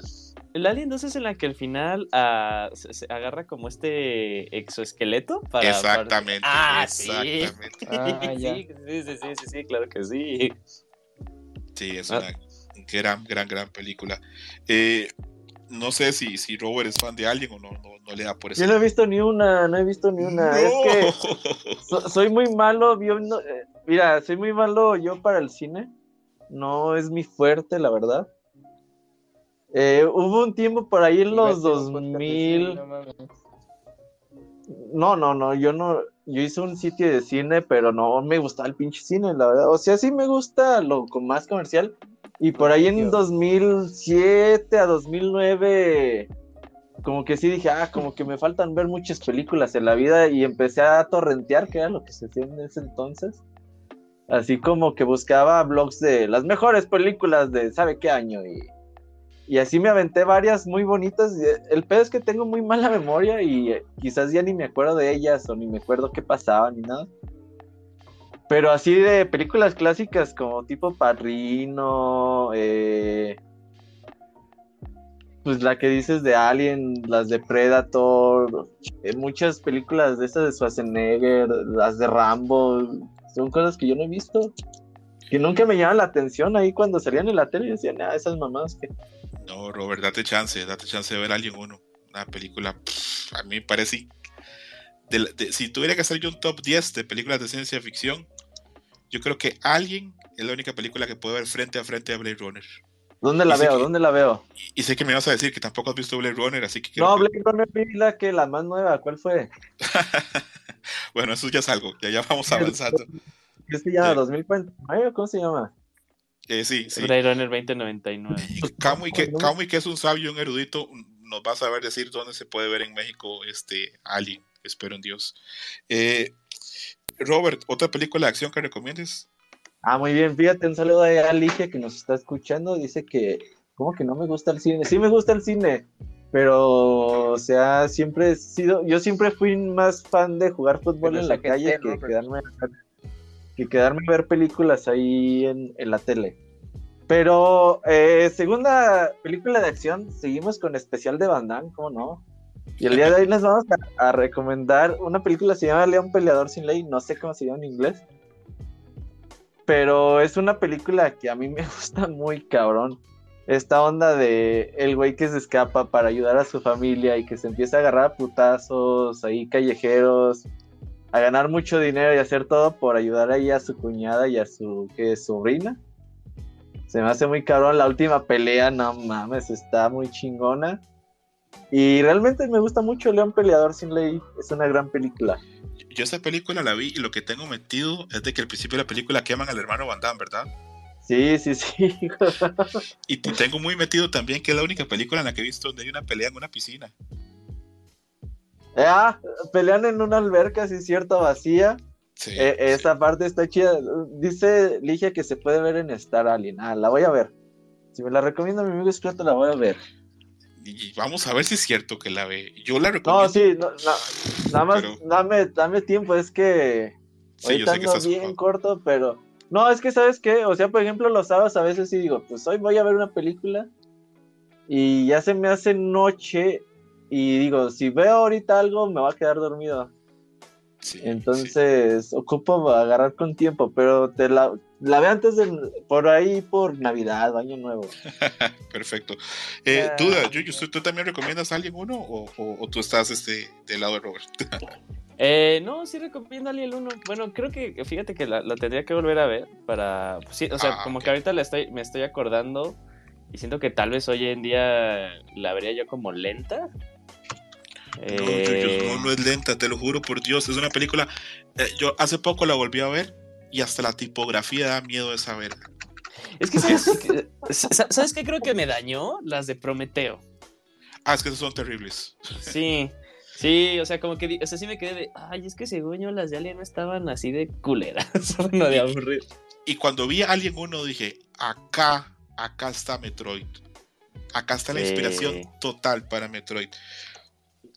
El Alien 2 es en la que al final ah, se, se agarra como este exoesqueleto para. Exactamente. para- Ah, exactamente. sí. *laughs* Ah, sí, sí, sí, sí, sí, sí, claro que sí. Sí, es Ah. una gran, gran, gran película. Eh, no sé si, si Robert es fan de Alien o no, no, no le da por eso. Yo no he visto ni una, no he visto ni una. Es que *laughs* so- soy muy malo eh, mira, soy muy malo yo para el cine. No es mi fuerte, la verdad. Eh, hubo un tiempo por ahí en los Iba a hacer un podcast de cine, 2000. no. No, no, yo no, yo hice un sitio de cine, pero no me gustaba el pinche cine, la verdad. O sea, sí me gusta lo con más comercial. Y por ahí en 2007 a 2009, como que sí dije, ah, como que me faltan ver muchas películas en la vida y empecé a torrentear, que era lo que se hacía en ese entonces. Así como que buscaba blogs de las mejores películas de sabe qué año y y así me aventé varias muy bonitas. El pedo es que tengo muy mala memoria y eh, quizás ya ni me acuerdo de ellas o ni me acuerdo qué pasaba ni nada. Pero así de películas clásicas como tipo Padrino, eh, pues la que dices de Alien, las de Predator, eh, muchas películas de estas de Schwarzenegger, las de Rambo, son cosas que yo no he visto. Que nunca me llaman la atención ahí cuando salían en la tele y decían, ah, esas mamás que no, Robert, date chance, date chance de ver a alguien uno. Una película, a mí me parece. si tuviera que hacer yo un top 10 de películas de ciencia ficción, yo creo que alguien es la única película que puede ver frente a frente a Blade Runner. ¿Dónde la veo? ¿Dónde la veo? Y, sé que me vas a decir que tampoco has visto Blade Runner, así que. No, Blade Runner vi la que la más nueva, ¿cuál fue? *laughs* bueno, eso ya es algo, ya, ya vamos *laughs* avanzando. ¿Qué se llama? ¿2049? ¿Cómo se llama? Eh, sí, sí. Blade Runner 2099. Kamui, que, que es un sabio, un erudito, nos va a saber decir dónde se puede ver en México este Alien. Espero en Dios. Eh, Robert, ¿otra película de acción que recomiendes? Ah, muy bien, fíjate, un saludo a Alicia que nos está escuchando. Dice que, ¿cómo que no me gusta el cine? Sí me gusta el cine, pero, o sea, siempre he sido, yo siempre fui más fan de jugar fútbol en la calle que quedarme que quedarme a ver películas ahí en, la tele. Pero eh, segunda película de acción, seguimos con especial de Van Damme, ¿cómo no? Y el día de hoy les vamos a, recomendar una película se llama León Peleador sin Ley, no sé cómo se llama en inglés. Pero es una película que a mí me *laughs* gusta muy cabrón. Esta onda de el güey que se escapa para ayudar a su familia y que se empieza a agarrar a putazos ahí callejeros a ganar mucho dinero y hacer todo por ayudar ahí a su cuñada y a su ¿qué, sobrina. Se me hace muy cabrón la última pelea, no mames, está muy chingona. Y realmente me gusta mucho León Peleador sin ley, es una gran película. Yo esa película la vi y lo que tengo metido es de que al principio de la película queman al hermano Van Damme, ¿verdad? Sí, sí, sí. y tengo muy metido también que es la única película en la que he visto donde hay una pelea en una piscina. Ah, pelean en una alberca, sí, cierto, vacía. Eh, esa parte está chida. Dice Ligia que se puede ver en Star Alien. Ah, la voy a ver. Si me la recomienda mi amigo Escroto, la voy a ver. Y vamos a ver si es cierto que la ve. Yo la recomiendo. No, sí, nada más dame, dame tiempo, es que sí, ahorita ando bien corto, pero no, es que sabes qué, o sea, por ejemplo, los sábados a veces sí digo, pues hoy voy a ver una película y ya se me hace noche y digo, si veo ahorita algo, me va a quedar dormido. Entonces, ocupo agarrar con tiempo, pero te la, la veo antes de, por ahí, por Navidad, Año Nuevo. *laughs* Perfecto. Eh, duda, ¿tú también recomiendas a alguien uno o, tú estás este, del lado de Robert? *laughs* eh, no, sí recomiendo a alguien uno. Bueno, creo que, fíjate que la, tendría que volver a ver para, pues sí, o sea, ah, como que ahorita estoy, me estoy acordando y siento que tal vez hoy en día la vería yo como lenta, eh, no, no, es lenta, te lo juro por Dios. Es una película. Eh, yo hace poco la volví a ver y hasta la tipografía da miedo de saber. Es que, *laughs* ¿sabes, qué creo que me dañó? Las de Prometeo. Ah, es que esas son terribles. Sí, sí, o sea, como que, o sea, sí me quedé de, ay, es que según yo las de Alien no estaban así de culeras, *laughs* no de aburrir. Y cuando vi a Alien 1 dije, acá, acá está Metroid. Acá está la inspiración total para Metroid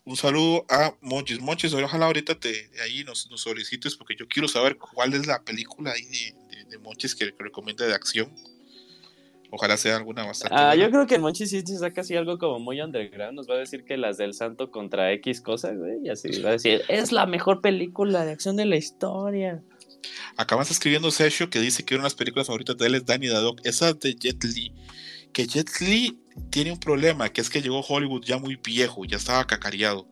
un saludo a Monchis. Monchis, ojalá ahorita te ahí nos, nos, solicites porque yo quiero saber cuál es la película ahí de, de, Monchis que, recomienda de acción. Ojalá sea alguna bastante. Ah, yo creo que Monchis sí saca así algo como muy underground. Nos va a decir que las del Santo contra X cosas, güey. Y así va a decir, es la mejor película de acción de la historia. Acabas escribiendo Sergio que dice que una de las películas favoritas de él es Danny Dadok. Esa de Jet Li. Que Jet Li tiene un problema, que es que llegó Hollywood ya muy viejo, ya estaba cacareado,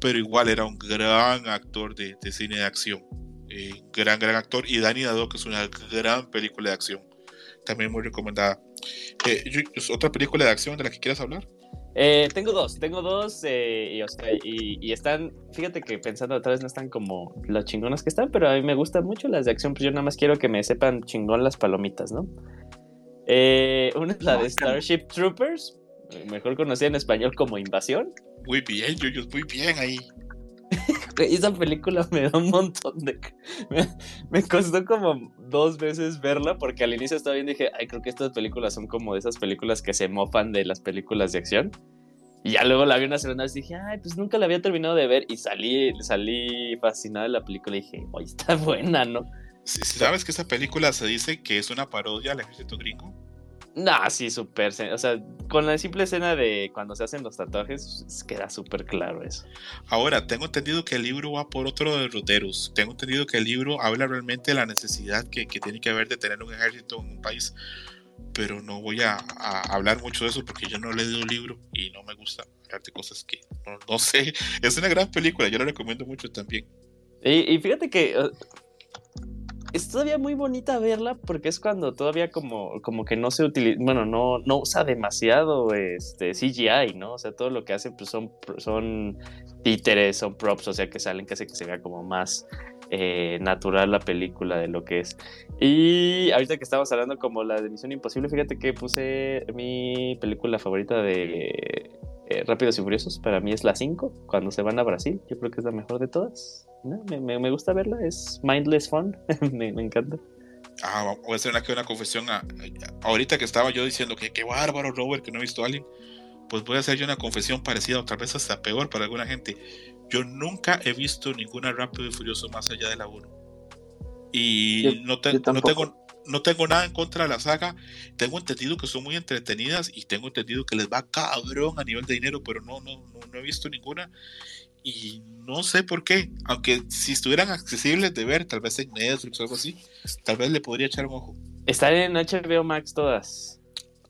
pero igual era un gran actor de, cine de acción. Eh, gran, gran actor. Y Danny que es una gran película de acción. También muy recomendada. Eh, ¿Otra película de acción de la que quieras hablar? Eh, tengo dos, tengo dos eh, y, o sea, y, y están, fíjate que pensando otra vez no están como las chingonas que están, pero a mí me gustan mucho las de acción, pues yo nada más quiero que me sepan chingón las palomitas, ¿no? Eh, una es la de Starship Troopers, mejor conocida en español como Invasión. Muy bien, Yuyos, muy bien ahí. Esa película me da un montón de... Me, me costó como dos veces verla porque al inicio estaba bien y dije, ay, creo que estas películas son como de esas películas que se mofan de las películas de acción. Y ya luego la vi una segunda vez y dije, ay, pues nunca la había terminado de ver y salí, salí fascinada de la película y dije, oye, está buena, ¿no? ¿Sabes que esa película se dice que es una parodia al ejército gringo? Nah, sí, súper. O sea, con la simple escena de cuando se hacen los tatuajes, queda súper claro eso. Ahora, tengo entendido que el libro va por otro derroteros. Tengo entendido que el libro habla realmente de la necesidad que, que tiene que haber de tener un ejército en un país. Pero no voy a, a hablar mucho de eso porque yo no he leído el libro y no me gusta hablar de cosas que no, no sé. *laughs* Es una gran película, yo la recomiendo mucho también. Y, y fíjate que es todavía muy bonita verla porque es cuando todavía como, como que no se utiliza, bueno, no, no usa demasiado este, CGI, ¿no? O sea, todo lo que hace pues son, son títeres, son props, o sea, que salen que hace que se vea como más eh, natural la película de lo que es. Y ahorita que estamos hablando como la de Misión Imposible, fíjate que puse mi película favorita de eh, Rápidos y Furiosos, para mí es la 5, cuando se van a Brasil, yo creo que es la mejor de todas. No, me, me- me gusta verla, es mindless fun, *laughs* me, me encanta. Ah, voy a hacer una, una confesión. a- a- ahorita que estaba yo diciendo que qué bárbaro, Robert, que no he visto a alguien, pues voy a hacer yo una confesión parecida, o tal vez hasta peor para alguna gente. Yo nunca he visto ninguna Rápido y Furioso más allá de la 1. Y Yo- no, te- tengo, no tengo nada en contra de la saga. Tengo entendido que son muy entretenidas y tengo entendido que les va cabrón a nivel de dinero, pero no, no, no, no he visto ninguna. Y no sé por qué, aunque si estuvieran accesibles de ver, tal vez en Netflix o algo así, tal vez le podría echar un ojo. Están en HBO Max todas.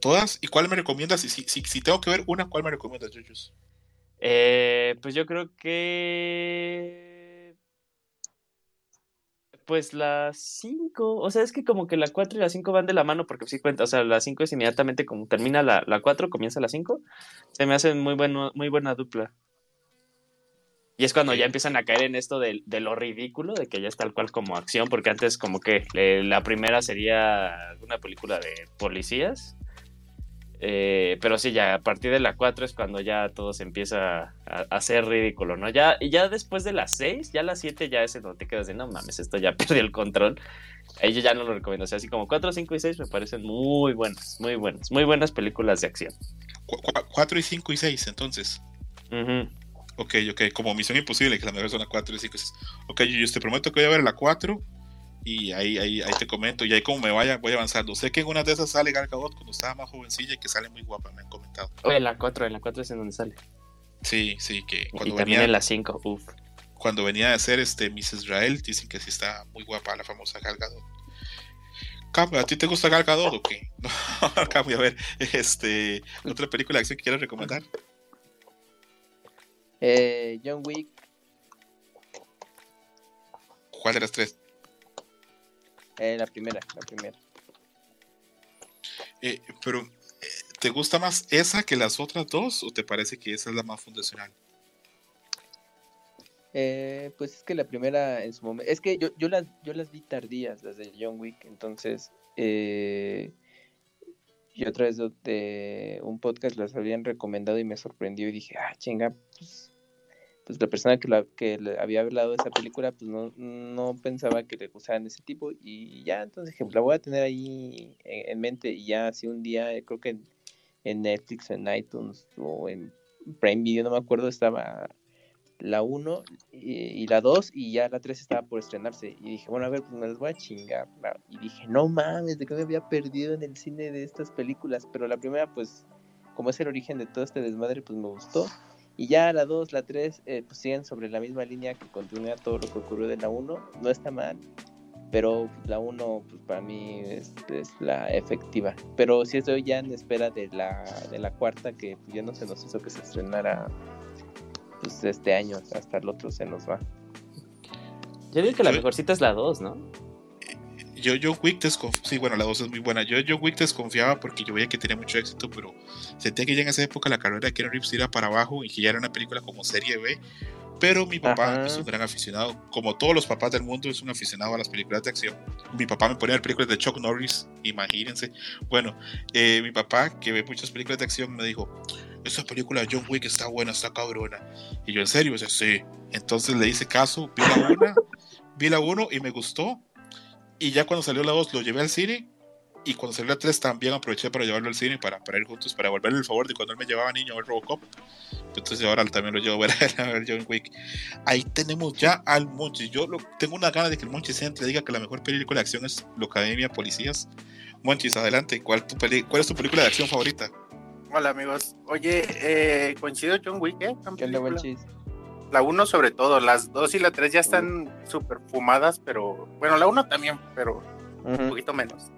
¿Todas? ¿Y cuál me recomiendas? Si, si, si, si tengo que ver una, ¿cuál me recomiendas, Yuyos? Eh, pues yo creo que... Pues las 5, o sea, es que como que la 4 y la 5 van de la mano porque sí cuenta, o sea, la 5 es inmediatamente como termina la, la 4, comienza la 5, se me hacen muy, bueno, muy buena dupla. Y es cuando ya empiezan a caer en esto de, de lo ridículo, de que ya es tal cual como acción, porque antes como que eh, la primera sería una película de policías, eh, pero sí, ya a partir de la 4 es cuando ya todo se empieza a, ser ridículo, ¿no? Ya, y ya después de la 6, ya la 7 ya es en donde te quedas de no mames, esto ya *laughs* perdió el control. Ahí yo ya no lo recomiendo. O sea, así como 4, 5 y 6 me parecen muy buenas, muy buenas, muy buenas películas de acción. 4 y 5 y 6, entonces. Ujú. Ok, ok, como Misión Imposible, que la mejor son la 4 y 5 y 6. Ok, Yuyos, te prometo que voy a ver la 4 y ahí, ahí, ahí te comento. Y ahí como me vaya, voy avanzando. Sé que en una de esas sale Gal Gadot cuando estaba más jovencilla y que sale muy guapa, me han comentado. Oye, en la 4, en la 4 es en donde sale. Sí, sí, que y cuando también venía, en la 5, uff. cuando venía de ser este Miss Israel, dicen que sí está muy guapa la famosa Gal Gadot. Capo, ¿a ti te gusta Gal Gadot o qué? *laughs* No, voy a ver. Este, otra película de acción que quieras recomendar. Eh, John Wick, ¿Cuál de las tres? Eh, la primera, la primera. Eh, pero, eh, ¿te gusta más esa que las otras dos o te parece que esa es la más fundacional? Eh, pues es que la primera en su momento, es que yo, yo las yo las vi tardías, las de John Wick, entonces eh, yo a través de, de un podcast las habían recomendado y me sorprendió y dije, ah, chinga, pues, pues la persona que, la, que le había hablado de esa película, pues no, no pensaba que le gustaran ese tipo y ya, entonces dije, pues la voy a tener ahí en, en mente y ya así un día, eh, creo que en, en Netflix, en iTunes o en Prime Video, no me acuerdo, estaba la 1 y, la 2 y ya la 3 estaba por estrenarse. Y dije, bueno, a ver, pues me las voy a chingar. Y dije, no mames, de que me había perdido en el cine de estas películas. Pero la primera, pues, como es el origen de todo este desmadre, pues me gustó. Y ya la 2, la 3, eh, pues siguen sobre la misma línea que continúa todo lo que ocurrió de la 1. No está mal. Pero la 1, pues para mí es, es la efectiva. Pero sí estoy ya en espera de la, de la cuarta, que pues, ya no se nos hizo que se estrenara pues este año, hasta el otro se nos va. Yo digo que la mejorcita es la 2, ¿no? Yo John Wick desconfiaba, sí, bueno, la dos es muy buena. Yo John Wick desconfiaba porque yo veía que tenía mucho éxito, pero sentía que ya en esa época la carrera de Keanu Reeves iba para abajo y que ya era una película como serie B. Pero mi papá Ajá. es un gran aficionado, como todos los papás del mundo, es un aficionado a las películas de acción. Mi papá me ponía a ver películas de Chuck Norris, imagínense. Bueno, eh, mi papá, que ve muchas películas de acción, me dijo, esa película de John Wick está buena, está cabrona. Y yo, ¿en serio? Dice, sí. Entonces le hice caso, vi la una, vi la uno y me gustó. Y ya cuando salió la 2 lo llevé al cine. Y cuando salió la 3 también aproveché para llevarlo al cine para, para ir juntos, para volverle el favor de cuando él me llevaba niño a ver Robocop. Entonces ahora también lo llevo a ver, *laughs* a ver John Wick. Ahí tenemos ya al Monchi. Yo lo- tengo una gana de que el Monchi siempre diga que la mejor película de acción es La Academia de Policías. Monchis, adelante. ¿Cuál, tu peli- ¿Cuál es tu película de acción favorita? Hola amigos. Oye, eh, coincido John Wick, ¿eh? ¿Qué onda? La 1 sobre todo, las 2 y la 3 ya están súper fumadas, pero bueno, la 1 también, pero un poquito menos.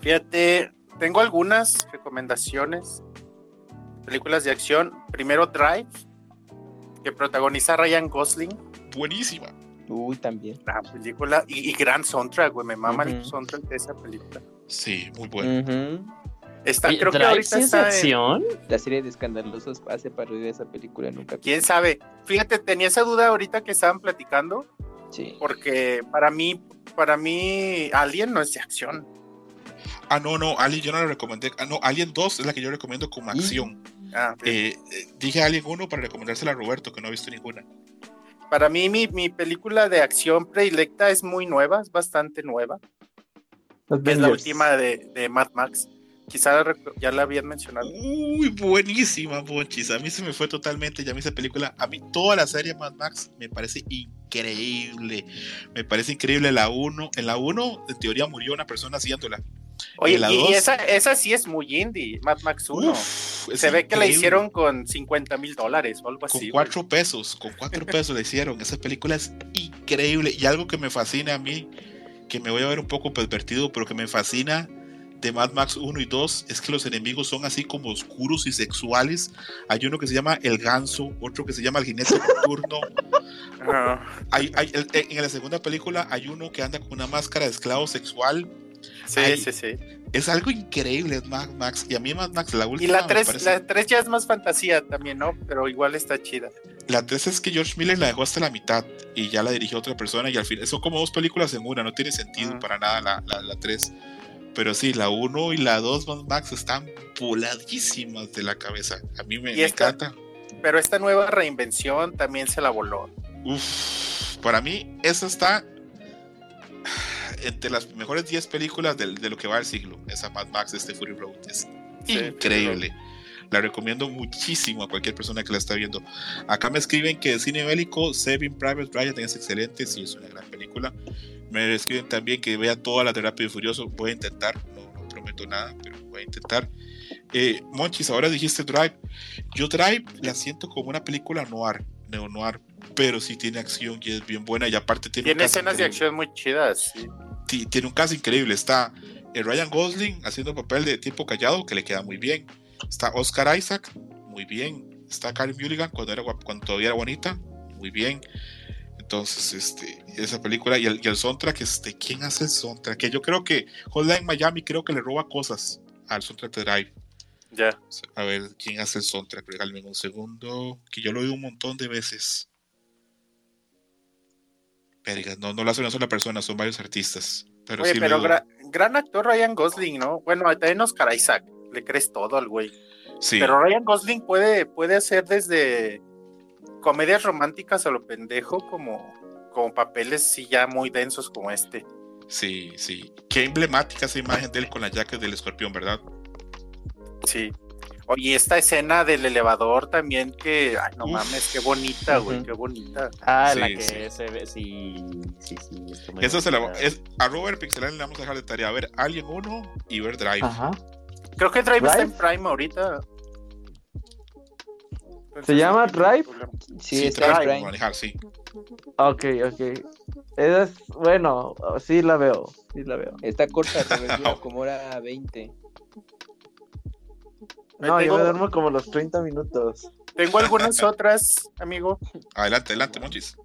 Fíjate, tengo algunas recomendaciones. Películas de acción. Primero Drive, que protagoniza Ryan Gosling. Buenísima. Uy, también. La película y, y gran soundtrack, güey. Me mama el soundtrack de esa película. Sí, muy buena. Está, Oye, creo que ¿Drive ahorita sí es está en- acción? La serie de escandalosos hace parodia de esa película en un capítulo. quién sabe. Fíjate, tenía esa duda ahorita que estaban platicando, Sí. porque para mí, para mí, Alien no es de acción. Ah, no, no, Alien yo no la recomendé. Ah, no, Alien 2 es la que yo recomiendo como ¿Y? acción. Ah, ok. Eh, eh, dije Alien 1 para recomendársela a Roberto, que no ha visto ninguna. Para mí, mi, mi película de acción predilecta es muy nueva, es bastante nueva. Es la última de, de Mad Max. Quizá ya la habían mencionado. Uy, buenísima, Monchis. A mí se me fue totalmente ya a mí esa película. A mí toda la serie Mad Max me parece increíble. Me parece increíble la 1. En la 1, en teoría, murió una persona haciéndola. Oye, ¿Y la y, dos? esa, esa sí es muy indie, Mad Max 1. Uf, es Se ve que la hicieron con 50 mil dólares o algo Con así. güey. cuatro pesos, con cuatro pesos la hicieron. Esa película es increíble. Y algo que me fascina a mí, que me voy a ver un poco pervertido, pero que me fascina de Mad Max 1 y 2, es que los enemigos son así como oscuros y sexuales. Hay uno que se llama el ganso, otro que se llama el jinete nocturno. Ajá. Hay, hay- el- en la segunda película hay uno que anda con una máscara de esclavo sexual. Sí, sí, sí. Es algo increíble, Mad Max. Y a mí Mad Max, la Y última... la me 3, parece- la 3 ya es más fantasía también, ¿no? Pero igual está chida. La 3 es que George Miller la dejó hasta la mitad y ya la dirigió otra persona y al final son como dos películas en una, no tiene sentido para nada la, la, la 3. Pero sí, la 1 y la 2 Mad Max están voladísimas de la cabeza. A mí me, Y me esta- encanta. Pero esta nueva reinvención también se la voló. Uf, para mí esa está entre las mejores 10 películas de, lo que va del siglo. Esa Mad Max, este Fury Road. Es Sí, increíble. La recomiendo muchísimo a cualquier persona que la está viendo. Acá me escriben que de cine bélico, Saving Private Ryan es excelente, sí, es una gran película. Me escriben también que vea toda la terapia de Furioso. Voy a intentar, no, no prometo nada, pero voy a intentar. Eh, Monchis, ahora dijiste Drive. Yo Drive la siento como una película noir, neo noir, pero sí tiene acción y es bien buena y aparte tiene, escenas de acción muy chidas. sí. Tiene un caso increíble. Está eh, Ryan Gosling haciendo papel de tiempo callado, que le queda muy bien. Está Oscar Isaac, muy bien. Está Karen Mulligan cuando, era, cuando todavía era bonita, muy bien. Entonces, este, esa película y el, y el soundtrack, este, ¿quién hace el soundtrack? Que yo creo que Hotline Miami creo que le roba cosas al soundtrack de Drive. Ya. A ver, ¿quién hace el soundtrack? Regálame un segundo, que yo lo he oído un montón de veces. Verga, no, no lo hace una sola persona, son varios artistas. Pero Oye, sí pero gra- gran actor Ryan Gosling, ¿no? Bueno, también Oscar Isaac. Le crees todo al güey. Sí. Pero Ryan Gosling puede, puede hacer desde comedias románticas a lo pendejo como, como papeles sí ya muy densos como este. Sí, sí. Qué emblemática esa imagen de él con la jacket del escorpión, ¿verdad? Sí. Oye, esta escena del elevador también que, ay, no Uf. mames, qué bonita, güey, qué bonita. Ah, Sí, la que sí. se ve, sí, sí, sí. Eso se la, es, a Robert Pixelan le vamos a dejar de tarea. A ver, Alien 1 y ver Drive. Ajá. Creo que Drive, está en. Prime ahorita. ¿Se llama Drive? Sí, Drive, en vamos a Prime. manejar, sí. Ok, ok. Es, bueno, sí la veo. Sí la veo. Está corta, *laughs* como hora 20. No, tengo- yo me duermo como los 30 minutos. Tengo algunas otras, amigo. Adelante, adelante, Monchis.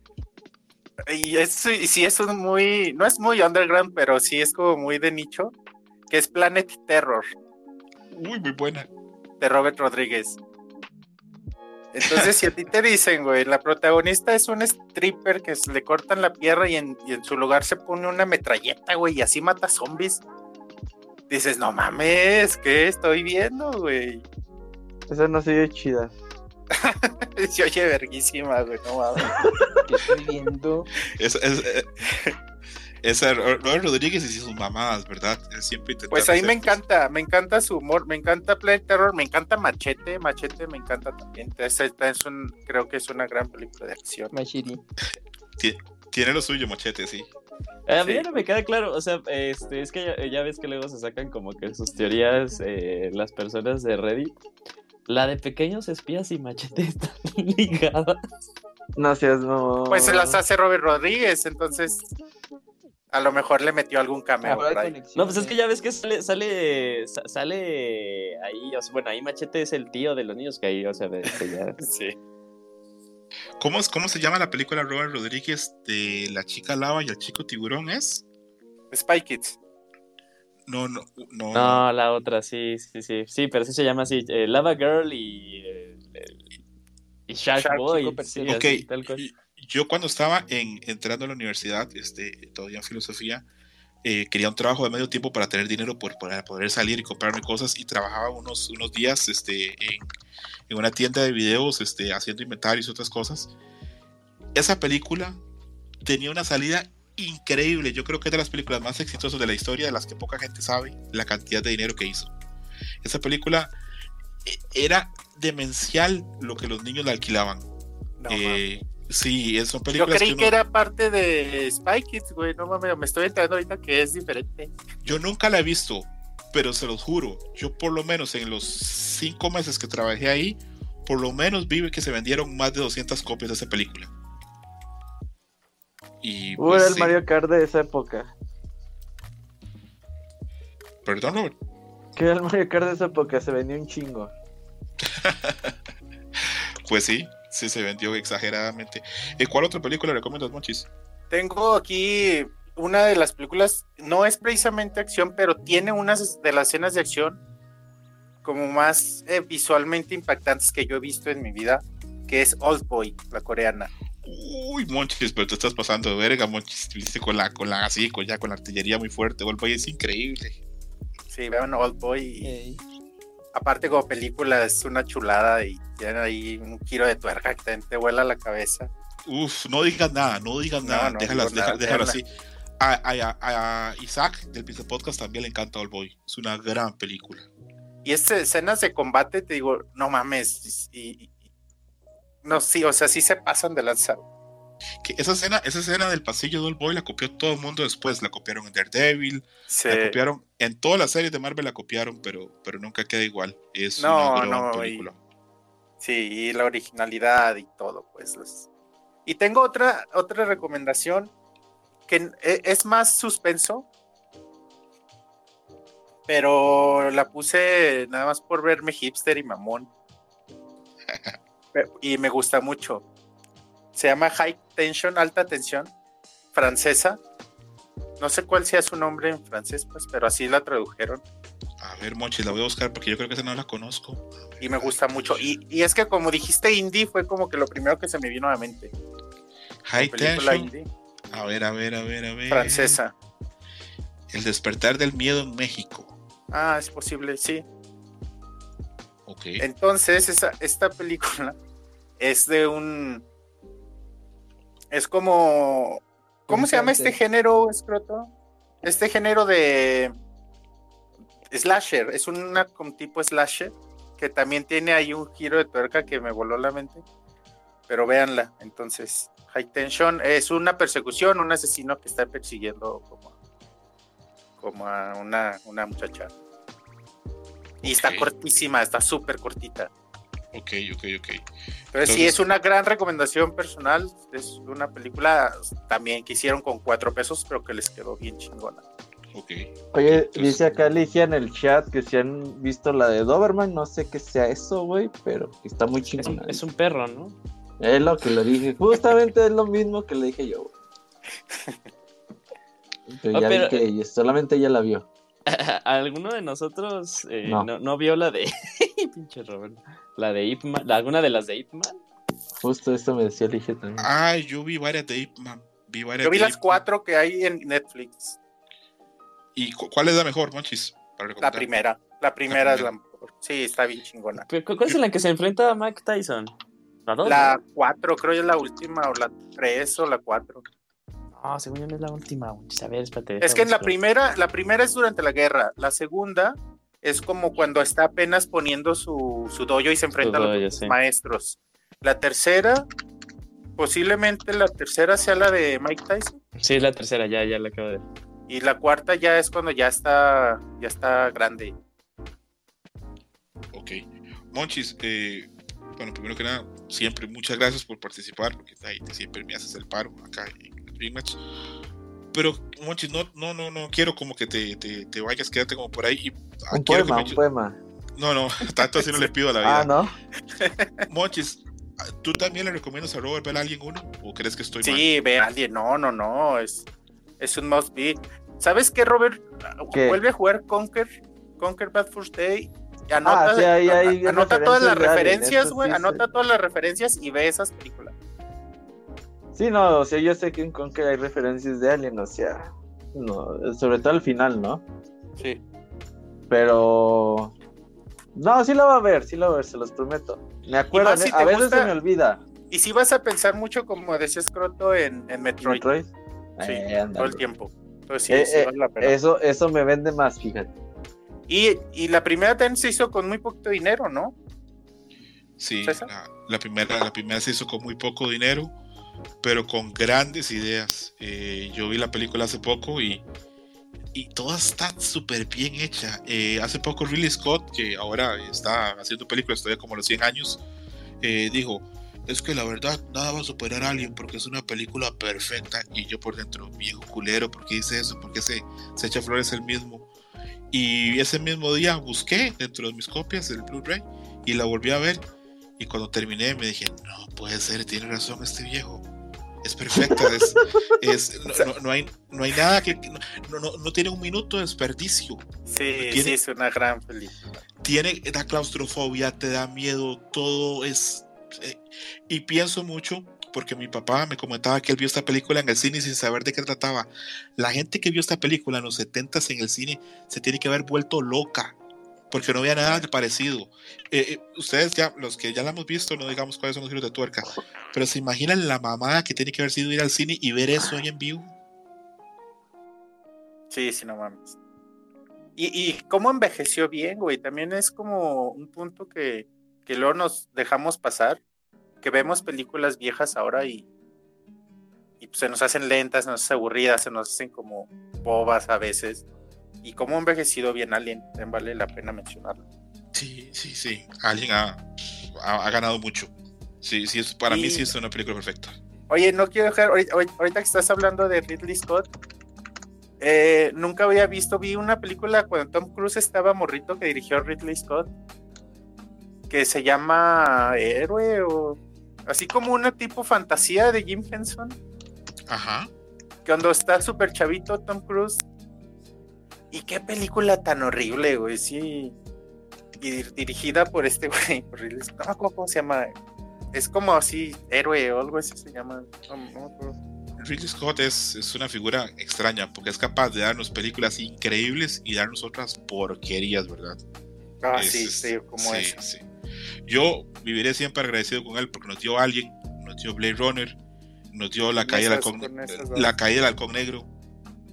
Y es, y sí es un muy, no es muy underground, pero sí es como muy de nicho, que es Planet Terror, Uy, muy buena. de Robert Rodríguez. Entonces, si a ti te dicen, güey, la protagonista es un stripper que le cortan la pierna y en, y en su lugar se pone una metralleta, güey, y así mata zombies. Dices, no mames, ¿qué estoy viendo, güey? Esa no se ve chida. *laughs* Se oye verguísima, güey, no mames. *laughs* ¿Qué estoy viendo? Es, es, eh, esa Robert Rodríguez y sus mamadas, ¿verdad? Él siempre intenta Pues a mí me encanta, me encanta su humor, me encanta Planet Terror, me encanta Machete, Machete me encanta también. Esta, esta es un, creo que es una gran película de acción. Machiri. Tiene lo suyo, machete, sí. A mí Sí. ya no me queda claro, o sea, este, es que ya, ya ves que luego se sacan como que sus teorías eh, las personas de Reddit. La de pequeños espías y machete *laughs* están ligadas. No seas no. Pues se las hace Robert Rodríguez, entonces a lo mejor le metió algún cameo por ahí. No, pues es que ya ves que sale, sale, sa- sale ahí, o sea, bueno, ahí Machete es el tío de los niños que ahí, o sea, de, de ya. *laughs* Sí. ¿Cómo, es, ¿Cómo se llama la película Robert Rodríguez de La chica lava y el chico tiburón? ¿Es? Spy Kids. No, no, no. No, la otra, sí, sí, sí, sí, pero sí se llama así, eh, Lava Girl y, eh, y Shark, Shark, Boy, chico sí, perfecto. Ok, así, tal cual. y- Yo cuando estaba en, entrando a la universidad, este, todavía en filosofía, eh, quería un trabajo de medio tiempo para tener dinero por, para poder salir y comprarme cosas y trabajaba unos, unos días este, en, en una tienda de videos este, haciendo inventarios y otras cosas. Esa película tenía una salida increíble. Yo creo que es de las películas más exitosas de la historia, de las que poca gente sabe la cantidad de dinero que hizo. Esa película eh, era demencial lo que los niños la alquilaban. No, Eh, sí, es- son mames. Yo creí uno- que era parte de Spy Kids, güey. No mames, me estoy enterando ahorita que es diferente. Yo nunca la he visto, pero se los juro, yo por lo menos en los cinco meses que trabajé ahí, por lo menos vi que se vendieron más de 200 copias de esa película. Y Uh, pues, era el sí. Mario Kart de esa época. Perdón, Robert. Que era el Mario Kart de esa época, se vendió un chingo. *laughs* Pues sí, sí se vendió exageradamente. ¿Y cuál otra película recomiendas, Monchis? Tengo aquí una de las películas, no es precisamente acción, pero tiene unas de las escenas de acción como más eh, visualmente impactantes que yo he visto en mi vida, que es Old Boy, la coreana. Uy, Monchis, pero te estás pasando de verga, Monchis. Viste con la, con la, así, con, ya con la artillería muy fuerte. Golpe es increíble. Sí, vean Old Boy. y. aparte como película es una chulada y tiene ahí un giro de tuerca que te vuela la cabeza. Uf, no digas nada, no digas No, nada. no déjala, digo nada, deja- déjalo déjala. así. A, a- a- a Isaac del Pizza Podcast también le encanta All Boy. Es una gran película. Y estas escenas de combate, te digo, no mames. Y, y- no, sí, o sea, sí se pasan de lanza. Que esa escena, esa escena del pasillo de Boy la copió todo el mundo después. La copiaron en Daredevil, Sí. la copiaron en todas las series de Marvel la copiaron, pero, pero nunca queda igual. Es No, una gran no, y- película. Sí, y la originalidad y todo, pues. los- Y tengo otra, otra recomendación que e- es más suspenso, pero la puse nada más por verme hipster y mamón. *laughs* Y me gusta mucho. Se llama High Tension, alta tensión, francesa. No sé cuál sea su nombre en francés, pues, pero así la tradujeron. A ver, Monchis, la voy a buscar porque yo creo que esa no la conozco. y me gusta mucho. Y, y es que como dijiste indie, fue como que lo primero que se me vino a la mente. High Tension. indie A ver, a ver, a ver, a ver. francesa. El despertar del miedo en México. Ah, es posible, sí. Ok. Entonces, esa, esta película *laughs* es de un. Es como. ¿Cómo se llama este género, escroto? Este género de. Slasher. Es una como tipo slasher. Que también tiene ahí un giro de tuerca que me voló la mente. Pero véanla. Entonces, High Tension es una persecución, un asesino que está persiguiendo como, como a una, una muchacha. Y está cortísima, está súper cortita. Ok, ok, ok. Pero sí, es una gran recomendación personal. Es una película también que hicieron con cuatro pesos, pero que les quedó bien chingona. Ok. Oye, Entonces- dice acá Ligia en el chat que si han visto la de Doberman, no sé qué sea eso, güey, pero que está muy chingona. es un perro, ¿no? Es lo que le dije, justamente es lo mismo que le dije yo. güey. *laughs* Pero Ah, ya vi pero- que ella- solamente ella la vio. *laughs* ¿Alguno de nosotros eh, No. no. No, vio la de. *laughs* Pinche Robert. La de Ip Man? ¿Alguna de las de Ip Man? Justo esto me decía Lige también. Ay, yo vi varias de Ip Man. Vi varias Yo vi de las Ip Man. cuatro que hay en Netflix. ¿Y cu- cuál es la mejor, Monchis? Para La primera. La primera es la mejor. Sí, está bien chingona. ¿Cu- cu- ¿Cuál es la que se enfrenta a Mike Tyson? La dos. La cuatro, creo que es la última, o la tres o la cuatro. ¿no? No, según yo no es la última. güey. A ver, espérate. Es que en la primera, la primera es durante la guerra. La segunda es como cuando está apenas poniendo su, su dojo y se enfrenta a los sí. maestros. La tercera, posiblemente la tercera sea la de Mike Tyson. Sí, es la tercera, ya, ya la acabo de ver. Y la cuarta ya es cuando ya está, ya está grande. Ok. Monchis, eh, bueno, primero que nada, siempre muchas gracias por participar, porque ahí te- siempre me haces el paro acá en el Dream Match. Pero, Monchis, no, no, no, no quiero como que te, te, te vayas, quédate como por ahí. Y, ah, un quiero que poema, me un poema. No, no, *laughs* tanto así no le pido a la vida. Ah, ¿no? *laughs* Monchis, ¿tú también le recomiendas a Robert ver a alguien uno? ¿O crees que estoy mal? Sí, ve a alguien. No, no, no. Es, es un must be. ¿Sabes qué, Robert? ¿Qué? Vuelve a jugar Conquer, Conquer Bad First Day. Anota, Ah, sí, ahí hay a- anota todas las referencias güey. sí anota todas las referencias y ve esas películas. Sí, no, o sea, yo sé que en Conker hay referencias de Alien, o sea, no, sobre todo al final, ¿no? Sí. Pero no, sí lo va a ver, sí lo va a ver, se los prometo. Me acuerdo, más si a veces gusta- se me olvida. Y si vas a pensar mucho, como decía Scroto, en, en Metroid. Metroid. Sí, Eh, todo el tiempo. Entonces sí, Eh, sí eh, vale la pena. Eso, eso me vende más, fíjate. Y, y la primera también se hizo con muy poquito dinero, ¿no? Sí, la, la primera, la primera se hizo con muy poco dinero, pero con grandes ideas. Eh, yo vi la película hace poco y, y toda está súper bien hecha. Eh, hace poco Ridley Scott, que ahora está haciendo películas todavía como los 100 años, eh, dijo, es que la verdad nada va a superar a Alien porque es una película perfecta. Y yo por dentro, viejo culero, ¿por qué dice eso? ¿Por qué se, se echa flores el mismo? Y ese mismo día busqué dentro de mis copias el Blu-ray y la volví a ver. Y cuando terminé me dije, no puede ser, tiene razón este viejo. Es perfecta, es, *laughs* es- no, no- no hay, no hay nada que... No, no, no tiene un minuto de desperdicio. Sí, Tiene- sí, es una gran película. Tiene la claustrofobia, te da miedo, todo es... eh, y pienso mucho, porque mi papá me comentaba que él vio esta película en el cine sin saber de qué trataba. La gente que vio esta película en los 70 en el cine se tiene que haber vuelto loca, porque no había nada parecido. Eh, eh, ustedes ya, los que ya la hemos visto, no digamos cuáles son los giros de tuerca, pero se imaginan la mamada que tiene que haber sido ir al cine y ver eso ahí en vivo. Sí, sí, no mames. Y, y cómo envejeció bien, güey. También es como un punto que, que luego nos dejamos pasar, que vemos películas viejas ahora y, y pues, se nos hacen lentas, se nos hacen aburridas, se nos hacen como bobas a veces. Y cómo ha envejecido bien Alien, vale la pena mencionarlo. Sí, sí, sí. Alguien ha, ha, ha ganado mucho. Sí, sí, es, para mí sí es una película perfecta. Oye, no quiero dejar, ahorita, ahorita que estás hablando de Ridley Scott, eh, nunca había visto, vi una película cuando Tom Cruise estaba morrito que dirigió Ridley Scott, que se llama Héroe o así como una tipo fantasía de Jim Henson, Ajá. cuando está súper chavito Tom Cruise. Y qué película tan horrible, güey, sí. Y dirigida por este *laughs* güey, por Ridley Scott. No me acuerdo cómo se llama. Es como así, héroe o algo así se llama. No, no me acuerdo. Ridley Scott es, es una figura extraña porque es capaz de darnos películas increíbles y darnos otras porquerías, ¿verdad? Ah, Es- sí, es- sí, como sí, es. sí. Yo viviré siempre agradecido con él porque nos dio Alien, nos dio Blade Runner, nos dio La caída, del halcón, la caída del halcón negro.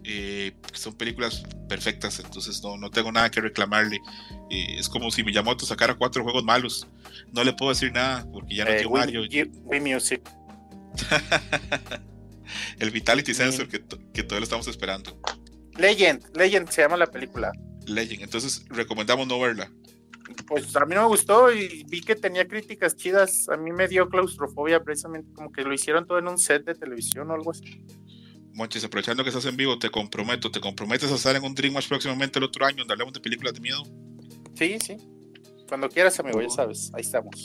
Eh, son películas perfectas, entonces no, no tengo nada que reclamarle. Eh, es como si Miyamoto sacara cuatro juegos malos. No le puedo decir nada porque ya no Eh, Wii- Mario. Wii- *laughs* Wii Music. El Vitality Sí. Sensor que, que todavía lo estamos esperando. Legend, Legend se llama la película. Legend. Entonces recomendamos no verla. Pues a mí no me gustó y vi que tenía críticas chidas. A mí me dio claustrofobia precisamente, como que lo hicieron todo en un set de televisión o algo así. Monchis, aprovechando que estás en vivo, te comprometo, te comprometes a estar en un Dream Match próximamente el otro año donde hablemos de películas de miedo. Sí, sí. Cuando quieras, amigo, ya sabes, ahí estamos.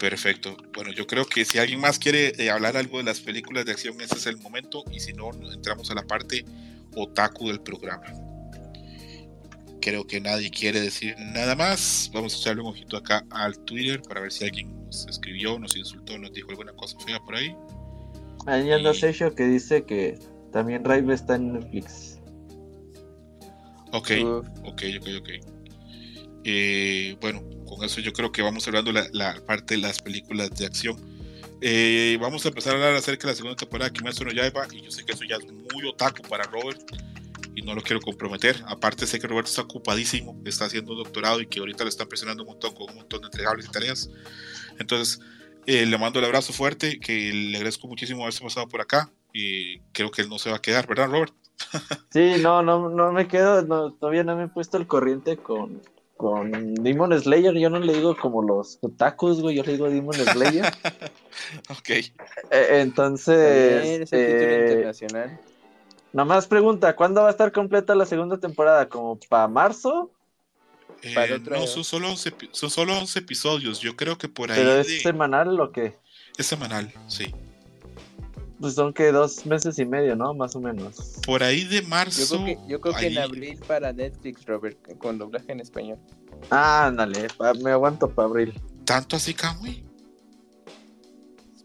Perfecto. Bueno, yo creo que si alguien más quiere eh, hablar algo de las películas de acción, ese es el momento. Y si no, entramos a la parte otaku del programa. Creo que nadie quiere decir nada más. Vamos a echarle un ojito acá al Twitter para ver si alguien nos escribió, nos insultó, nos dijo alguna cosa fea por ahí. Ahí anda Y- que dice que también Rive está en Netflix. Ok, Uf, ok, ok, ok. Eh, bueno, con eso yo creo que vamos hablando la, la parte de las películas de acción. Eh, vamos a empezar a hablar acerca de la segunda temporada de Kimetsu no Yaiba y yo sé que eso ya es muy otaku para Robert y no lo quiero comprometer. Aparte sé que Robert está ocupadísimo, está haciendo un doctorado y que ahorita le están presionando un montón con un montón de entregables y tareas. Entonces eh, le mando el abrazo fuerte, que le agradezco muchísimo haberse pasado por acá y creo que él no se va a quedar, ¿verdad Robert? *laughs* Sí, no, no, no me quedo, no, todavía no me he puesto al corriente con, con Demon Slayer. Yo no le digo como los otakus, güey, yo le digo Demon Slayer. *laughs* ok. Eh, bien, entonces, es el eh, internacional. nomás pregunta, ¿cuándo va a estar completa la segunda temporada? ¿Como para marzo? Para Eh, otro no, son solo, 11, epi- son solo 11 episodios. Yo creo que por ahí ¿Pero de- es semanal o qué? es semanal, sí. Pues son que dos meses y medio, ¿no? Más o menos. Por ahí de Yo marzo. creo que, yo creo que en abril para Netflix, Robert, con doblaje en español. Ah, ándale, pa- me aguanto para abril. ¿Tanto así, Kamui?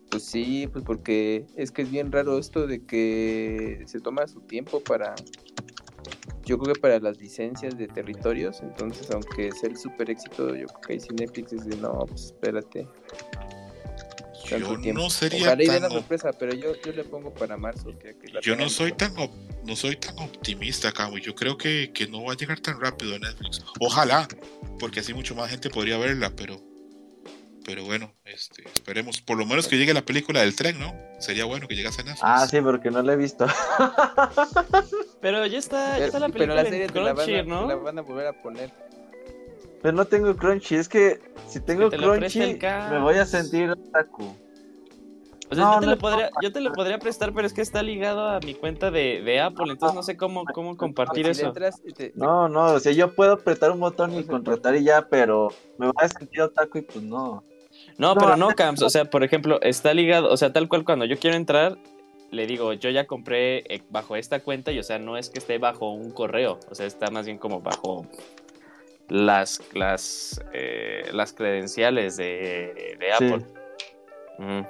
Pues sí, pues porque es que es bien raro esto de que se toma su tiempo para, yo creo que para las licencias de territorios, entonces aunque sea el super éxito, yo creo que ahí sí Netflix es de no, pues espérate. Tanto Yo tiempo. no sería Ojalá la tan. op- sorpresa, pero yo, yo le pongo para marzo. Que, que la Yo no soy tan op- no soy tan optimista, Kamui. Yo creo que, que no va a llegar tan rápido a Netflix. Ojalá, porque así mucho más gente podría verla, pero. Pero bueno, este, esperemos. Por lo menos que llegue la película del tren, ¿no? Sería bueno que llegase a Netflix. Ah, sí, porque no la he visto. Pero ya está, ya Pero, está la pero película la serie en te la, van Crunchy, a, te la ¿no? van a volver a poner. Pero no tengo Crunchy, es que si tengo te lo presta Crunchy me voy a sentir otaku. O sea, No, yo, te no lo podría, yo te lo podría prestar, pero es que está ligado a mi cuenta de, de Apple, entonces no sé cómo, cómo compartir si eso. te- te- No, no, o sea, yo puedo apretar un botón y contratar y ya, pero me voy a sentir otaku y pues no. No, No, pero no, Camps. O sea, por ejemplo, está ligado, o sea, tal cual cuando yo quiero entrar, le digo, yo ya compré eh, bajo esta cuenta y, o sea, no es que esté bajo un correo, o sea, está más bien como bajo las, las, eh, las credenciales de, de Sí. Apple. Ujú.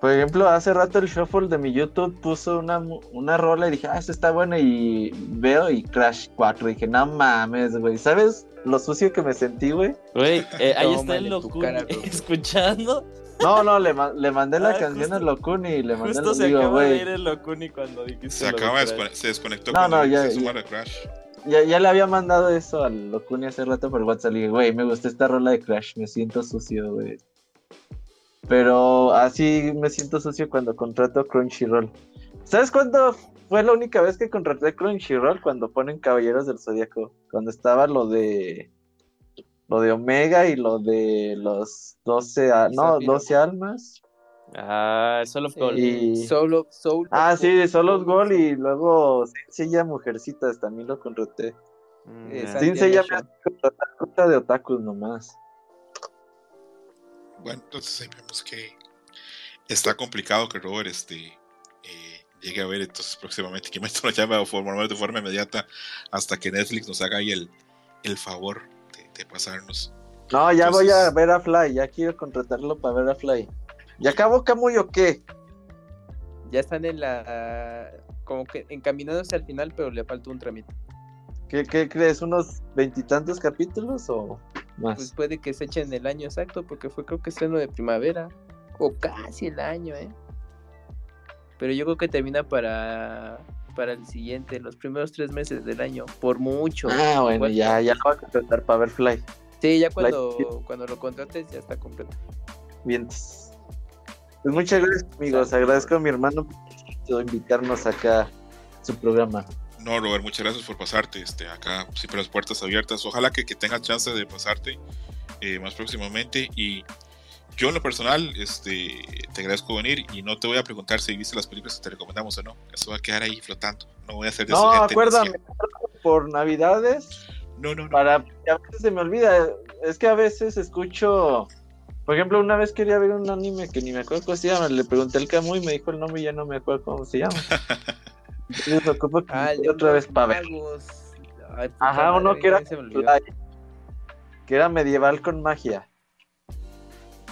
Por ejemplo, hace rato el shuffle de mi YouTube puso una, una rola y dije, ah, esta está buena y veo y Crash 4. Y dije, no mames, güey. ¿Sabes lo sucio que me sentí, güey? Güey, eh, ahí está el Locuni *laughs* escuchando. No, no, le, ma- le mandé la Ah, canción justo- a Locuni y le mandé Justo el se digo, acaba de güey. ir el Locuni cuando dijiste se lo acaba de descone- se desconectó No, cuando no, ya- se ya. Crash. Ya, ya le había mandado eso al Locuni hace rato por WhatsApp. Le dije, güey, me gustó esta rola de Crash, me siento sucio, güey. Pero así me siento sucio cuando contrato Crunchyroll. ¿Sabes cuándo fue la única vez que contraté Crunchyroll? Cuando ponen Caballeros del Zodíaco. Cuando estaba lo de. Lo de Omega y lo de los 12. a- no, Zafiro. 12 almas. Ah, solo eh, Gold. Y- Solo, Soul. Ah, sí, solo Gol y luego Sencilla Mujercitas también lo contraté. Mm, Eh, ya. Sandy Sin se llama Animation. cosa de otakus nomás. Bueno, entonces ahí vemos que está complicado que Robert este, eh, llegue a ver entonces próximamente que me lo llame *laughs* o forma- de forma inmediata hasta que Netflix nos haga ahí el, el favor de, de pasarnos. No, ya Entonces- voy a ver a Fly, ya quiero contratarlo para ver a Fly. ¿Ya acabó Camuy o qué? Ya están en la. Como que encaminándose al final, pero le falta un trámite. ¿Qué, qué crees? ¿Unos veintitantos capítulos o más? Pues puede que se echen el año exacto, porque fue creo que estreno de primavera. O casi el año, ¿eh? Pero yo creo que termina para. Para el siguiente, los primeros tres meses del año. Por mucho. ah, bueno, ya, ya lo voy a contratar para ver Fly. Sí, ya cuando, cuando lo contrates ya está completo. Bien. Pues muchas gracias, amigos. Agradezco a mi hermano por invitarnos acá a su programa. No, Robert, muchas gracias por pasarte. Este, acá siempre las puertas abiertas. Ojalá que, que tengas chance de pasarte eh, más próximamente. Y yo en lo personal, este, te agradezco venir y no te voy a preguntar si viste las películas que te recomendamos o no. Eso va a quedar ahí flotando. No voy a hacer de No, acuérdame, por Navidades No, no, no. para a veces se me olvida es que a veces escucho Por ejemplo, una vez quería ver un anime que ni me acuerdo cómo se llama. Le pregunté al Camu y me dijo el nombre y ya no me acuerdo cómo se llama. *laughs* Entonces ocupo que Ah, me otra vez para ver. Ay, Ajá, uno que era, que era medieval con magia.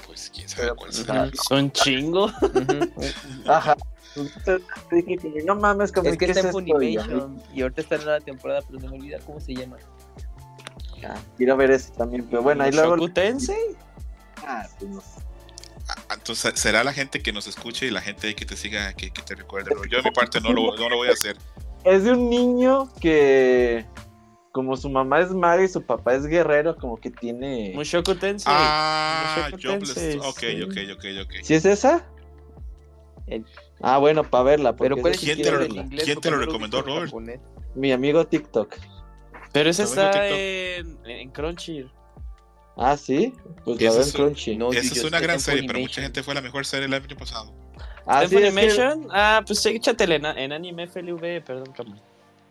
Pues quién sabe cuál será. Ajá. Son chingo. Ujú. Ajá. Entonces dije que no mames, como Es que ¿qué está en Funimation y ahorita está en la temporada, pero se me olvida cómo se llama. ah, Quiero ver ese también, pero bueno, ahí luego. Shoku Ah, pues no. Ah, Entonces será la gente que nos escuche y la gente que te siga, que, que te recuerde. Pero yo de mi parte no lo, no lo voy a hacer. Es de un niño que, como su mamá es maga y su papá es guerrero, como que tiene. Mushoku Tensei. Ah, Mushoku Jobless. Tensei, Ok, ok, ok, ok. ¿Sí es esa? El- Ah, bueno, para verla. Pero porque ¿cuál esa ¿Quién te lo- verla. inglés? quién te Porque lo no recomendó, Robert? Mi amigo TikTok. Pero ese También está en, en Crunchy. Ah, sí. Pues ¿Qué la es? Crunchy. No, Esa es una gran serie, pero mucha gente fue la mejor serie del año pasado. Ah, ¿En sí, es que- Funimation? Ah, pues échatele en, en anime FLV, perdón, Camu.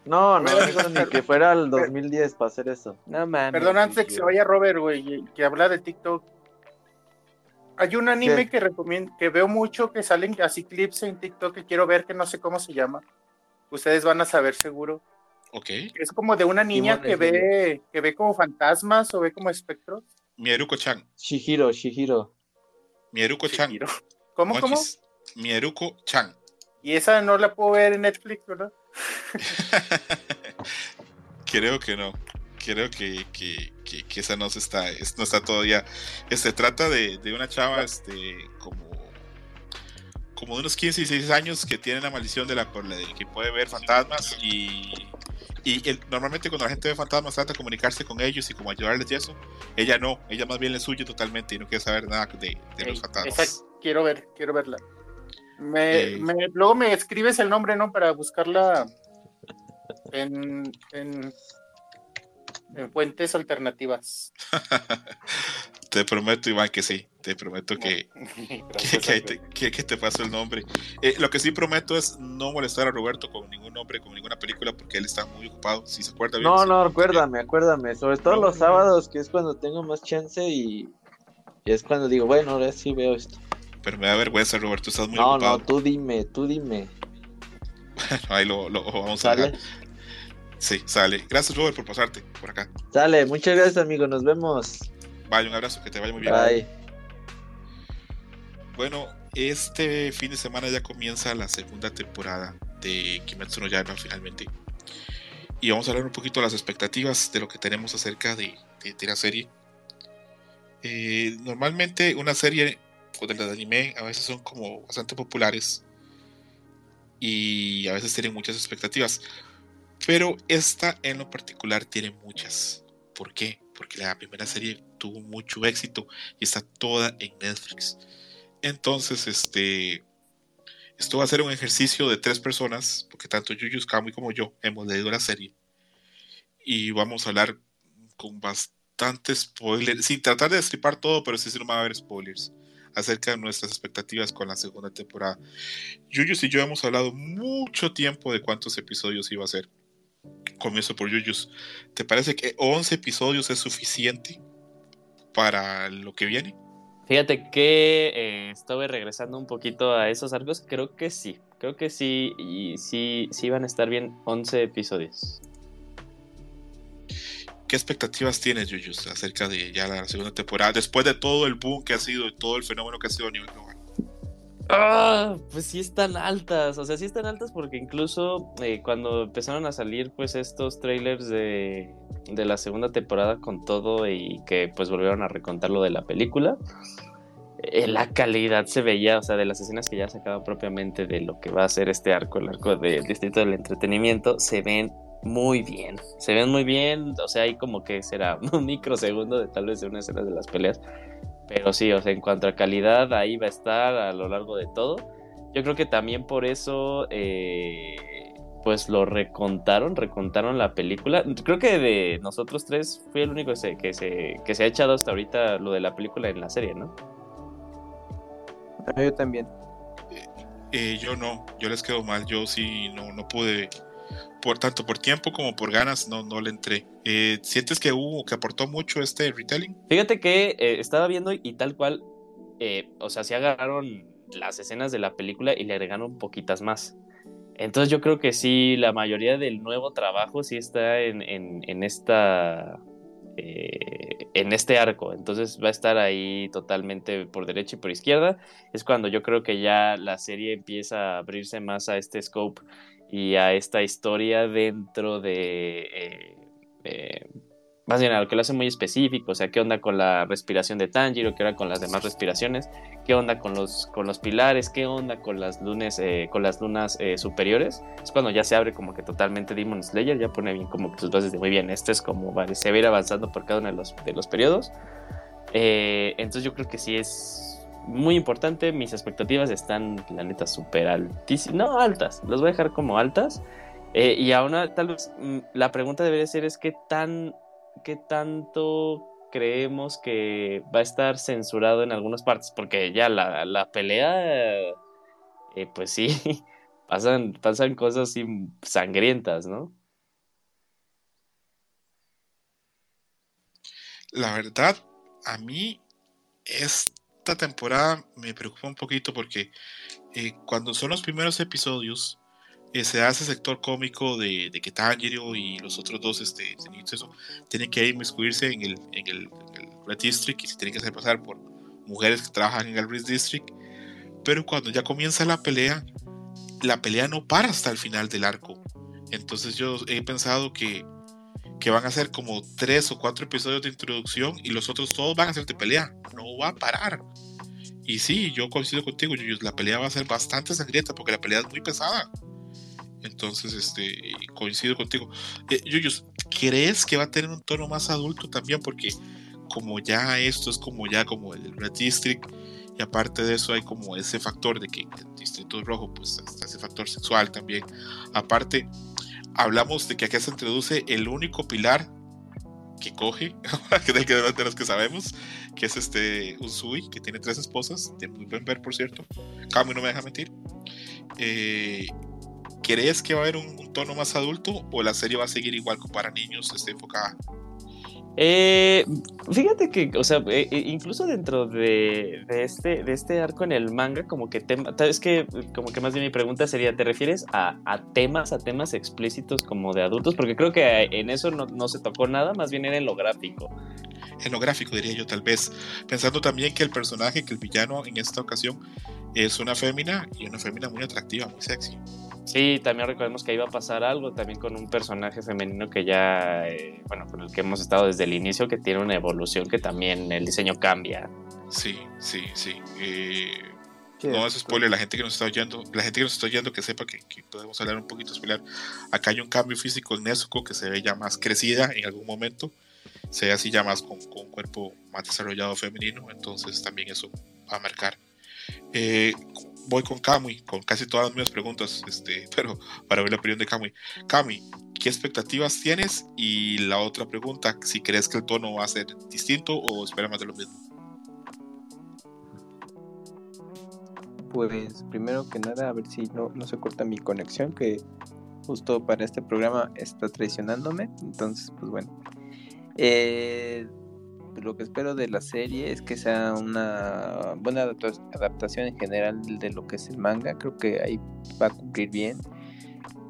No, no, eso ni que fuera el 2010 para hacer eso. No mames. Perdón, antes de que se vaya Robert, güey, que habla de TikTok. Hay un anime ¿Qué? que recomiendo, que veo mucho, que salen así clips en TikTok que quiero ver, que no sé cómo se llama. Ustedes van a saber seguro. Ok. Es como de una niña que ve, que ve como fantasmas o ve como espectros. Mieruko-chan. Shihiro, Shihiro. Mieruko-chan. Shihiro. ¿Cómo, cómo? Mieruko-chan. Y esa no la puedo ver en Netflix, ¿verdad? *laughs* Creo que no. Creo que, que, que- que esa no se está, es- no está todavía. Se trata de, de una chava, este, como, como de unos 15 y 16 años que tiene la maldición de la, de que puede ver fantasmas y, y el- normalmente cuando la gente ve fantasmas trata de comunicarse con ellos y como ayudarles y eso. Ella no, ella más bien le suye totalmente y no quiere saber nada de, de los fantasmas. esa quiero ver, quiero verla. Me, Eh. me- luego me escribes el nombre, ¿no? Para buscarla en, en, en fuentes alternativas. *laughs* Te prometo, Iván, que sí. Te prometo que, *laughs* que, te, que- que te paso el nombre. Eh, lo que sí prometo es no molestar a Roberto con ningún nombre, con ninguna película, porque él está muy ocupado. Si se acuerda bien. No, no, acuérdame, acuérdame. Sobre todo No, los no. sábados, que es cuando tengo más chance y, y es cuando digo, bueno, ahora sí veo esto. Pero me da vergüenza, Roberto. Estás muy No, ocupado. no, tú dime, tú dime. Ahí lo, lo vamos a ¿Sale? dejar. Sí, sale. Gracias, Robert, por pasarte por acá. Sale, muchas gracias, amigo. Nos vemos. Vaya, un abrazo, que te vaya muy bien. Bye. Bueno, este fin de semana ya comienza la segunda temporada de Kimetsu no Yaiba finalmente. Y vamos a hablar un poquito de las expectativas de lo que tenemos acerca de, de- de la serie. Eh, normalmente una serie o de las de anime a veces son como bastante populares y a veces tienen muchas expectativas. Pero esta en lo particular tiene muchas. ¿Por qué? Porque la primera serie tuvo mucho éxito y está toda en Netflix. Entonces, este, esto va a ser un ejercicio de tres personas, porque tanto Yuyus, Kamui como yo hemos leído la serie. Y vamos a hablar con bastante spoilers, sin tratar de destripar todo, pero sí, sí no va a haber spoilers acerca de nuestras expectativas con la segunda temporada. Yuyus y yo hemos hablado mucho tiempo de cuántos episodios iba a ser. Comienzo por Yuyus. ¿Te parece que 11 episodios es suficiente para lo que viene? Fíjate que eh, estuve regresando un poquito a esos arcos. Creo que sí. Creo que sí. Y sí, sí van a estar bien 11 episodios. ¿Qué expectativas tienes, Yuyus, acerca de ya la segunda temporada? Después de todo el boom que ha sido y todo el fenómeno que ha sido a nivel global. Ah, pues sí están altas. O sea, sí están altas porque incluso eh, cuando empezaron a salir pues estos trailers de, de la segunda temporada con todo y que pues volvieron a recontar lo de la película. eh, la calidad se veía, o sea, de las escenas que ya sacaban propiamente de lo que va a ser este arco, el arco del Distrito del Entretenimiento, se ven muy bien. Se ven muy bien, o sea, hay como que será *laughs* un microsegundo de tal vez de una escena de las peleas. Pero sí, o sea, en cuanto a calidad, ahí va a estar a lo largo de todo. Yo creo que también por eso, eh, pues lo recontaron, recontaron la película. Creo que de nosotros tres fui el único que se, que se, que se ha echado hasta ahorita lo de la película en la serie, ¿no? Yo también. Eh, yo no, yo les quedo mal. Yo sí no, no pude, por tanto por tiempo como por ganas, no, no le entré. Eh, ¿Sientes que hubo, que aportó mucho este retelling? Fíjate que eh, estaba viendo y tal cual eh, o sea, sí agarraron las escenas de la película y le agregaron poquitas más. Entonces yo creo que sí, la mayoría del nuevo trabajo sí está en, en, esta... Eh, en este arco, entonces va a estar ahí totalmente por derecha y por izquierda. Es cuando yo creo que ya la serie empieza a abrirse más a este scope y a esta historia dentro de eh, más bien a lo que lo hace muy específico, o sea, qué onda con la respiración de Tanjiro, qué onda con las demás respiraciones, qué onda con los, con los pilares, qué onda con las lunas, eh, con las lunas eh, superiores. Es cuando ya se abre como que totalmente Demon Slayer, ya pone bien como que sus bases de muy bien, esto es como vale, se va a ir avanzando por cada uno de los, de los periodos. Eh, entonces yo creo que sí es muy importante, mis expectativas están, la neta, súper altísimas, no altas, las voy a dejar como altas. y aún tal vez mm, la pregunta debería ser es qué tan qué tanto creemos que va a estar censurado en algunas partes, porque ya la, pelea, eh, pues sí, *laughs* pasan, pasan cosas sangrientas, ¿no? La verdad, a mí esta temporada me preocupa un poquito porque eh, cuando son los primeros episodios, eh, se hace sector cómico de, de que Tanjiro y los otros dos este, eso, tienen que inmiscuirse en el, en, el, Red District y se tienen que hacer pasar por mujeres que trabajan en el Red District. Pero cuando ya comienza la pelea, la pelea no para hasta el final del arco. Entonces yo he pensado que, que van a ser como tres o cuatro episodios de introducción y los otros todos van a de pelea. No va a parar. Y sí, yo coincido contigo, la pelea va a ser bastante sangrienta porque la pelea es muy pesada. Entonces, este, coincido contigo. Eh, Yuyus, ¿crees que va a tener un tono más adulto también? Porque como ya esto es como ya como el Red District, y aparte de eso hay como ese factor de que el Distrito Rojo, pues está ese factor sexual también. Aparte, hablamos de que acá se introduce el único pilar que coge, *laughs* que de los que sabemos, que es este Usui, que tiene tres esposas, de muy buen ver, por cierto. Kami no me deja mentir. Eh, ¿Crees que va a haber un, tono más adulto o la serie va a seguir igual como para niños esté enfocada? Eh, fíjate que, o sea, eh, eh, incluso dentro de, este, de este arco en el manga, como que tema, es que, como que más bien mi pregunta sería, ¿te refieres a, temas, a temas explícitos como de adultos? Porque creo que en eso no, no, se tocó nada, más bien era en lo gráfico. En lo gráfico, diría yo, tal vez. Pensando también que el personaje, que el villano en esta ocasión, es una fémina y una fémina muy atractiva, muy sexy. Sí, también recordemos que iba a pasar algo también con un personaje femenino que ya, eh, bueno, con el que hemos estado desde el inicio, que tiene una evolución que también el diseño cambia. Sí, sí, sí. Eh, no es spoiler, la gente que nos está oyendo, la gente que nos está oyendo que sepa que, podemos hablar un poquito spoiler. Acá hay un cambio físico en Nezuko que se ve ya más crecida en algún momento, se ve así ya más con, con un cuerpo más desarrollado femenino, entonces también eso va a marcar. Eh, voy con Kamui, con casi todas mis preguntas, este, *laughs* pero para ver la opinión de Kamui. Kamui, ¿qué expectativas tienes? Y la otra pregunta, si crees que el tono va a ser distinto o espera más de lo mismo. Pues primero que nada, a ver si no, no se corta mi conexión, que justo para este programa está traicionándome. Entonces, pues bueno. Eh, lo que espero de la serie es que sea una buena adaptación en general de lo que es el manga. Creo que ahí va a cumplir bien.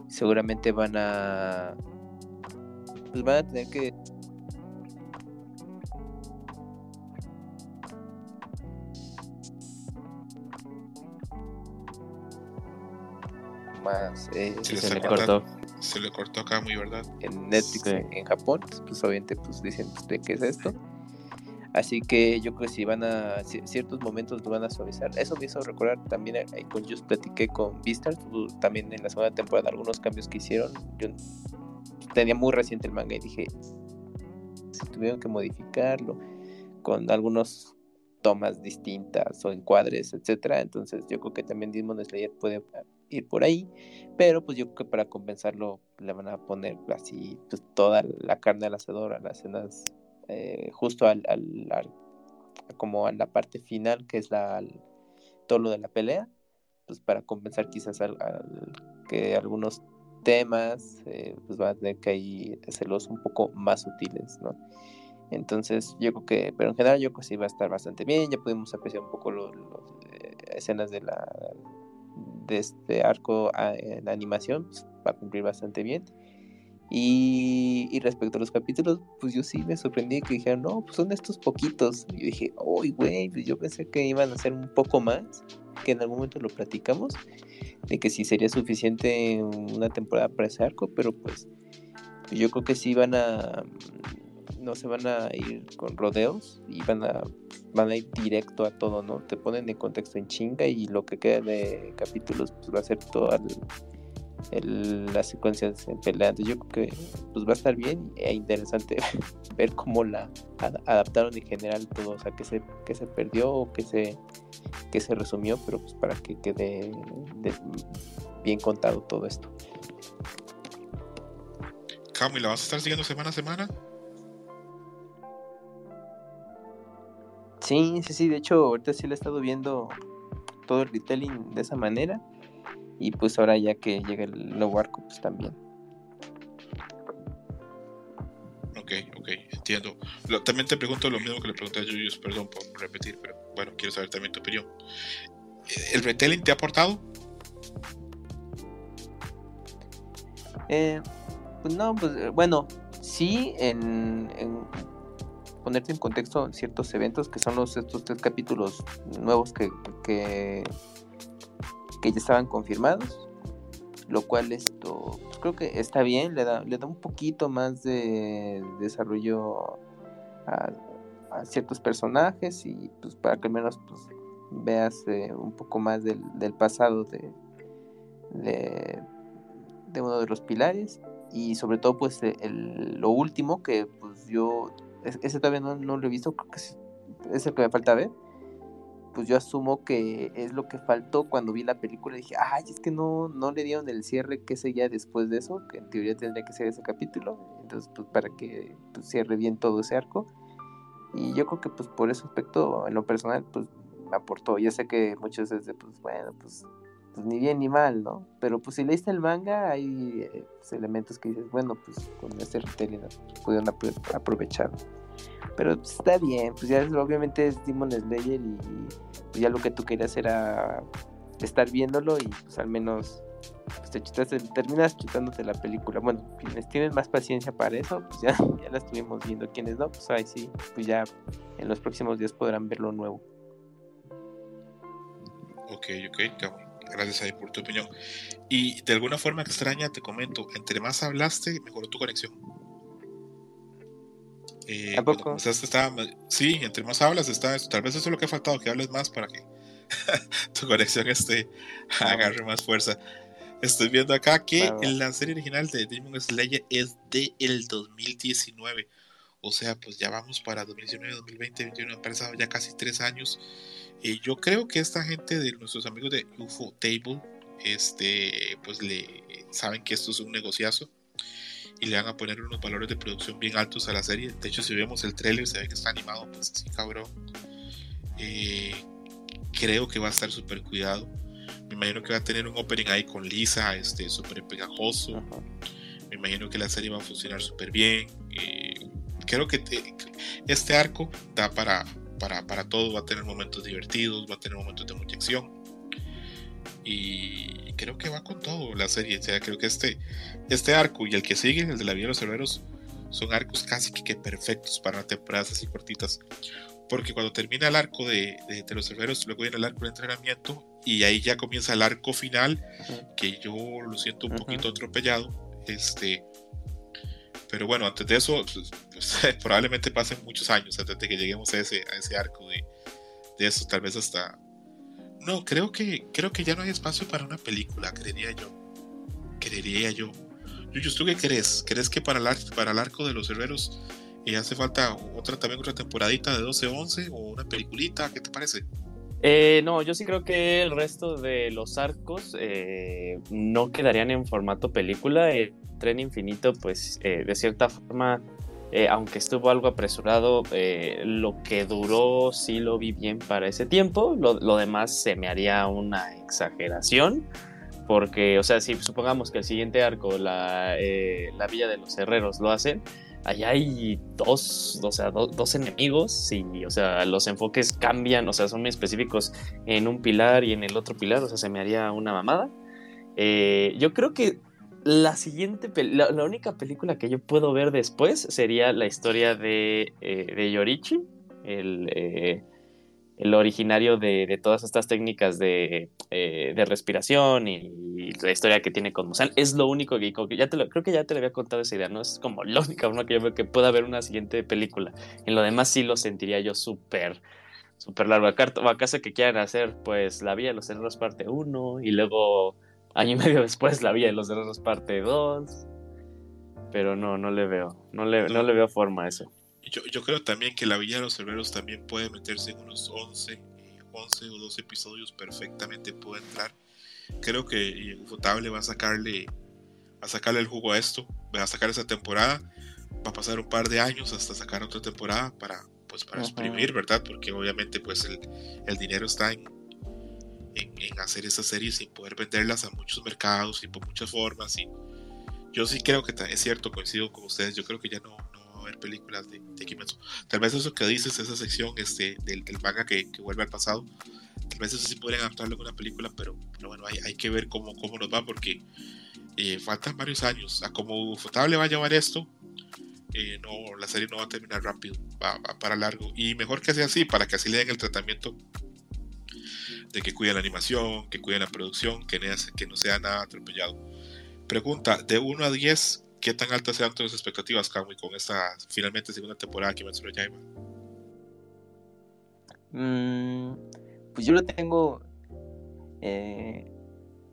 Seguramente van a. Pues van a tener que. Más. Eh, se, le cortó. Se le cortó acá, muy verdad. En Netflix, en Japón, pues obviamente pues dicen pues, de qué es esto. Así que yo creo que si van a ciertos momentos lo van a suavizar. Eso me hizo recordar también ahí con Just platiqué con Vistar, también en la segunda temporada algunos cambios que hicieron. Yo tenía muy reciente el manga y dije, si tuvieron que modificarlo con algunos tomas distintas o encuadres, etcétera. Entonces yo creo que también Demon Slayer puede ir por ahí, pero pues yo creo que para compensarlo le van a poner así pues, toda la carne al asador a las escenas eh, justo al, como a la parte final que es la todo lo de la pelea pues para compensar quizás al, que algunos temas eh, pues van a tener que ahí hacerlos un poco más sutiles no Entonces, yo creo que, pero en general, yo creo que sí va a estar bastante bien. Ya pudimos apreciar un poco las escenas de la de este arco a- en animación, pues, va a cumplir bastante bien. Y, respecto a los capítulos, pues yo sí me sorprendí que dijeron, no, pues son estos poquitos. Y yo dije, uy, güey, pues yo pensé que iban a ser un poco más, que en algún momento lo platicamos, de que sí sería suficiente una temporada para ese arco, pero pues yo creo que sí van a, no se van a ir con rodeos y van a, van a ir directo a todo, ¿no? Te ponen en contexto en chinga y lo que queda de capítulos pues va a ser toda el- el- las secuencias en pelea. Entonces yo creo que pues va a estar bien e interesante *laughs* ver cómo la ad- adaptaron en general todo, o sea, que se, que se perdió o que se, que se resumió, pero pues para que quede de- bien contado todo esto. Cami, ¿la vas a estar siguiendo semana a semana? Sí, sí, sí, de hecho ahorita sí le he estado viendo todo el retelling de esa manera y pues ahora ya que llega el nuevo arco pues también. Ok, ok, entiendo. Lo- también te pregunto lo mismo que le pregunté a Julius, perdón por repetir, pero bueno, quiero saber también tu opinión. ¿El retelling te ha aportado? Eh, pues no, pues eh, bueno, sí en, en ponerte en contexto ciertos eventos que son los estos tres capítulos nuevos que, que, que ya estaban confirmados, lo cual esto pues, creo que está bien, le da, le da un poquito más de desarrollo a, ciertos personajes y pues para que al menos pues, veas un poco más del, pasado de, de, uno de los pilares y sobre todo pues el- lo último que pues yo es- ese todavía no, no lo he visto creo que es el que me falta ver pues yo asumo que es lo que faltó cuando vi la película dije ay es que no no le dieron el cierre que seguía después de eso que en teoría tendría que ser ese capítulo entonces pues para que pues, cierre bien todo ese arco y yo creo que pues por ese aspecto en lo personal pues me aportó ya sé que muchos veces pues bueno pues pues ni bien ni mal, ¿no? Pero pues si leíste el manga hay eh, pues, elementos que dices, bueno, pues con este retelling pudieron apro- aprovechar. Pero pues, está bien, pues ya es- obviamente es Demon Slayer y pues, ya lo que tú querías era estar viéndolo y pues al menos pues, te chutaste- terminas chutándote la película. Bueno, quienes tienen más paciencia para eso, pues ya, *laughs* ya la estuvimos viendo. Quienes no, pues ahí sí, pues ya en los próximos días podrán ver lo nuevo. Ok, ok. Gracias ahí por tu opinión. Y de alguna forma extraña te comento, entre más hablaste, mejoró tu conexión. Eh, ¿A poco? estaba sí, entre más hablas está. Tal vez eso es lo que ha faltado, que hables más para que *laughs* tu conexión este *laughs* agarre más fuerza. Estoy viendo acá que va. la serie original de Demon Slayer es de el 2019. O sea, pues ya vamos para 2019, 2020, 2021, han pasado ya casi tres años. Y yo creo que esta gente de nuestros amigos de UFO Table, este, pues le saben que esto es un negociazo y le van a poner unos valores de producción bien altos a la serie. De hecho, si vemos el tráiler, se ve que está animado, pues así cabrón. Eh, creo que va a estar súper cuidado. Me imagino que va a tener un opening ahí con Lisa, este, súper pegajoso. Me imagino que la serie va a funcionar súper bien. Eh, creo que te- este arco da para, para, para todo. Va a tener momentos divertidos, va a tener momentos de mucha acción. Y creo que va con todo la serie. O sea, creo que este, este arco y el que sigue, el de la vida de los herreros, son arcos casi que, perfectos para temporadas así cortitas. Porque cuando termina el arco de, de, de los herreros, luego viene el arco de entrenamiento y ahí ya comienza el arco final, que yo lo siento un Ujú. poquito atropellado. Este, pero bueno, antes de eso, pues, pues, *laughs* probablemente pasen muchos años antes de que lleguemos a ese, a ese arco de, de eso, tal vez hasta... No, creo que, creo que ya no hay espacio para una película, creería yo. Creería yo. Yuyus, ¿tú qué crees? ¿Crees que para el, ar- para el arco de los herreros eh, hace falta otra también otra temporadita de 12-11 o una peliculita? ¿Qué te parece? Eh, no, yo sí creo que el resto de los arcos eh, no quedarían en formato película. El tren infinito, pues eh, de cierta forma, eh, aunque estuvo algo apresurado, eh, lo que duró sí lo vi bien para ese tiempo. Lo, demás se me haría una exageración. Porque, o sea, si supongamos que el siguiente arco, la, eh, la Villa de los Herreros, lo hacen, allá hay dos, o sea, dos enemigos y, o sea, los enfoques cambian, o sea, son muy específicos en un pilar y en el otro pilar, o sea, se me haría una mamada. Yo creo que la siguiente, la, única película que yo puedo ver después sería la historia de, eh, de Yorichi, el, eh, el originario de, todas estas técnicas de, de respiración y, la historia que tiene con Musan. Es lo único que, ya te creo que ya te le había contado esa idea, ¿no? Es como la única que yo veo que pueda haber una siguiente película. En lo demás sí lo sentiría yo súper súper largo. ¿O acaso que quieran hacer? Pues La Vía de los Herreros parte 1 y luego Año y medio después la vi de los Herreros parte 2. Pero no, no le veo. No le, no le veo forma a eso. Yo, yo, creo también que la Villa de los Herreros también puede meterse en unos 11, 11 o 12 episodios perfectamente puede entrar. Creo que Ufotable va a sacarle a sacarle el jugo a esto, va a sacar esa temporada, va a pasar un par de años hasta sacar otra temporada para pues para exprimir, ¿verdad? Porque obviamente pues el, el dinero está en, en, hacer esas series sin poder venderlas a muchos mercados y por muchas formas. Y yo sí creo que es cierto, coincido con ustedes, yo creo que ya no, no va a haber películas de, de, Kimetsu. Tal vez eso que dices, esa sección este, del, del manga que, que, vuelve al pasado, tal vez eso sí podrían adaptarlo en una película, pero, pero bueno, hay, hay, que ver cómo, cómo nos va porque eh, faltan varios años. A como Fotable va a llevar esto, eh, no, la serie no va a terminar rápido, va, va, para largo. Y mejor que sea así, para que así le den el tratamiento de que cuide la animación, que cuide la producción, que, que no sea nada atropellado. Pregunta, de 1 a 10, ¿qué tan altas sean tus expectativas, Kamui, con esta finalmente segunda temporada que Kimetsu no Yaiba? Mm, pues yo lo tengo eh,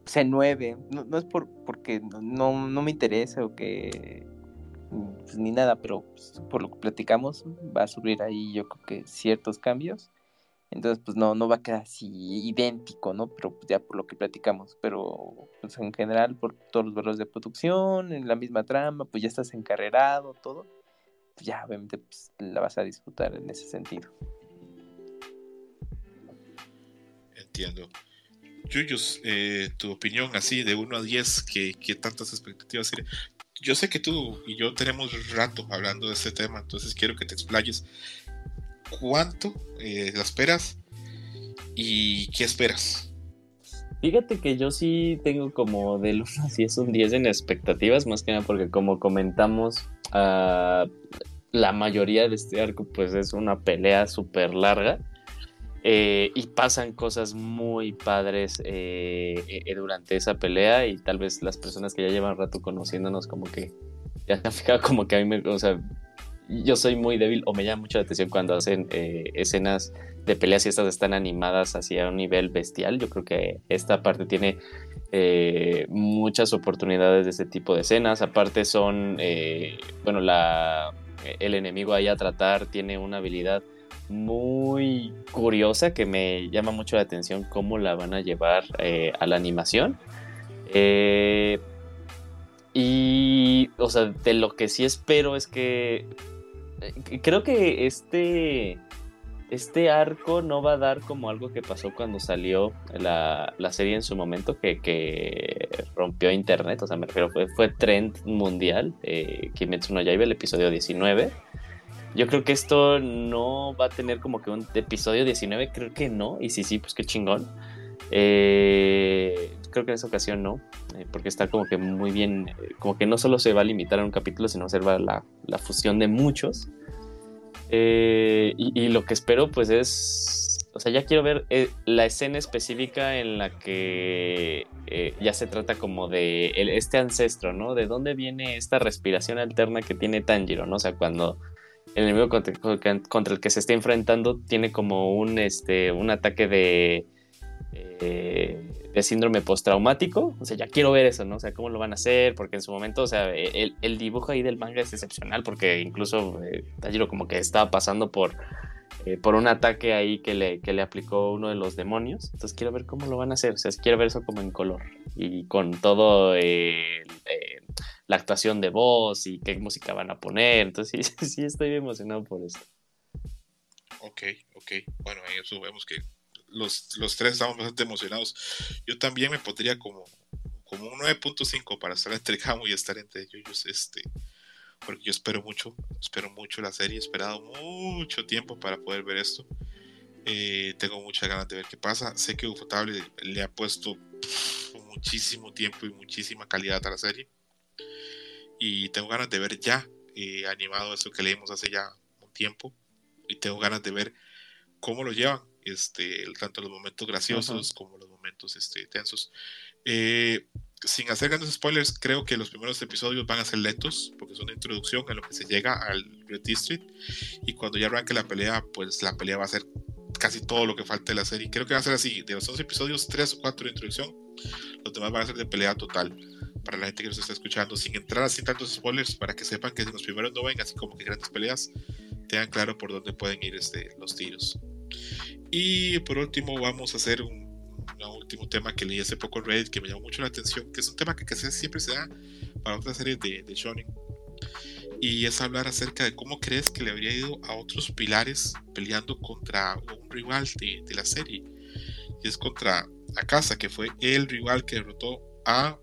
C9, no, es por, porque no, no, me interesa o que pues, ni nada, pero pues, por lo que platicamos va a subir ahí yo creo que ciertos cambios entonces, pues no, no va a quedar así idéntico, ¿no? Pero pues, ya por lo que platicamos. Pero pues en general, por todos los valores de producción, en la misma trama, pues ya estás encarrerado, todo. Pues ya, obviamente, pues la vas a disfrutar en ese sentido. Entiendo. Yuyus, eh, tu opinión así de 1 a 10, ¿qué, ¿qué, tantas expectativas tiene? Yo sé que tú y yo tenemos rato hablando de este tema, entonces quiero que te explayes cuánto eh, esperas y qué esperas. Fíjate que yo sí tengo como del 1 a 10 un 10 en expectativas, más que nada porque como comentamos, uh, la mayoría de este arco pues es una pelea súper larga eh, y pasan cosas muy padres eh, eh, durante esa pelea y tal vez las personas que ya llevan rato conociéndonos como que ya se han fijado como que a mí me, o sea, yo soy muy débil o me llama mucho la atención cuando hacen eh, escenas de peleas y estas están animadas hacia un nivel bestial. Yo creo que esta parte tiene eh, muchas oportunidades de este tipo de escenas. Aparte son, eh, bueno, la, el enemigo ahí a tratar tiene una habilidad muy curiosa que me llama mucho la atención cómo la van a llevar a la animación. y, o sea, de lo que sí espero es que eh, creo que este, este arco no va a dar como algo que pasó cuando salió la, serie en su momento, que, rompió internet, o sea, me refiero, fue, fue trend mundial, eh, Kimetsu no Yaiba, el episodio 19. Yo creo que esto no va a tener como que un episodio 19, creo que no, y si sí, pues qué chingón. Eh, creo que en esa ocasión no, eh, porque está como que muy bien, eh, como que no solo se va a limitar a un capítulo, sino observa la, la fusión de muchos. Eh, y, lo que espero pues es, o sea, ya quiero ver la escena específica en la que ya se trata como de este ancestro, ¿no? De dónde viene esta respiración alterna que tiene Tanjiro, ¿no? O sea, cuando el enemigo contra, contra el que se está enfrentando tiene como un, este, un ataque de de síndrome postraumático. O sea, ya quiero ver eso, ¿no? O sea, cómo lo van a hacer, porque en su momento, o sea, el, dibujo ahí del manga es excepcional, porque incluso eh, como que estaba pasando por, eh, por un ataque ahí que le, que le aplicó uno de los demonios. Entonces quiero ver cómo lo van a hacer. O sea, quiero ver eso como en color y con todo eh, la actuación de voz y qué música van a poner. Entonces sí, *laughs* sí estoy emocionado por eso. Ok, ok. Bueno, ahí eso vemos que los, los tres estamos bastante emocionados. Yo también me pondría como, como un 9.5 para estar entre Camo y estar entre ellos. Este, porque yo espero mucho, espero mucho la serie, he esperado mucho tiempo para poder ver esto. Eh, tengo muchas ganas de ver qué pasa. Sé que Ufotable le ha puesto muchísimo tiempo y muchísima calidad a la serie. Y tengo ganas de ver ya eh, animado eso que leímos hace ya un tiempo. Y tengo ganas de ver cómo lo llevan, este, tanto los momentos graciosos como los momentos este, tensos. Eh, sin hacer grandes spoilers, creo que los primeros episodios van a ser lentos, porque son una introducción a lo que se llega al Red District. Y cuando ya arranque la pelea, pues la pelea va a ser casi todo lo que falta de la serie. Creo que va a ser así: de los 11 episodios, 3 o 4 de introducción, los demás van a ser de pelea total. Para la gente que nos está escuchando, sin entrar sin tantos spoilers, para que sepan que en los primeros no ven así como que grandes peleas, tengan claro por dónde pueden ir este, los tiros. Y por último, vamos a hacer un, último tema que leí hace poco en Reddit que me llamó mucho la atención, que es un tema que casi siempre se da para otras series de, de Shonen. Y es hablar acerca de cómo crees que le habría ido a otros pilares peleando contra un rival de, de la serie. Y es contra Akasa, que fue el rival que derrotó a.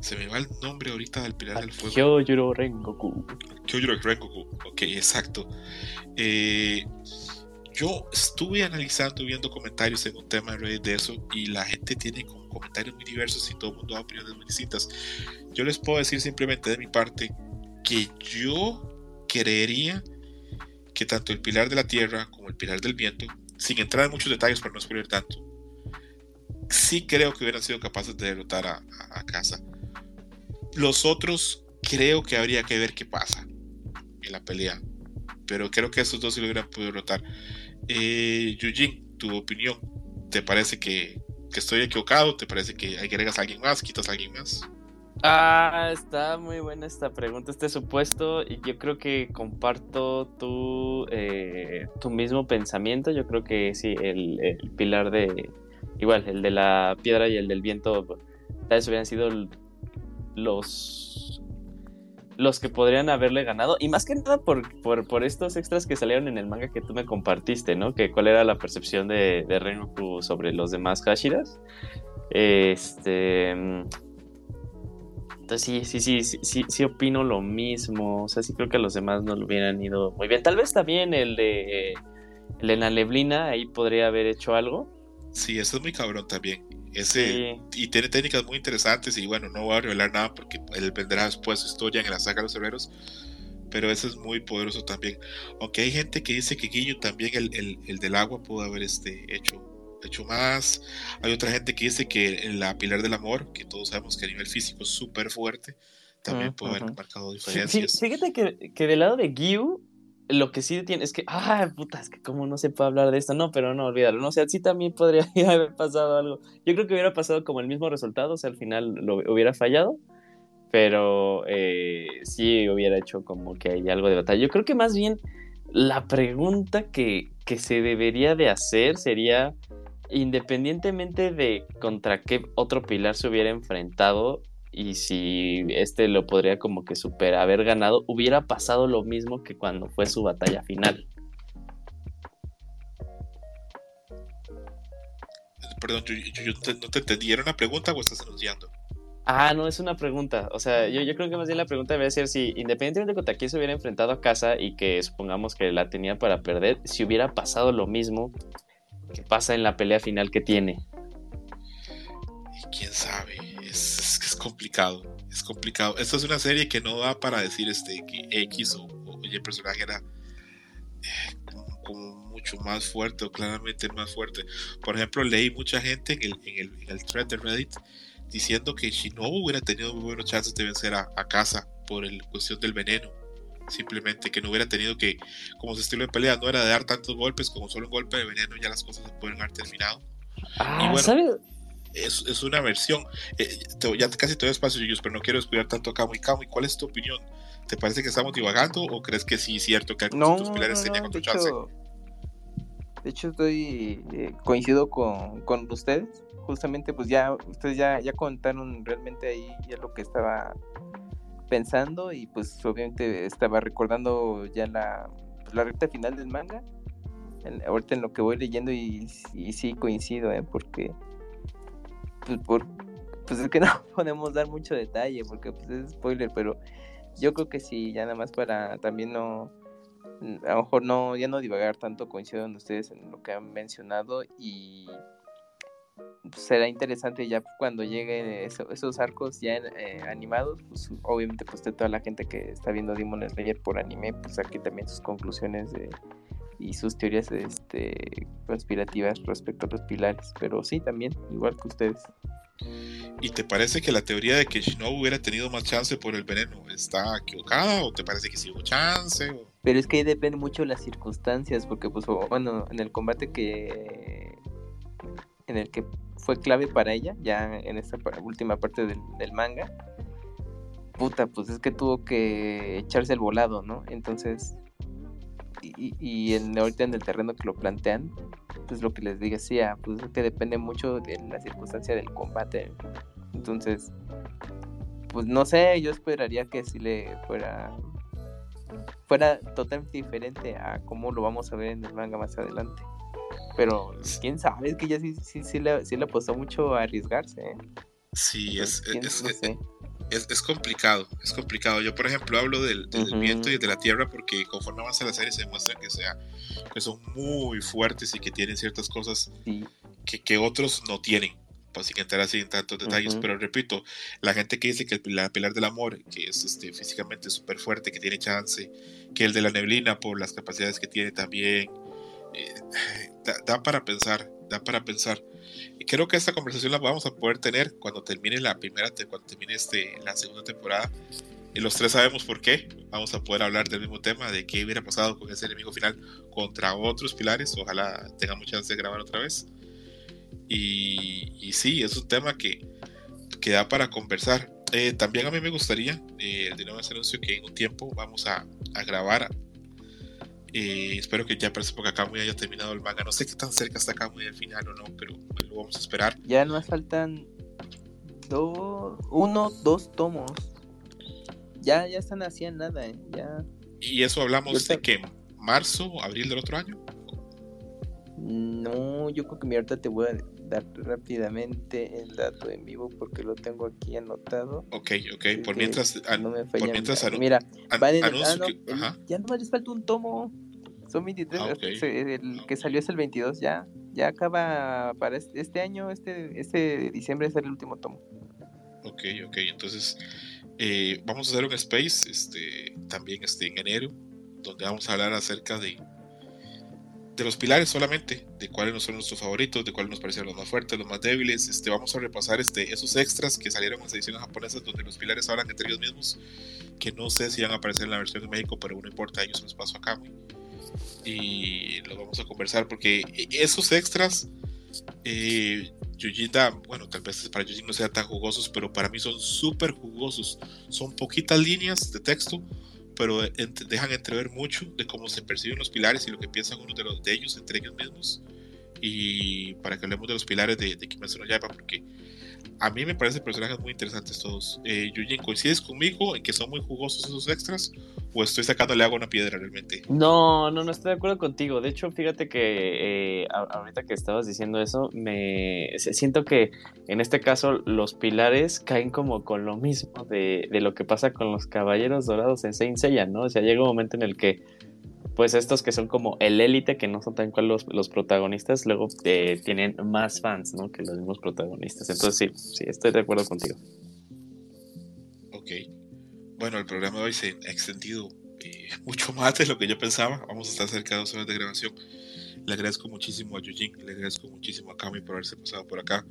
Se me va el nombre ahorita del pilar del fuego. Kyojuro Rengoku. Kyojuro Rengoku, ok, exacto. Eh, yo estuve analizando, viendo comentarios en un tema de de eso y la gente tiene como comentarios muy diversos y todo el mundo da opiniones muy distintas. Yo les puedo decir simplemente de mi parte que yo creería que tanto el pilar de la tierra como el pilar del viento, sin entrar en muchos detalles para no spoiler tanto, sí creo que hubieran sido capaces de derrotar a, a, casa. Los otros creo que habría que ver qué pasa en la pelea. Pero creo que estos dos sí lo hubieran podido derrotar. Eh, Yujin, tu opinión. ¿Te parece que, estoy equivocado? ¿Te parece que agregas a alguien más? ¿Quitas a alguien más? Ah, está muy buena esta pregunta, este supuesto, y yo creo que comparto tu, eh, mismo pensamiento. Yo creo que sí, el, el, pilar de. Igual, el de la piedra y el del viento, tal vez hubieran sido los los que podrían haberle ganado. Y más que nada por, por, estos extras que salieron en el manga que tú me compartiste, ¿no? Que cuál era la percepción de, de sobre los demás Hashiras. Este. Entonces sí, sí, sí, sí, sí, sí opino lo mismo. O sea, sí creo que los demás no lo hubieran ido muy bien. Tal vez también el de. El de la neblina, ahí podría haber hecho algo. Sí, eso es muy cabrón también. Ese, sí. Y tiene técnicas muy interesantes y bueno, no voy a revelar nada porque él vendrá después su historia en la saga de los herreros, pero ese es muy poderoso también. Aunque hay gente que dice que Guillo también, el, el, el del agua, pudo haber este, hecho, hecho más. Hay otra gente que dice que en la Pilar del Amor, que todos sabemos que a nivel físico es súper fuerte, también uh -huh. puede haber marcado diferencias. Fíjate que, que del lado de Gyu, lo que sí tiene es que, ah, puta, es que cómo no se puede hablar de esto, no, pero no, olvídalo, no, o sea, sí también podría *laughs* haber pasado algo. Yo creo que hubiera pasado como el mismo resultado, o sea, al final lo hubiera fallado, pero eh, sí hubiera hecho como que hay algo de batalla. Yo creo que más bien la pregunta que, que se debería de hacer sería, independientemente de contra qué otro pilar se hubiera enfrentado, y si este lo podría como que super haber ganado, hubiera pasado lo mismo que cuando fue su batalla final. Perdón, yo, yo, yo te, no te entendí, ¿era una pregunta o estás anunciando? Ah, no, es una pregunta. O sea, yo, yo creo que más bien la pregunta debería ser si, independientemente de contra quién se hubiera enfrentado a casa y que supongamos que la tenía para perder, si hubiera pasado lo mismo que pasa en la pelea final que tiene. Y quién sabe, complicado, es complicado. Esta es una serie que no da para decir este, X o, o el personaje era eh, como, como, mucho más fuerte o claramente más fuerte. Por ejemplo, leí mucha gente en el, en el, en el thread de Reddit diciendo que Shinobu hubiera tenido muy buenas chances de vencer a, a Casa por el cuestión del veneno. Simplemente que no hubiera tenido que, como su estilo de pelea no era de dar tantos golpes, como solo un golpe de veneno, ya las cosas se pueden haber terminado. Ah, y bueno, ¿sabes? Es, es, una versión. Eh, te, ya casi te doy espacio, Yuyus, pero no quiero descuidar tanto a Kamui. Kamui, ¿cuál es tu opinión? ¿Te parece que estamos divagando o crees que sí es cierto que algunos no, de tus pilares no, tenían otro chance? Hecho, de hecho, estoy eh, coincido con, con ustedes justamente pues ya ustedes ya, ya contaron realmente ahí ya lo que estaba pensando y pues obviamente estaba recordando ya la, pues, la recta final del manga en, ahorita en lo que voy leyendo y, y sí coincido ¿eh? porque pues, por, pues es que *laughs* no podemos dar mucho detalle porque pues es spoiler pero yo creo que sí, ya nada más para también no, a lo mejor no, ya no divagar tanto, coincido con ustedes en lo que han mencionado y será interesante ya cuando lleguen esos arcos ya eh, animados, pues obviamente pues de toda la gente que está viendo Demon Slayer por anime, pues aquí también sus conclusiones de, y sus teorías este, conspirativas respecto a los pilares, pero sí también, igual que ustedes. ¿Y te parece que la teoría de que Shinobu hubiera tenido más chance por el veneno está equivocada o te parece que sí hubo chance? Pero es que ahí depende mucho de las circunstancias, porque pues bueno, en el combate que en el que fue clave para ella, ya en esta última parte del, manga, puta, pues es que tuvo que echarse el volado, ¿no? Entonces, y, y en, ahorita en el terreno que lo plantean, pues lo que les decía, pues es que depende mucho de la circunstancia del combate. Entonces, pues no sé, yo esperaría que si le fuera fuera totalmente diferente a cómo lo vamos a ver en el manga más adelante. Pero quién sabe, es que ya sí, sí, sí, le, sí le apostó mucho a arriesgarse. ¿eh? Sí, es, es, es, complicado, es complicado. Yo, por ejemplo, hablo del, viento y de la tierra porque conforme avanza la serie se demuestra que, sea, que son muy fuertes y que tienen ciertas cosas que, que, otros no tienen. Pues, sin entrar así en tantos detalles, pero repito, la gente que dice que el, la pilar del amor, que es este, físicamente súper fuerte, que tiene chance, que el de la neblina por las capacidades que tiene también, eh, da, para pensar, da para pensar. Y creo que esta conversación la vamos a poder tener cuando termine la primera, cuando termine este, la segunda temporada. Y los tres sabemos por qué. Vamos a poder hablar del mismo tema, de qué hubiera pasado con ese enemigo final contra otros pilares. Ojalá tengamos chance de grabar otra vez. Y, sí, es un tema que, que da para conversar. Eh, también a mí me gustaría, eh, de nuevo ese anuncio, que en un tiempo vamos a, a grabar eh, espero que ya para esa época Kamui haya terminado el manga. No sé qué tan cerca está Kamui al final o no, pero lo vamos a esperar. Ya nos faltan dos, uno, dos tomos. Ya, ya están haciendo nada, ¿eh? Ya. ¿Y eso hablamos de que marzo, abril del otro año? No, yo creo que mi ahorita te voy a dar rápidamente el dato en vivo porque lo tengo aquí anotado. Ok, ok, por mientras. no me por mientras Mira, ah, ya no les falta un tomo. Son 23, ah, el que salió es el 22, ya. Ya acaba para este año, este, este diciembre es el último tomo. Ok, ok, entonces eh, vamos a hacer un space este, también este, en enero, donde vamos a hablar acerca de de los pilares solamente, de cuáles no son nuestros favoritos, de cuáles nos parecieron los más fuertes, los más débiles. Este, vamos a repasar este, esos extras que salieron en las ediciones japonesas donde los pilares hablan entre ellos mismos, que no sé si van a aparecer en la versión de México, pero no importa, ellos los paso acá. Y lo vamos a conversar porque esos extras, eh, bueno, tal vez para Yujin no sean tan jugosos, pero para mí son súper jugosos. Son poquitas líneas de texto, pero dejan entrever mucho de cómo se perciben los pilares y lo que piensan uno de, los, de ellos entre ellos mismos. Y para que hablemos de los pilares de, de Kimetsu no Yaiba, porque a mí me parecen personajes muy interesantes todos. Eh, Yujin, ¿coincides conmigo en que son muy jugosos esos extras? ¿O estoy sacándole agua a una piedra realmente? No, no, no estoy de acuerdo contigo. De hecho, fíjate que eh, ahorita que estabas diciendo eso, me siento que en este caso los pilares caen como con lo mismo de, de lo que pasa con los caballeros dorados en Saint Seiya, ¿no? O sea, llega un momento en el que pues estos que son como el élite, que no son tan cual los, los protagonistas, luego eh, tienen más fans, ¿no? Que los mismos protagonistas. Entonces sí, sí, estoy de acuerdo contigo. Ok. Bueno, el programa de hoy se ha extendido eh, *laughs* mucho más de lo que yo pensaba. Vamos a estar cerca de dos horas de grabación. Le agradezco muchísimo a Yujin, le agradezco muchísimo a Kami por haberse pasado por acá.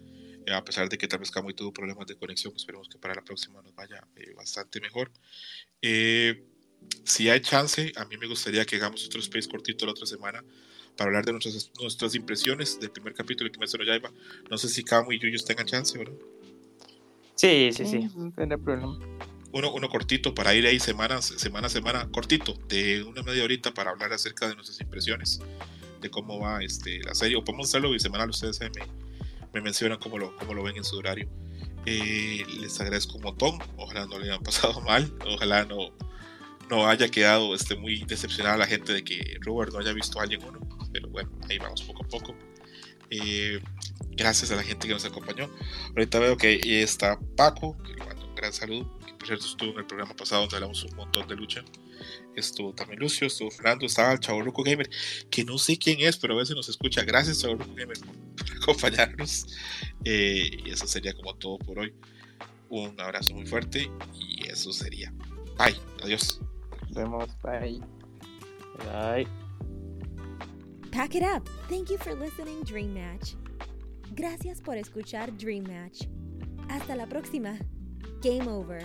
Eh, a pesar de que tal vez Kami tuvo problemas de conexión, esperemos que para la próxima nos vaya bastante mejor. Eh, si hay chance, a mí me gustaría que hagamos otro space cortito la otra semana para hablar de nuestras, nuestras impresiones del primer capítulo de Kimetsu no Yaiba. No sé si Camu y Yuyos tengan chance, ¿verdad? Sí, sí, sí. No problema. Uno, uno cortito para ir ahí semana, semana a semana, cortito, de una media horita para hablar acerca de nuestras impresiones, de cómo va este, la serie. O podemos hacerlo y semanal, ustedes me, me mencionan cómo lo, cómo lo ven en su horario. Eh, les agradezco un montón. Ojalá no le hayan *laughs* pasado mal. Ojalá no, no haya quedado este, muy decepcionada la gente de que Robert no haya visto a alguien uno. Pero bueno, ahí vamos poco a poco. Eh, gracias a la gente que nos acompañó. Ahorita veo que ahí está Paco, que le mando un gran saludo, que por cierto estuvo en el programa pasado donde hablamos un montón de lucha. Estuvo también Lucio, estuvo Fernando, estaba el Chaborruco Gamer, que no sé quién es, pero a veces nos escucha. Gracias, Chaborruco Gamer, por acompañarnos. Eh, y eso sería como todo por hoy. Un abrazo muy fuerte y eso sería. Bye, adiós. Vemos, bye. Bye. Pack it up. Thank you for listening, Dream Match. Gracias por escuchar Dream Match. Hasta la próxima. Game over.